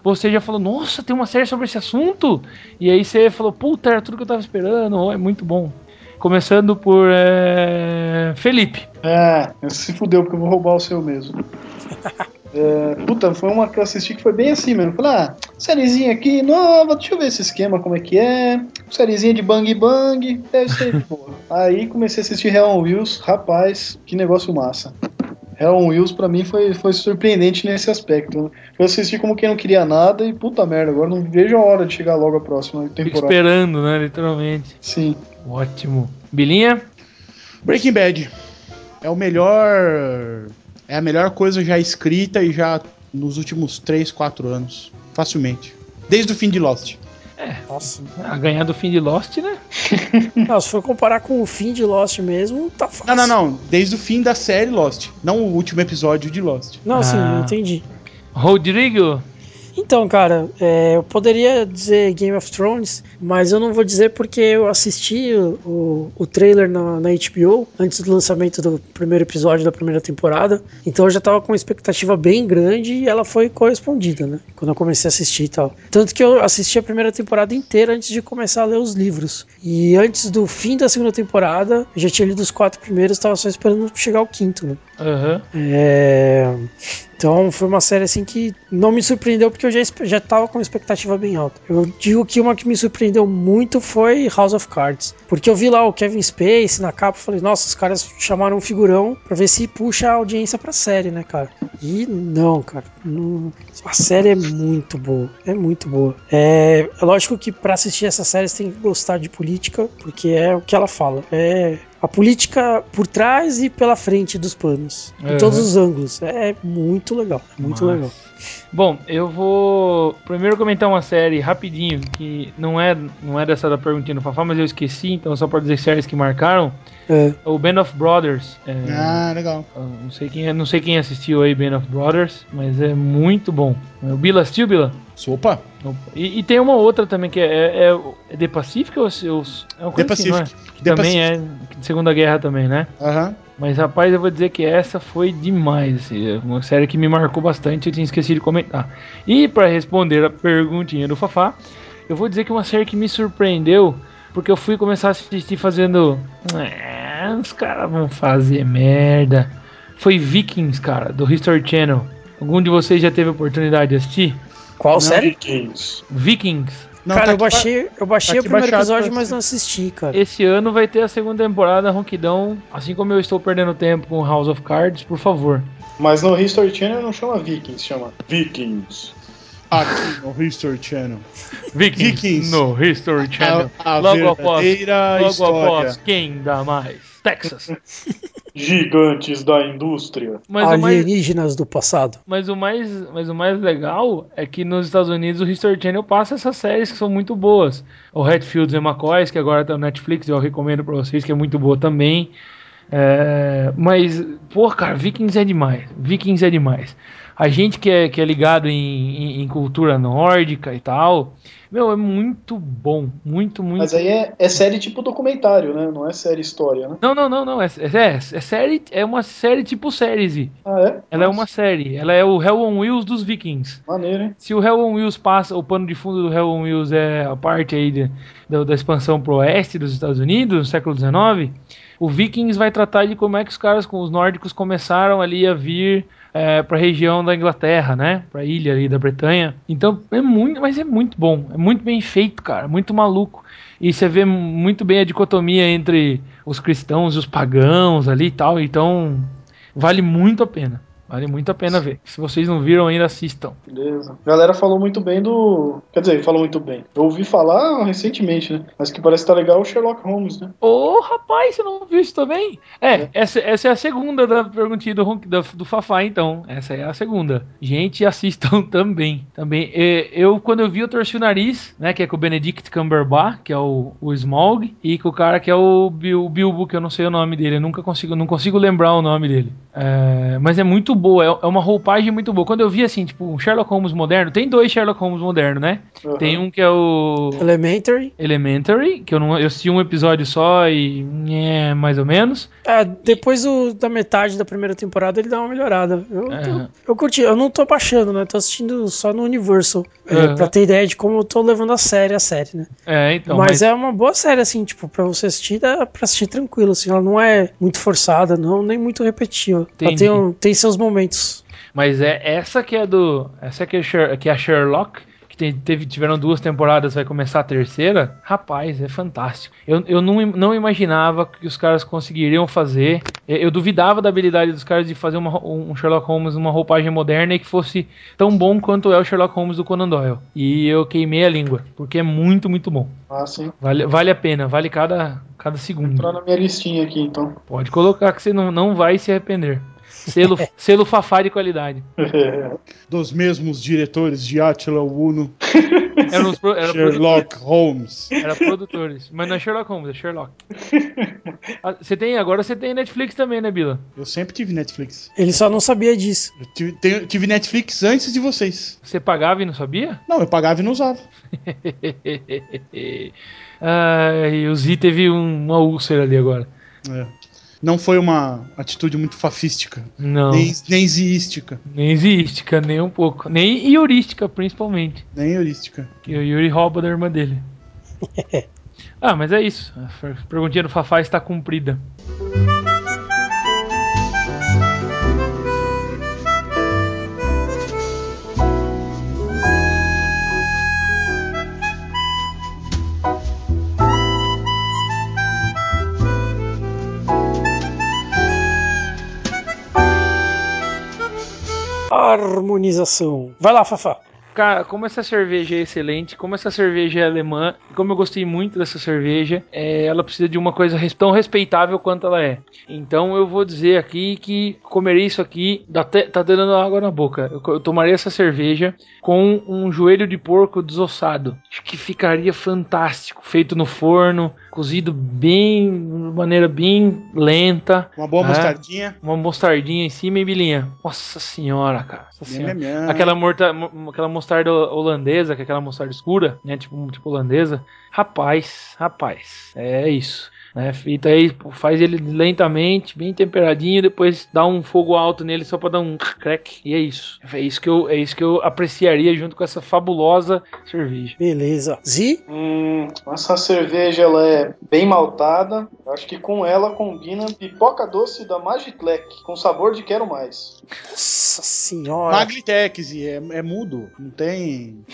você já falou, nossa, tem uma série sobre esse assunto, e aí você falou, puta, era tudo que eu tava esperando, ou é muito bom. Começando por é, Felipe. É, se fudeu porque eu vou roubar o seu mesmo. É, puta, foi uma que eu assisti que foi bem assim mesmo. Falei, ah, sériezinha aqui, nova, deixa eu ver esse esquema, como é que é. Sériezinha de bang bang, deve ser de boa. Aí comecei a assistir Hell on Wheels, rapaz, que negócio massa. Hell on Wheels pra mim foi, foi surpreendente nesse aspecto. né? Eu assisti como quem não queria nada e puta merda, agora não vejo a hora de chegar logo a próxima temporada. esperando, né? Literalmente. Sim. Ótimo. Bilinha? Breaking Bad é o melhor. É a melhor coisa já escrita e já nos últimos 3, 4 anos. Facilmente. Desde o fim de Lost. Nossa. A ganhar do fim de Lost, né? Não, se for comparar com o fim de Lost mesmo, tá fácil. Não, não, não. Desde o fim da série Lost. Não o último episódio de Lost. Não, sim, Ah. eu entendi. Rodrigo? Então, cara, é, eu poderia dizer Game of Thrones, mas eu não vou dizer porque eu assisti o, o, o trailer na, na HBO antes do lançamento do primeiro episódio da primeira temporada. Então eu já tava com uma expectativa bem grande e ela foi correspondida, né? Quando eu comecei a assistir e tal. Tanto que eu assisti a primeira temporada inteira antes de começar a ler os livros. E antes do fim da segunda temporada, eu já tinha lido os quatro primeiros, tava só esperando chegar o quinto, né? Aham. É, Então foi uma série assim que não me surpreendeu porque eu já, já tava com uma expectativa bem alta. Eu digo que uma que me surpreendeu muito foi House of Cards. Porque eu vi lá o Kevin Space na capa e falei, nossa, os caras chamaram um figurão pra ver se puxa a audiência pra série, né, cara? E não, cara. não- A série é muito boa. É muito boa. É, é lógico que pra assistir essa série você tem que gostar de política, porque é o que ela fala. É a política por trás e pela frente dos panos. Em Uhum. todos os ângulos. É muito legal. é Muito legal. Bom, eu vou primeiro comentar uma série rapidinho, que não é, não é dessa da perguntinha do Fafá, mas eu esqueci, então só pra dizer séries que marcaram. É. O Band of Brothers. é, Ah, legal. não, sei quem, é- não sei quem assistiu aí Band of Brothers, mas é muito bom. É O Bila assistiu, Bila? Sopa. Opa. E, e tem uma outra também que é, é, é, é The Pacific ou é o- é uma The assim, é? Pacific. Que The também é de Segunda Guerra também, né? Aham. Mas rapaz, eu vou dizer que essa foi demais, assim, é uma série que me marcou bastante, eu tinha esquecido de comentar. E pra responder a perguntinha do Fafá, eu vou dizer que uma série que me surpreendeu, porque eu fui começar a assistir fazendo, é, os caras vão fazer merda. Foi Vikings, cara, do History Channel. Algum de vocês já teve oportunidade de assistir? Qual série? Vikings. Não, cara, tá eu ba- baixei, eu baixei tá o primeiro episódio, pra mas não assisti, cara. Esse ano vai ter a segunda temporada ronquidão, assim como eu estou perdendo tempo com House of Cards, por favor. Mas no History Channel não chama Vikings, chama Vikings. Aqui no History Channel. Vikings, Vikings. no History Channel. A, a logo após, logo história. após, quem dá mais? Texas. Gigantes da indústria. Mas o, mais, Alienígenas do passado. mas, o mais, mas o mais legal é que nos Estados Unidos o History Channel passa essas séries que são muito boas. O Hatfields e McCoys, que agora tá no Netflix, eu recomendo pra vocês, que é muito boa também. É, mas, pô, cara, Vikings é demais. Vikings é demais. A gente que é, que é ligado em, em- em cultura nórdica e tal, meu, é muito bom. Muito, muito Mas aí é, é série tipo documentário, né? Não é série história, né? Não, não, não, não. É, é, é série, é uma série tipo séries. Ah, é? Ela é Nossa, uma série. Ela é o Hell on Wheels dos Vikings. Maneiro, hein? Se o Hell on Wheels passa, o pano de fundo do Hell on Wheels é a parte aí de- da, da expansão pro oeste dos Estados Unidos, no século XIX, o Vikings vai tratar de como é que os caras com os nórdicos começaram ali a vir é, para a região da Inglaterra, né? Para a ilha ali da Bretanha. Então é muito, mas é muito bom, é muito bem feito, cara, muito maluco. E você vê muito bem a dicotomia entre os cristãos e os pagãos ali e tal. Então vale muito a pena. Vale muito a pena ver. Se vocês não viram ainda, assistam. Beleza. A galera falou muito bem do. Quer dizer, falou muito bem. Eu ouvi falar recentemente, né? Mas que parece que tá legal o Sherlock Holmes, né? Ô, rapaz, você não viu isso também? É, Essa, essa é a segunda da perguntinha do, da- do Fafá, então. Essa é a segunda. Gente, assistam também. Também. É, eu, quando eu vi, eu torci o nariz, né? Que é com o Benedict Cumberbatch, que é o, o Smaug, e com o cara que é o Bil- Bilbo, que eu não sei o nome dele. Eu nunca consigo, não consigo lembrar o nome dele. É, mas é muito boa, é, é uma roupagem muito boa. Quando eu vi assim, tipo, um Sherlock Holmes moderno, tem dois Sherlock Holmes moderno, né? Aham. Tem um que é o. Elementary. Elementary, que eu não eu assisti um episódio só e é mais ou menos. É, depois do- da metade da primeira temporada ele dá uma melhorada. Eu, É. tô- eu curti, eu não tô baixando, né? Tô assistindo só no Universal. É, Aham. Pra ter ideia de como eu tô levando a sério a série, né? É, então. mas, Mas, é uma boa série, assim, tipo, pra você assistir, dá pra assistir tranquilo, assim. Ela não é muito forçada, não, nem muito repetitiva. Ela tem, um- tem seus momentos. Mas é essa que é do. Essa que é, que é a Sherlock. Que tem- teve, tiveram duas temporadas, vai começar a terceira. Rapaz, é fantástico. Eu, eu não, não imaginava que os caras conseguiriam fazer. Eu, eu duvidava da habilidade dos caras de fazer uma um Sherlock Holmes, uma roupagem moderna e que fosse tão bom quanto é o Sherlock Holmes do Conan Doyle. E eu queimei a língua, porque é muito, muito bom. Ah, sim. Vale, vale a pena, vale cada, cada segundo. Entrar na minha listinha aqui, então. Pode colocar que você não, não vai se arrepender. Selo, selo Fafá de qualidade. Dos mesmos diretores de Attila Uno, Era, os pro- era, Sherlock Holmes. era produtores. Mas não é Sherlock Holmes, é Sherlock. Ah, Você tem, agora você tem Netflix também, né, Bila? Eu sempre tive Netflix. Ele só não sabia disso. Eu tive, tenho- tive Netflix antes de vocês. Você pagava e não sabia? Não, eu pagava e não usava. ah, e o Z teve um- uma úlcera ali agora. É. Não foi uma atitude muito fafística. Não. Nem, nem ziística. Nem exística, nem um pouco. Nem heurística, principalmente. Nem heurística. Que o Yuri rouba da irmã dele. ah, mas é isso. A per- perguntinha do Fafá está cumprida. Harmonização. Vai lá, Fafá. Cara, como essa cerveja é excelente, como essa cerveja é alemã, como eu gostei muito dessa cerveja, é, ela precisa de uma coisa tão respeitável quanto ela é. Então eu vou dizer aqui que comerei isso aqui, dá tá dando água na boca. Eu, eu tomaria essa cerveja com um joelho de porco desossado. Que ficaria fantástico, feito no forno, cozido bem, de maneira bem lenta. Uma boa É. mostardinha. Uma mostardinha em cima e bilinha. Nossa senhora, cara. Nossa senhora. Nham, nham. Aquela, morta, mo- aquela mostarda holandesa, que é aquela mostarda escura, né? Tipo, tipo holandesa. Rapaz, rapaz, é isso. Né? Feita aí, pô, faz ele lentamente, bem temperadinho, depois dá um fogo alto nele só pra dar um crack. E é isso. É isso que eu, é isso que eu apreciaria junto com essa fabulosa cerveja. Beleza. Zi? Hum, essa cerveja ela é bem maltada. Acho que com ela combina pipoca doce da Magiclec, com sabor de quero mais. Nossa senhora. Maglitex, e é, é mudo. Não tem.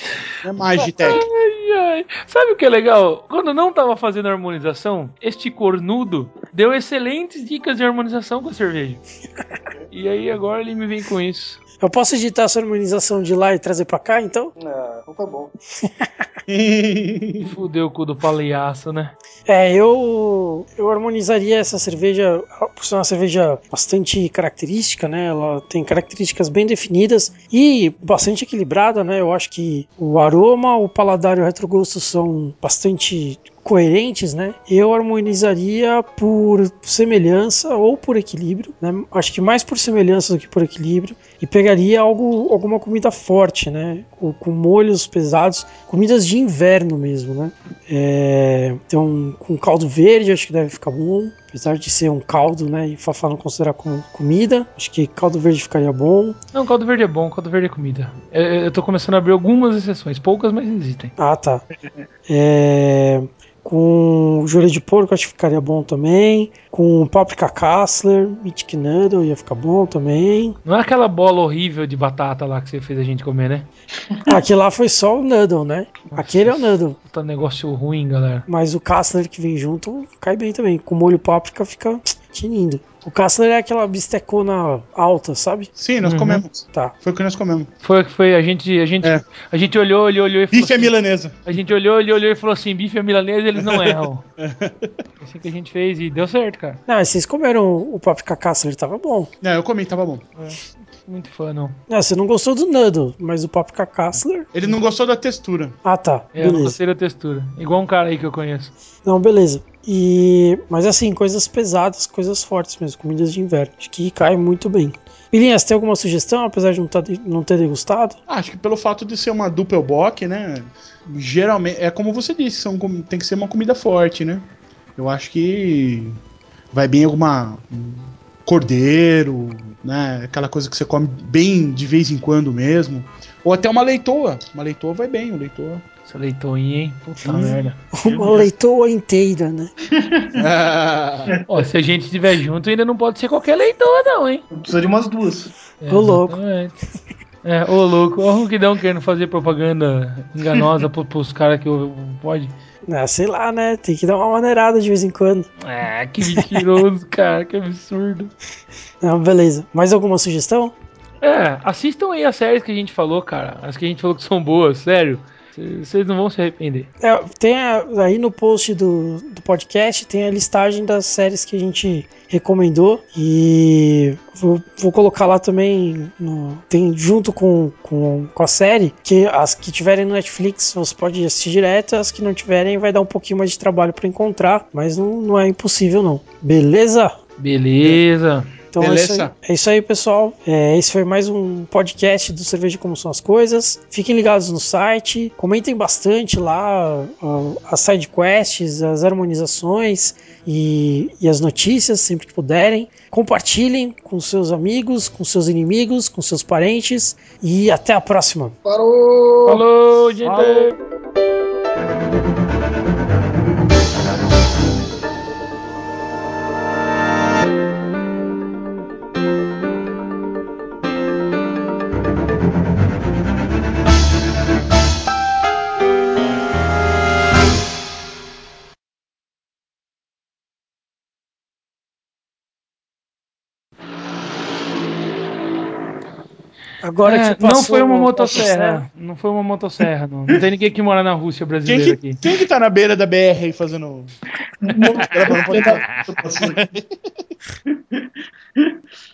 Não é Magitec. Ai, ai. Sabe o que é legal? Quando eu não tava fazendo a harmonização, este cornudo deu excelentes dicas de harmonização com a cerveja. E aí agora ele me vem com isso. Eu posso editar essa harmonização de lá e trazer pra cá, então? Ah, então tá bom. Fudeu o cu do palhaço, né? É, eu, eu harmonizaria essa cerveja, por ser uma cerveja bastante característica, né? Ela tem características bem definidas e bastante equilibrada, né? Eu acho que o aroma, o paladar e o retrogosto são bastante coerentes, né? Eu harmonizaria por semelhança ou por equilíbrio, né? Acho que mais por semelhança do que por equilíbrio e pegaria algo, alguma comida forte, né? Com, com molhos pesados, comidas de inverno mesmo, né? É, então, com caldo verde, acho que deve ficar bom. Apesar de ser um caldo, né? E Fafá não considerar como comida, acho que caldo verde ficaria bom. Não, caldo verde é bom, caldo verde é comida. Eu, eu tô começando a abrir algumas exceções, poucas, mas existem. Ah, tá. É, com joelho de porco, acho que ficaria bom também. Com páprica Kassler, Mythic Noodle ia ficar bom também. Não é aquela bola horrível de batata lá que você fez a gente comer, né? Aquele lá foi só o Noodle, né? Aquele é o Noodle. Puta negócio ruim, galera. Mas o Kassler que vem junto cai bem também. Com molho páprica fica tinindo. O Kassler é aquela bistecona alta, sabe? Sim, nós Uhum. comemos. Tá. Foi o que nós comemos. Foi que foi, a gente, a gente, É. a gente olhou, olhou, olhou e falou Bife é assim, milanesa. A gente olhou, olhou, olhou e falou assim, bife é milanesa, eles não erram. assim que a gente fez e deu certo, cara. Não, mas vocês comeram o páprica Kassler, tava bom. Não, eu comi, tava bom. Muito fã, não. Não, você não gostou do Noodle, mas o páprica Kassler... Ele não gostou da textura. Ah, tá. É, eu não gostei da textura. Igual um cara aí que eu conheço. Não, beleza. E mas assim, coisas pesadas, coisas fortes mesmo, comidas de inverno. Acho que cai muito bem. Bilinha, você tem alguma sugestão, apesar de não, tá, não ter degustado? Ah, acho que pelo fato de ser uma Doppelbock, né? Geralmente, é como você disse, são, tem que ser uma comida forte, né? Eu acho que vai bem alguma um cordeiro, né? Aquela coisa que você come bem de vez em quando mesmo. Ou até uma leitoa. Uma leitoa vai bem, o leitoa. Essa leitoinha, hein? Puta merda. Uma leitoa inteira, né? Ó, se a gente estiver junto, ainda não pode ser qualquer leitoa, não, hein? Precisa de umas duas. Ô, louco. É, ô louco, ó o Ronquidão querendo fazer propaganda enganosa pro, pros caras que pode. Ah, sei lá, né? Tem que dar uma maneirada de vez em quando. É, que mentiroso, cara, que absurdo. Não, beleza. Mais alguma sugestão? É, assistam aí as séries que a gente falou, cara. As que a gente falou que são boas, sério. Vocês não vão se arrepender. É, tem a- aí no post do, do podcast tem a listagem das séries que a gente recomendou e vou, vou colocar lá também no- tem junto com, com, com a série que as que tiverem no Netflix você pode assistir direto as que não tiverem vai dar um pouquinho mais de trabalho para encontrar mas não, não é impossível não beleza Beleza. Então é isso, aí, Beleza. é isso aí, pessoal. É, esse foi mais um podcast do Cerveja Como São as Coisas. Fiquem ligados no site, comentem bastante lá as side quests, as harmonizações e, e as notícias sempre que puderem. Compartilhem com seus amigos, com seus inimigos, com seus parentes e até a próxima. Parou! Falou, gente! Agora É, que não foi uma motosserra. Não foi uma motosserra, não. Não tem ninguém que mora na Rússia Quem brasileira que, aqui. quem que tá na beira da BR aí fazendo.